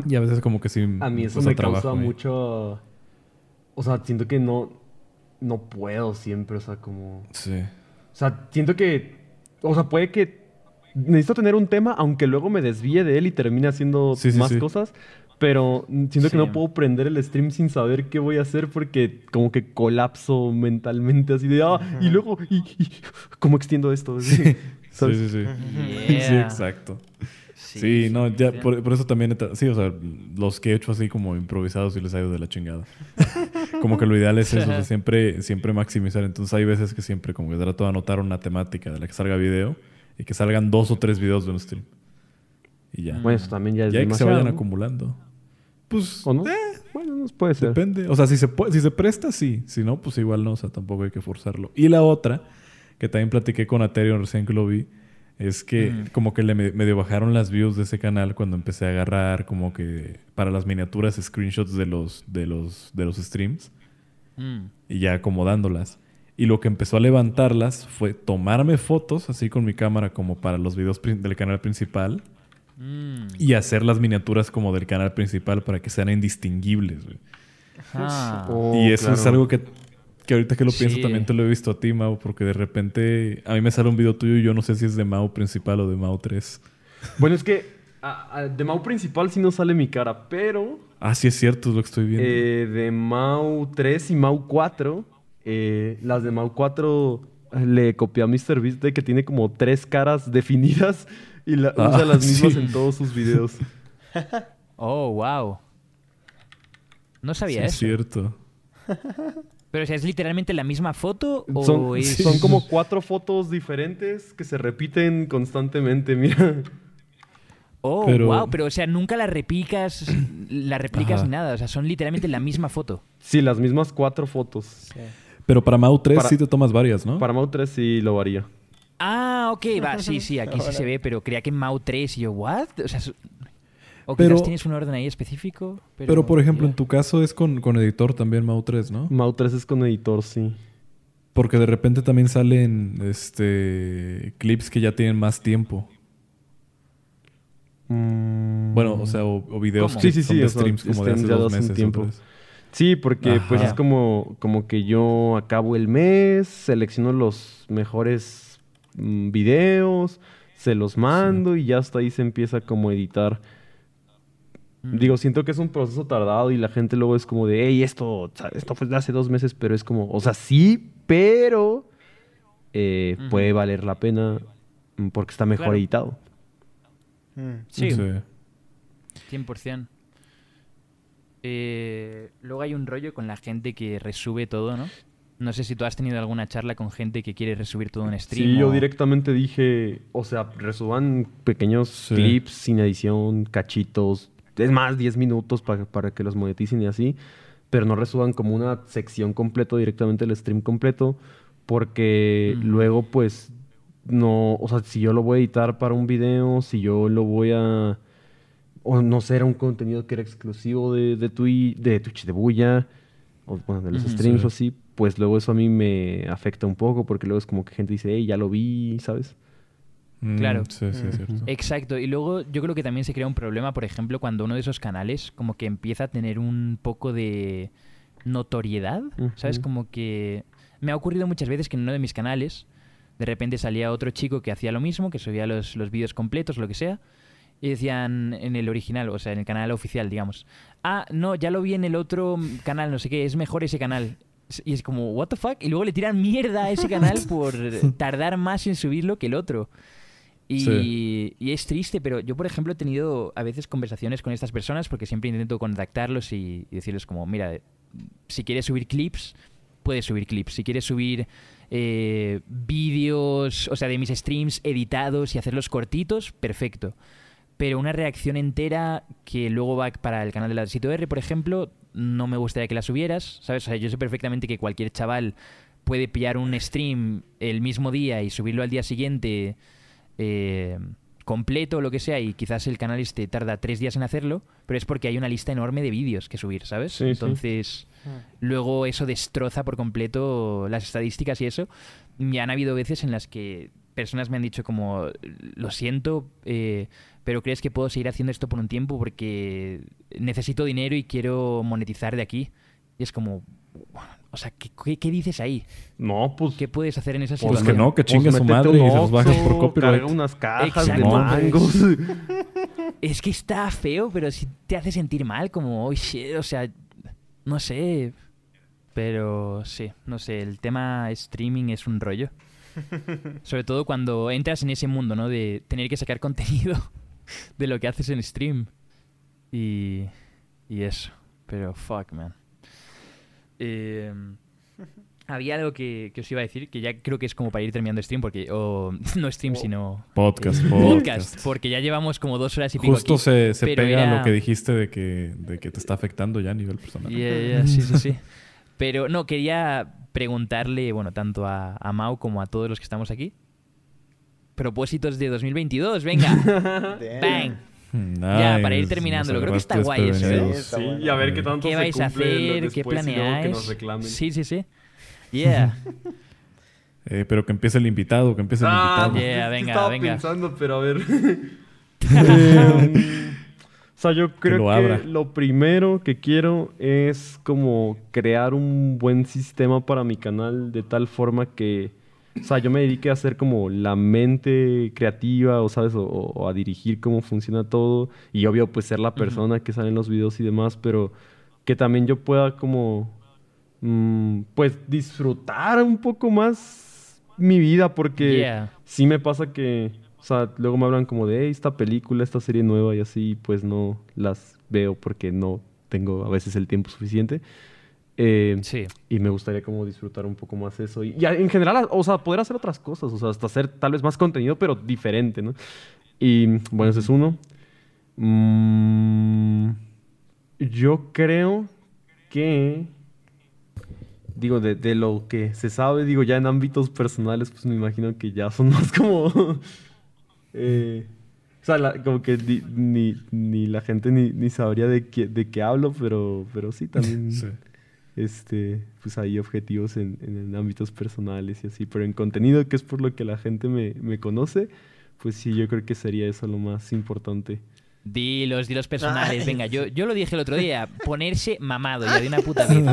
Y a veces como que sí a mí eso me causa trabajo ahí. mucho... O sea, siento que no, no puedo siempre, o sea, como... Sí. O sea, siento que... O sea, puede que... Necesito tener un tema, aunque luego me desvíe de él y termine haciendo Sí, sí, más sí. cosas. Pero siento Sí. que no puedo prender el stream sin saber qué voy a hacer porque como que colapso mentalmente así de... Ah, y luego... Y, y- ¿Cómo extiendo esto? Sí, ¿Sabes? sí, sí. Yeah. Sí, exacto. Sí, no, ya por, por eso también, sí, o sea, los que he hecho así como improvisados y les ha ido de la chingada. como que lo ideal es eso, o sea, siempre, siempre maximizar. Entonces hay veces que siempre como que trato de anotar una temática de la que salga video y que salgan dos o tres videos de un stream. Y ya. Bueno, eso también ya es ya que se vayan ¿no? acumulando. Pues ¿O no? Bueno, no puede ser. Depende. O sea, si se, puede- si se presta, sí. Si no, pues igual no. O sea, tampoco hay que forzarlo. Y la otra, que también platiqué con Aterion recién que lo vi, es que como que le me- medio bajaron las views de ese canal cuando empecé a agarrar como que para las miniaturas screenshots de los, de los, de los streams Mm. y ya acomodándolas. Y lo que empezó a levantarlas fue tomarme fotos así con mi cámara como para los videos del canal principal Mm. y hacer las miniaturas como del canal principal para que sean indistinguibles. güey. Ah. Oh, y eso es claro. algo que, que ahorita que lo pienso también te lo he visto a ti, Mau, porque de repente a mí me sale un video tuyo y yo no sé si es de Mau principal o de Mau 3. Bueno, es que a- a- de Mau principal sí no sale mi cara, pero Ah, sí es cierto, es lo que estoy viendo. eh, de Mau 3 y Mau 4, eh, las de Mau 4 le copié a MrBeast de que tiene como tres caras definidas y la- Ah, usa las mismas sí. en todos sus videos. Oh, wow. No sí sabía es eso. cierto. Pero, o sea, ¿es literalmente la misma foto o Son, es...? son como cuatro fotos diferentes que se repiten constantemente, mira. Oh, Pero- wow. Pero, o sea, nunca la replicas, la replicas Ajá. ni nada. O sea, son literalmente la misma foto. Sí, las mismas cuatro fotos. Pero para Mau 3 Para- sí te tomas varias, ¿no? Para Mau 3 sí lo varía. Ah, ok, va. Sí, sí, aquí sí se ve, pero creía que en Mau 3 y yo, ¿what? O sea, o Pero- quizás tienes un orden ahí específico. Pero, Pero, por ejemplo, en tu caso es con, con editor también Mau 3, ¿no? Mau 3 es con editor, sí. Porque de repente también salen este clips que ya tienen más tiempo. Mm. Bueno, o sea, o, o videos que Sí, sí, son sí, de streams como de hace dos meses. tiempo. Sí, porque pues es como, como que yo acabo el mes, selecciono los mejores mm, videos, se los mando y ya hasta ahí se empieza como a editar. Mm. Digo, siento que es un proceso tardado y la gente luego es como de, hey, esto, esto fue de hace dos meses, pero es como, o sea, sí, pero eh, puede valer la pena mm, porque está mejor Claro. editado. Mm. Sí, Sí. 100%. Eh, luego hay un rollo con la gente que resube todo, ¿no? No sé si tú has tenido alguna charla con gente que quiere resubir todo un stream. Sí, yo directamente dije, o sea, resuban pequeños Sí. clips sin edición, cachitos, es más, 10 minutos pa- para que los moneticen y así, pero no resuban como una sección completa directamente el stream completo, porque luego pues no, o sea, si yo lo voy a editar para un video, si yo lo voy a, o no sé, era un contenido que era exclusivo de, de, Twi- de Twitch de Bulla, o bueno, de los streams Sí. o así, pues luego eso a mí me afecta un poco, porque luego es como que gente dice, hey, ya lo vi, ¿sabes? Mm, Claro. Sí, sí, es cierto. Exacto, y luego yo creo que también se crea un problema, por ejemplo, cuando uno de esos canales como que empieza a tener un poco de notoriedad, ¿sabes? Como que me ha ocurrido muchas veces que en uno de mis canales de repente salía otro chico que hacía lo mismo, que subía los, los vídeos completos, lo que sea, y decían en el original, o sea, en el canal oficial, digamos, ah, no, ya lo vi en el otro canal, no sé qué, es mejor ese canal. Y es como, ¿what the fuck? Y luego le tiran mierda a ese canal por tardar más en subirlo que el otro. Y, es triste, pero yo, por ejemplo, he tenido a veces conversaciones con estas personas porque siempre intento contactarlos y, y decirles como, mira, si quieres subir clips, puedes subir clips. Si quieres subir eh, vídeos, o sea, de mis streams editados y hacerlos cortitos, perfecto. Pero una reacción entera que luego va para el canal de la Sito R, por ejemplo, no me gustaría que la subieras, ¿sabes? O sea, yo sé perfectamente que cualquier chaval puede pillar un stream el mismo día y subirlo al día siguiente eh, completo o lo que sea y quizás el canal este tarda tres días en hacerlo, pero es porque hay una lista enorme de vídeos que subir, ¿sabes? Sí, sí. Entonces, luego eso destroza por completo las estadísticas y eso. Y han habido veces en las que personas me han dicho como, lo siento, eh, pero crees que puedo seguir haciendo esto por un tiempo porque necesito dinero y quiero monetizar de aquí. Y es como, o sea, ¿qué, qué, qué dices ahí? No, pues... ¿Qué puedes hacer en esa Pues situación? que no, que chingue pues su madre y se los bajas por copyright. carga unas cajas de mangos. Es que está feo, pero sí te hace sentir mal, como, oh shit, o sea, no sé. Pero sí, no sé, el tema streaming es un rollo. Sobre todo cuando entras en ese mundo, ¿no? De tener que sacar contenido. de lo que haces en stream. Y, y eso. Pero fuck, man. Eh, había algo que, que os iba a decir, que ya creo que es como para ir terminando stream, porque... O, no stream, sino Podcast, podcast. podcast. Porque ya llevamos como dos horas y pico Justo aquí. se, se pega era- lo que dijiste de que, de que te está afectando ya a nivel personal. Yeah, yeah, sí, sí, sí. Pero no, quería preguntarle, bueno, tanto a, a Mau como a todos los que estamos aquí. Propósitos de 2022, venga. Bang. Ya, para ir Nice, terminándolo. nos Creo que está guay eso, ¿eh? Sí, bueno. y a ver qué tanto ¿Qué se vais a lo hacer? ¿Qué planeáis? que. Sí, sí, sí. Yeah. Eh, pero que empiece el invitado, que empiece el Ah, invitado. Yeah, sí venga, estaba venga. pensando, pero a ver. O sea, yo creo lo que lo primero que quiero es como crear un buen sistema para mi canal de tal forma que, o sea, yo me dedique a hacer como la mente creativa o, ¿sabes? O, o a dirigir cómo funciona todo y obvio pues ser la persona que sale en los videos y demás, pero que también yo pueda como, mm, pues disfrutar un poco más mi vida porque Yeah. sí me pasa que, o sea, luego me hablan como de, "Hey, esta película, esta serie nueva y así, pues no las veo porque no tengo a veces el tiempo suficiente. Eh, Sí. y me gustaría como disfrutar un poco más eso. Y, y en general, o sea, poder hacer otras cosas, o sea, hasta hacer tal vez más contenido, pero diferente, ¿no? Y bueno, ese es uno. Mm, yo creo que, digo, de, de lo que se sabe, digo, ya en ámbitos personales, pues me imagino que ya son más como... eh, o sea, la- como que ni, ni, ni la gente ni, ni sabría de qué, de qué hablo, pero, pero sí, también Sí. Este, pues hay objetivos en, en- en ámbitos personales y así, pero en contenido, que es por lo que la gente me, me conoce, pues sí, yo creo que sería eso lo más importante. Dilos, dilos personales. Venga, yo, yo lo dije el otro día. Ponerse mamado ya de una puta vez.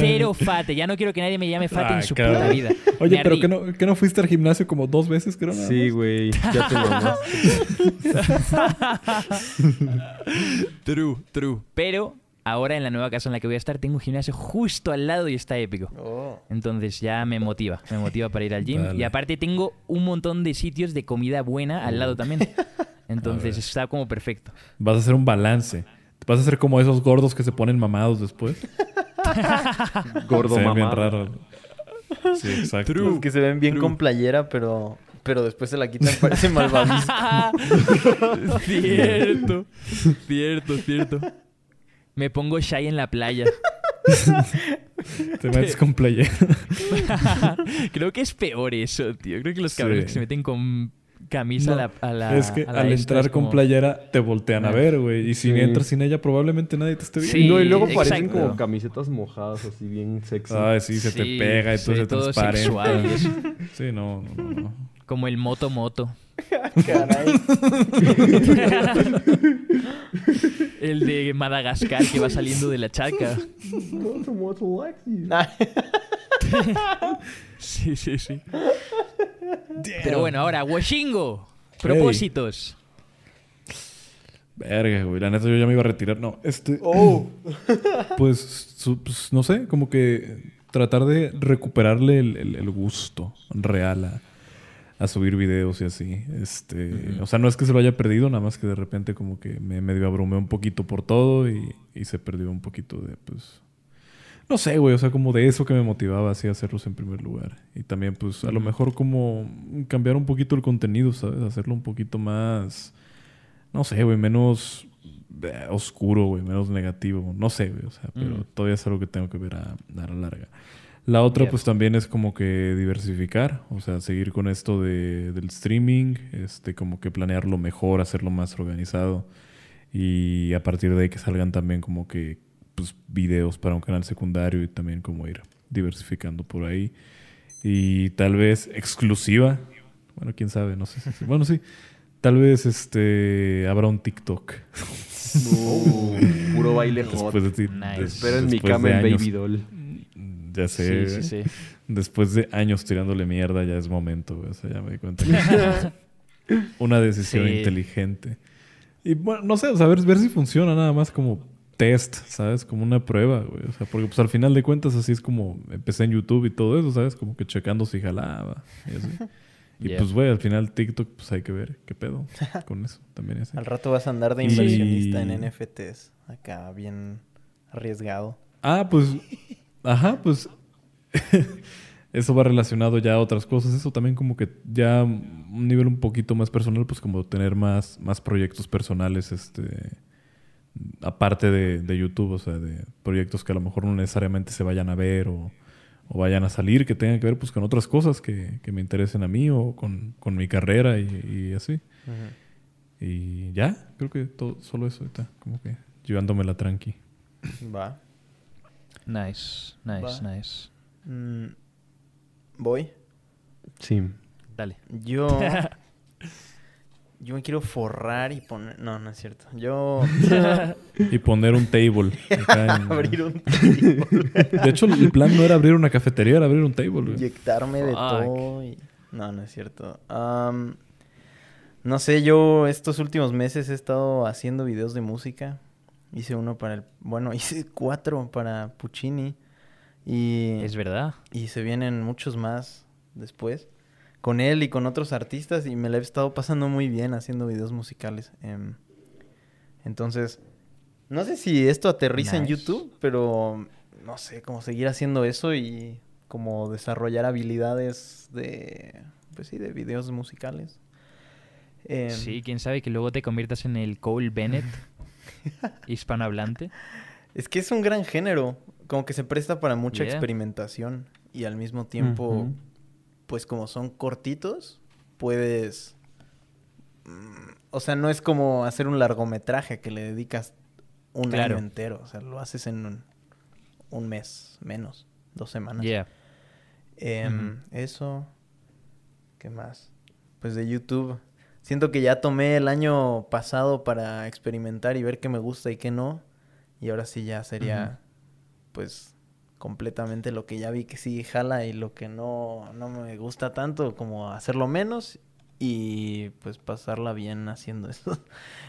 Cero fate. Ya no quiero que nadie me llame fate en Ay, su cabrón. puta vida. Oye, Me pero que no, que no fuiste al gimnasio como dos veces, creo. Sí, güey, ya te. True, true. Pero ahora en la nueva casa en la que voy a estar tengo un gimnasio justo al lado y está épico. Oh. Entonces ya me motiva, me motiva para ir al gym. Dale. Y aparte tengo un montón de sitios de comida buena al lado también. Entonces está como perfecto. Vas a hacer un balance. Vas a ser como esos gordos que se ponen mamados después. Gordo se ven bien raro. Sí, exacto. Los que se ven bien True. con playera, pero, pero después se la quitan, parece malvavisco. cierto, cierto, cierto. Me pongo shy en la playa. Te metes con playera. Creo que es peor eso, tío. Creo que los Sí. cabrones que se meten con camisa No, a la, a la- es que a la al entrar es con como- playera te voltean a Ah. ver, güey. Y si Sí. entras sin ella, probablemente nadie te esté viendo. Sí, no, y luego parecen exacto. como camisetas mojadas, así bien sexy. Ay, sí, se te pega y todo sí, se todo transparenta. sexual. Sí, no, no, no, no. Como el moto moto. Caray. El de Madagascar que va saliendo de la charca. Ay, Sí, sí, sí. Pero bueno, ahora, Washingo. Propósitos. Verga, güey. La neta, yo ya me iba a retirar. No, este. Oh. Pues, pues, no sé, como que tratar de recuperarle el, el- el gusto real a, a subir videos y así. Este, O sea, no es que se lo haya perdido, nada más que de repente como que me medio abrumé un poquito por todo y, y se perdió un poquito de, pues... No sé, güey, o sea, como de eso que me motivaba así a hacerlos en primer lugar. Y también, pues, a lo mejor como cambiar un poquito el contenido, ¿sabes? Hacerlo un poquito más... No sé, güey, menos eh, oscuro, güey, menos negativo. No sé, güey, o sea, pero todavía es algo que tengo que ver a, a la larga. La otra, Yeah. pues también es como que diversificar, o sea, seguir con esto de, del streaming, este, como que planearlo mejor, hacerlo más organizado y a partir de ahí que salgan también como que pues, videos para un canal secundario y también como ir diversificando por ahí. Y tal vez exclusiva, bueno, quién sabe, no sé. si- Bueno, sí, tal vez este habrá un TikTok. Uh, puro baile hot. Después de, ti- Nice. des- Espero en mi cama en años- Baby Doll. Ya sé. Sí, sí, sí. Después de años tirándole mierda, ya es momento, güey. O sea, ya me di cuenta que una decisión Sí. inteligente. Y bueno, no sé, o sea, ver, ver si funciona nada más como test, ¿sabes? Como una prueba, güey. O sea, porque pues al final de cuentas así es como empecé en YouTube y todo eso, ¿sabes? Como que checando si jalaba y así. Y Yeah. pues, güey, al final TikTok, pues hay que ver qué pedo con eso. También es. Al rato vas a andar de Y- inversionista en NFTs. Acá, bien arriesgado. Ah, pues. Ajá, pues. eso va relacionado ya a otras cosas. Eso también, como que ya un nivel un poquito más personal, pues como tener más, más proyectos personales, este. Aparte de, de YouTube, o sea, de proyectos que a lo mejor no necesariamente se vayan a ver o, o vayan a salir, que tengan que ver pues con otras cosas que, que me interesen a mí o con, con mi carrera y, y así. Y ya, creo que todo, solo eso está, como que llevándomela tranqui. Va. Nice, nice, Va. nice. Mm, Voy. Sí. Dale. Yo. yo me quiero forrar y poner. No, no es cierto. Yo. Y poner un table. en- abrir un. De hecho, el plan no era abrir una cafetería, era abrir un table. güey. Inyectarme de todo. y- No, no es cierto. Am, no sé, yo estos últimos meses he estado haciendo videos de música. Hice uno para el. Bueno, hice cuatro para Puccini. Y. Es verdad. Y se vienen muchos más después. Con él y con otros artistas. Y me la he estado pasando muy bien haciendo videos musicales. Em, entonces, no sé si esto aterriza en. YouTube, pero no sé, cómo seguir haciendo eso y como desarrollar habilidades de, pues sí, de videos musicales. Em, Sí, quién sabe que luego te conviertas en el Cole Bennett hispanohablante. Es que es un gran género, como que se presta para mucha Yeah. experimentación y al mismo tiempo, pues como son cortitos, puedes... mm, O sea, no es como hacer un largometraje que le dedicas un Claro. año entero, o sea, lo haces en un, un mes, menos, dos semanas. Yeah. Em. Eso. ¿Qué más? Pues de YouTube. Siento que ya tomé el año pasado para experimentar y ver qué me gusta y qué no. Y ahora sí ya sería, pues, completamente lo que ya vi que sí jala y lo que no, no me gusta tanto, como hacerlo menos y pues pasarla bien haciendo esos,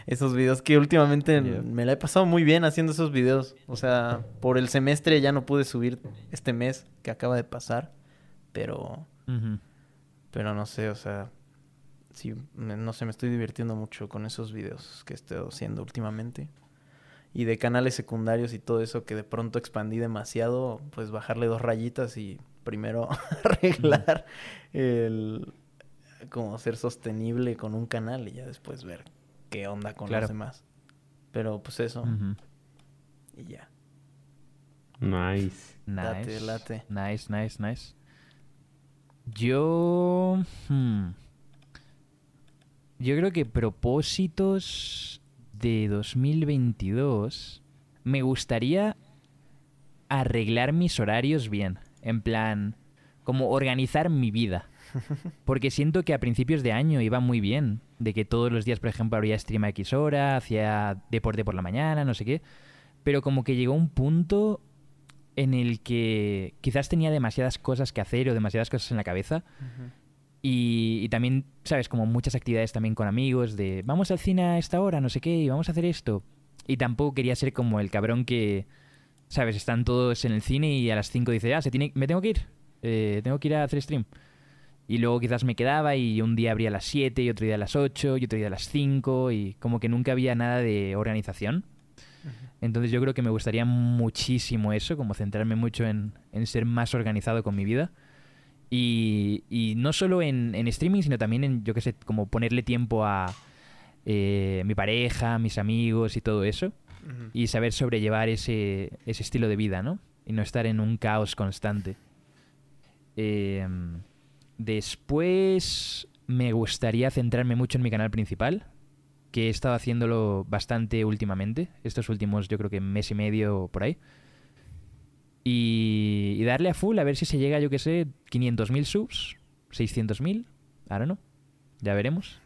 esos videos que últimamente Yeah. me la he pasado muy bien haciendo esos videos. O sea, por el semestre ya no pude subir este mes que acaba de pasar, pero, Ujú. pero no sé, o sea, sí, no sé, me estoy divirtiendo mucho con esos videos que he estado haciendo últimamente. Y de canales secundarios y todo eso que de pronto expandí demasiado, pues bajarle dos rayitas y primero arreglar el como ser sostenible con un canal y ya después ver qué onda con Claro. los demás. Pero pues eso, y ya. Nice. Nice. Late, late. Nice, nice, nice. Yo. hmm, Yo creo que propósitos de 2022. Me gustaría arreglar mis horarios bien. En plan, como organizar mi vida. Porque siento que a principios de año iba muy bien. De que todos los días, por ejemplo, habría stream a X hora, hacía deporte por la mañana, no sé qué. Pero como que llegó un punto en el que quizás tenía demasiadas cosas que hacer o demasiadas cosas en la cabeza. Y, y también, ¿sabes? Como muchas actividades también con amigos de vamos al cine a esta hora, no sé qué, y vamos a hacer esto. Y tampoco quería ser como el cabrón que, ¿sabes? Están todos en el cine y a las 5 dice, ah, se tiene, me tengo que ir, eh, tengo que ir a hacer stream. Y luego quizás me quedaba y un día abría a las 7 y otro día a las 8 y otro día a las 5 y como que nunca había nada de organización. Entonces yo creo que me gustaría muchísimo eso, como centrarme mucho en, en ser más organizado con mi vida. Y, y no solo en, en streaming, sino también en, yo qué sé, como ponerle tiempo a eh, mi pareja, mis amigos y todo eso. Y saber sobrellevar ese, ese estilo de vida, ¿no? Y no estar en un caos constante. Eh, después me gustaría centrarme mucho en mi canal principal, que he estado haciéndolo bastante últimamente, estos últimos yo creo que mes y medio por ahí. Y, y darle a full a ver si se llega, yo que sé, 500.000 subs, 600.000, ahora no, ya veremos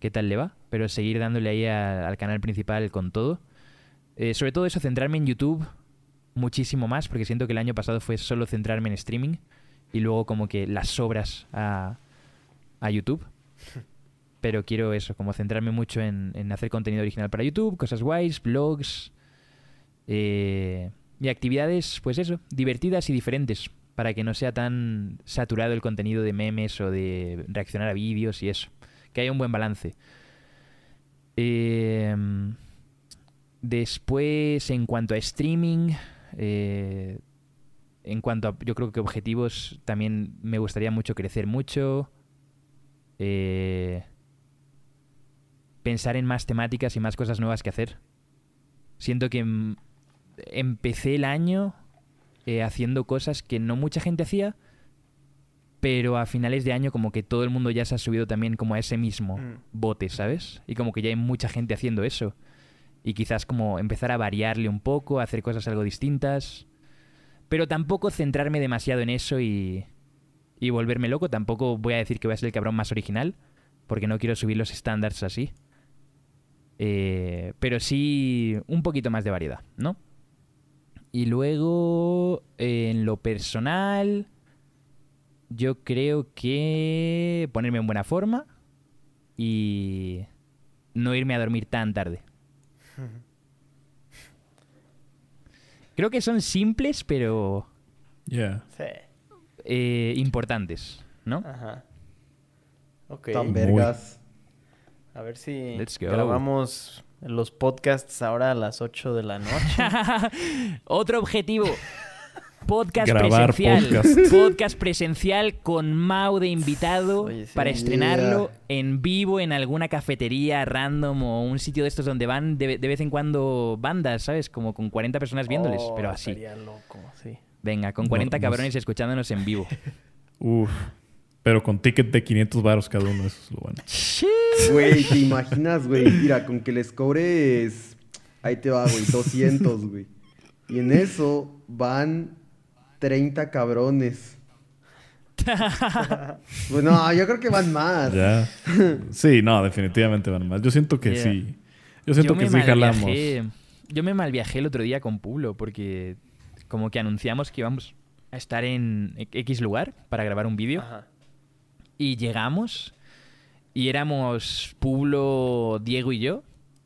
qué tal le va, pero seguir dándole ahí a- al canal principal con todo. Eh, sobre todo eso, centrarme en YouTube muchísimo más, porque siento que el año pasado fue solo centrarme en streaming y luego como que las sobras a, a YouTube. Pero quiero eso, como centrarme mucho en, en hacer contenido original para YouTube, cosas guays, blogs eh, y actividades, pues eso, divertidas y diferentes. para que no sea tan saturado el contenido de memes o de reaccionar a vídeos y eso. Que haya un buen balance. Eh, después, en cuanto a streaming, eh, en cuanto a, yo creo que objetivos, también me gustaría mucho crecer mucho. Eh, pensar en más temáticas y más cosas nuevas que hacer. Siento que empecé el año eh, haciendo cosas que no mucha gente hacía, pero a finales de año como que todo el mundo ya se ha subido también como a ese mismo Mm. bote, ¿sabes? Y como que ya hay mucha gente haciendo eso. Y quizás como empezar a variarle un poco, a hacer cosas algo distintas. Pero tampoco centrarme demasiado en eso y, y volverme loco. Tampoco voy a decir que voy a ser el cabrón más original, porque no quiero subir los estándares así. Eh, pero sí un poquito más de variedad, ¿no? Y luego, eh, en lo personal, yo creo que ponerme en buena forma y no irme a dormir tan tarde. Creo que son simples, pero Yeah. Sí. eh, importantes, ¿no? Ajá. Ok. Tan Muy. vergas. A ver si Let's go. grabamos los podcasts ahora a las 8 de la noche. Otro objetivo. Podcast Grabar presencial. podcast. Podcast presencial con Mau de invitado Oye, sí. para estrenarlo Yeah. en vivo en alguna cafetería random o un sitio de estos donde van de, de vez en cuando bandas, ¿sabes? Como con 40 personas viéndoles, Oh, pero así. Estaría loco, sí. Venga, con No, 40 no cabrones escuchándonos en vivo. Uf. Pero con ticket de 500 baros cada uno, eso es lo bueno. Güey, ¿te imaginas, güey? Mira, con que les cobres... Ahí te va, güey, 200, güey. Y en eso van 30 cabrones. Pues no, yo creo que van más. Ya. Sí, no, definitivamente van más. Yo siento que Yeah. sí. Yo siento que sí jalamos. Yo me malviajé el otro día con Pueblo porque como que anunciamos que íbamos a estar en X lugar para grabar un vídeo. Ajá. Y llegamos y éramos Pueblo, Diego y yo,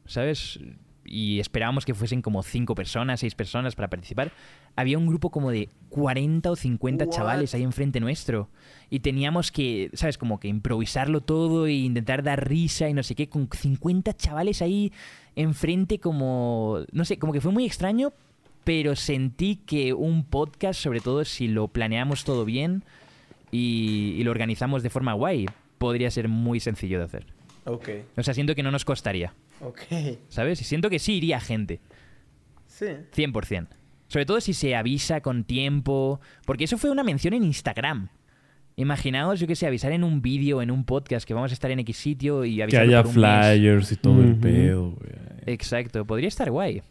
¿sabes? Y esperábamos que fuesen como cinco personas, seis personas para participar. Había un grupo como de 40 o 50 What? chavales ahí enfrente nuestro. Y teníamos que, ¿sabes? Como que improvisarlo todo e intentar dar risa y no sé qué, con 50 chavales ahí enfrente como... No sé, como que fue muy extraño, pero sentí que un podcast, sobre todo si lo planeamos todo bien, y, y lo organizamos de forma guay, podría ser muy sencillo de hacer. Ok. O sea, siento que no nos costaría, Ok. ¿sabes? Y siento que sí iría gente, Sí. 100%. Sobre todo si se avisa con tiempo, porque eso fue una mención en Instagram. Imaginaos, yo que sé, avisar en un vídeo, en un podcast, que vamos a estar en X sitio y Que avisar haya por un mes. flyers y todo el pedo, güey. Exacto, podría estar guay.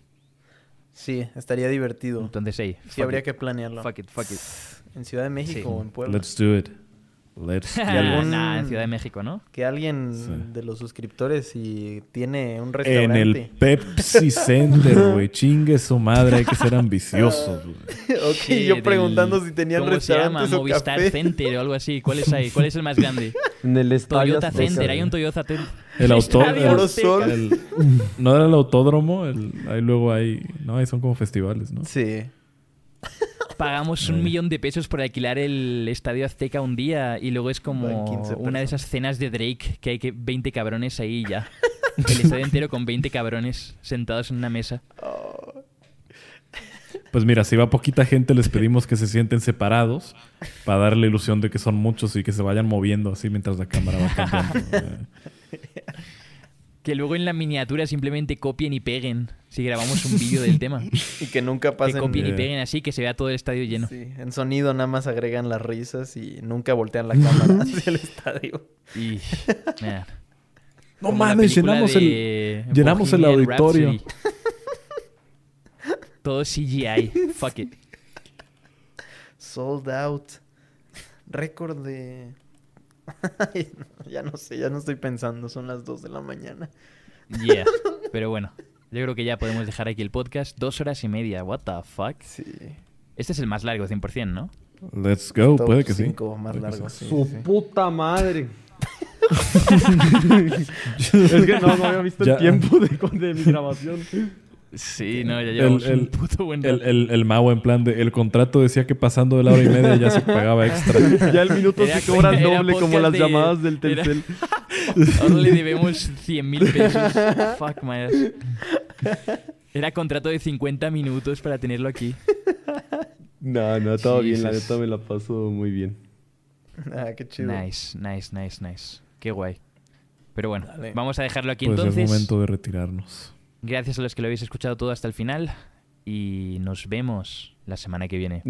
Sí, estaría divertido. Entonces, hey, Sí, habría it. que planearlo. Fuck it, fuck it. En Ciudad de México Sí. o en Puebla. Let's do it. Let's do it. algún- Nah, en Ciudad de México, ¿no? Que alguien Sí. de los suscriptores si tiene un En restaurante. el Pepsi Center, güey. Chingue su madre, hay que ser ambiciosos, güey. ok, Sí, yo del- preguntando si tenían ¿Cómo se llama? Movistar café. Center o algo así. ¿Cuál es ahí? ¿Cuál es el más grande? En el estadio Toyota Azteca, Center. Hay un Toyota Center. El el- no era el autódromo, el- ahí luego hay. No, ahí son como festivales, ¿no? Sí. Pagamos un millón de pesos por alquilar el Estadio Azteca un día y luego es como Van 15 una de esas cenas de Drake que hay que 20 cabrones ahí ya. El estadio entero con 20 cabrones sentados en una mesa. Pues mira, si va poquita gente, les pedimos que se sienten separados para darle la ilusión de que son muchos y que se vayan moviendo así mientras la cámara va cambiando. Que luego en la miniatura simplemente copien y peguen si grabamos un vídeo del tema. Y que nunca Que pasen. copien y peguen así que se vea todo el estadio lleno. Sí, en sonido nada más agregan las risas y nunca voltean la cámara hacia el estadio. Y, man. No Como mames, llenamos el, llenamos el auditorio. Rhapsody. Todo CGI. Fuck it. Sold out. Récord de. Ya no sé, ya no estoy pensando. Son las 2 de la mañana. Yeah. Pero bueno, yo creo que ya podemos dejar aquí el podcast. Dos horas y media. What the fuck? Sí. Este es el más largo, 100%, ¿no? Let's go, Top puede que sí. cinco más Puede largo, sí. sí, Su sí. puta madre. es que no, no había visto Ya. el tiempo de, de mi grabación. Sí, no, ya llevamos el- un puto buen El, rato. el, el mago en plan de... El contrato decía que pasando de la hora y media ya se pagaba extra. Ya el minuto Era- se cobra era doble como las de- llamadas del era- Telcel. Ahora le debemos 100 mil pesos. Fuck my ass. Era contrato de 50 minutos para tenerlo aquí. No, no, todo bien, la Jesus. neta me la paso muy bien. Ah, qué chido. Nice, nice, nice, nice. Qué guay. Pero bueno, Dale. vamos a dejarlo aquí Pues es entonces. momento de retirarnos. Gracias a los que lo habéis escuchado todo hasta el final. Y nos vemos la semana que viene.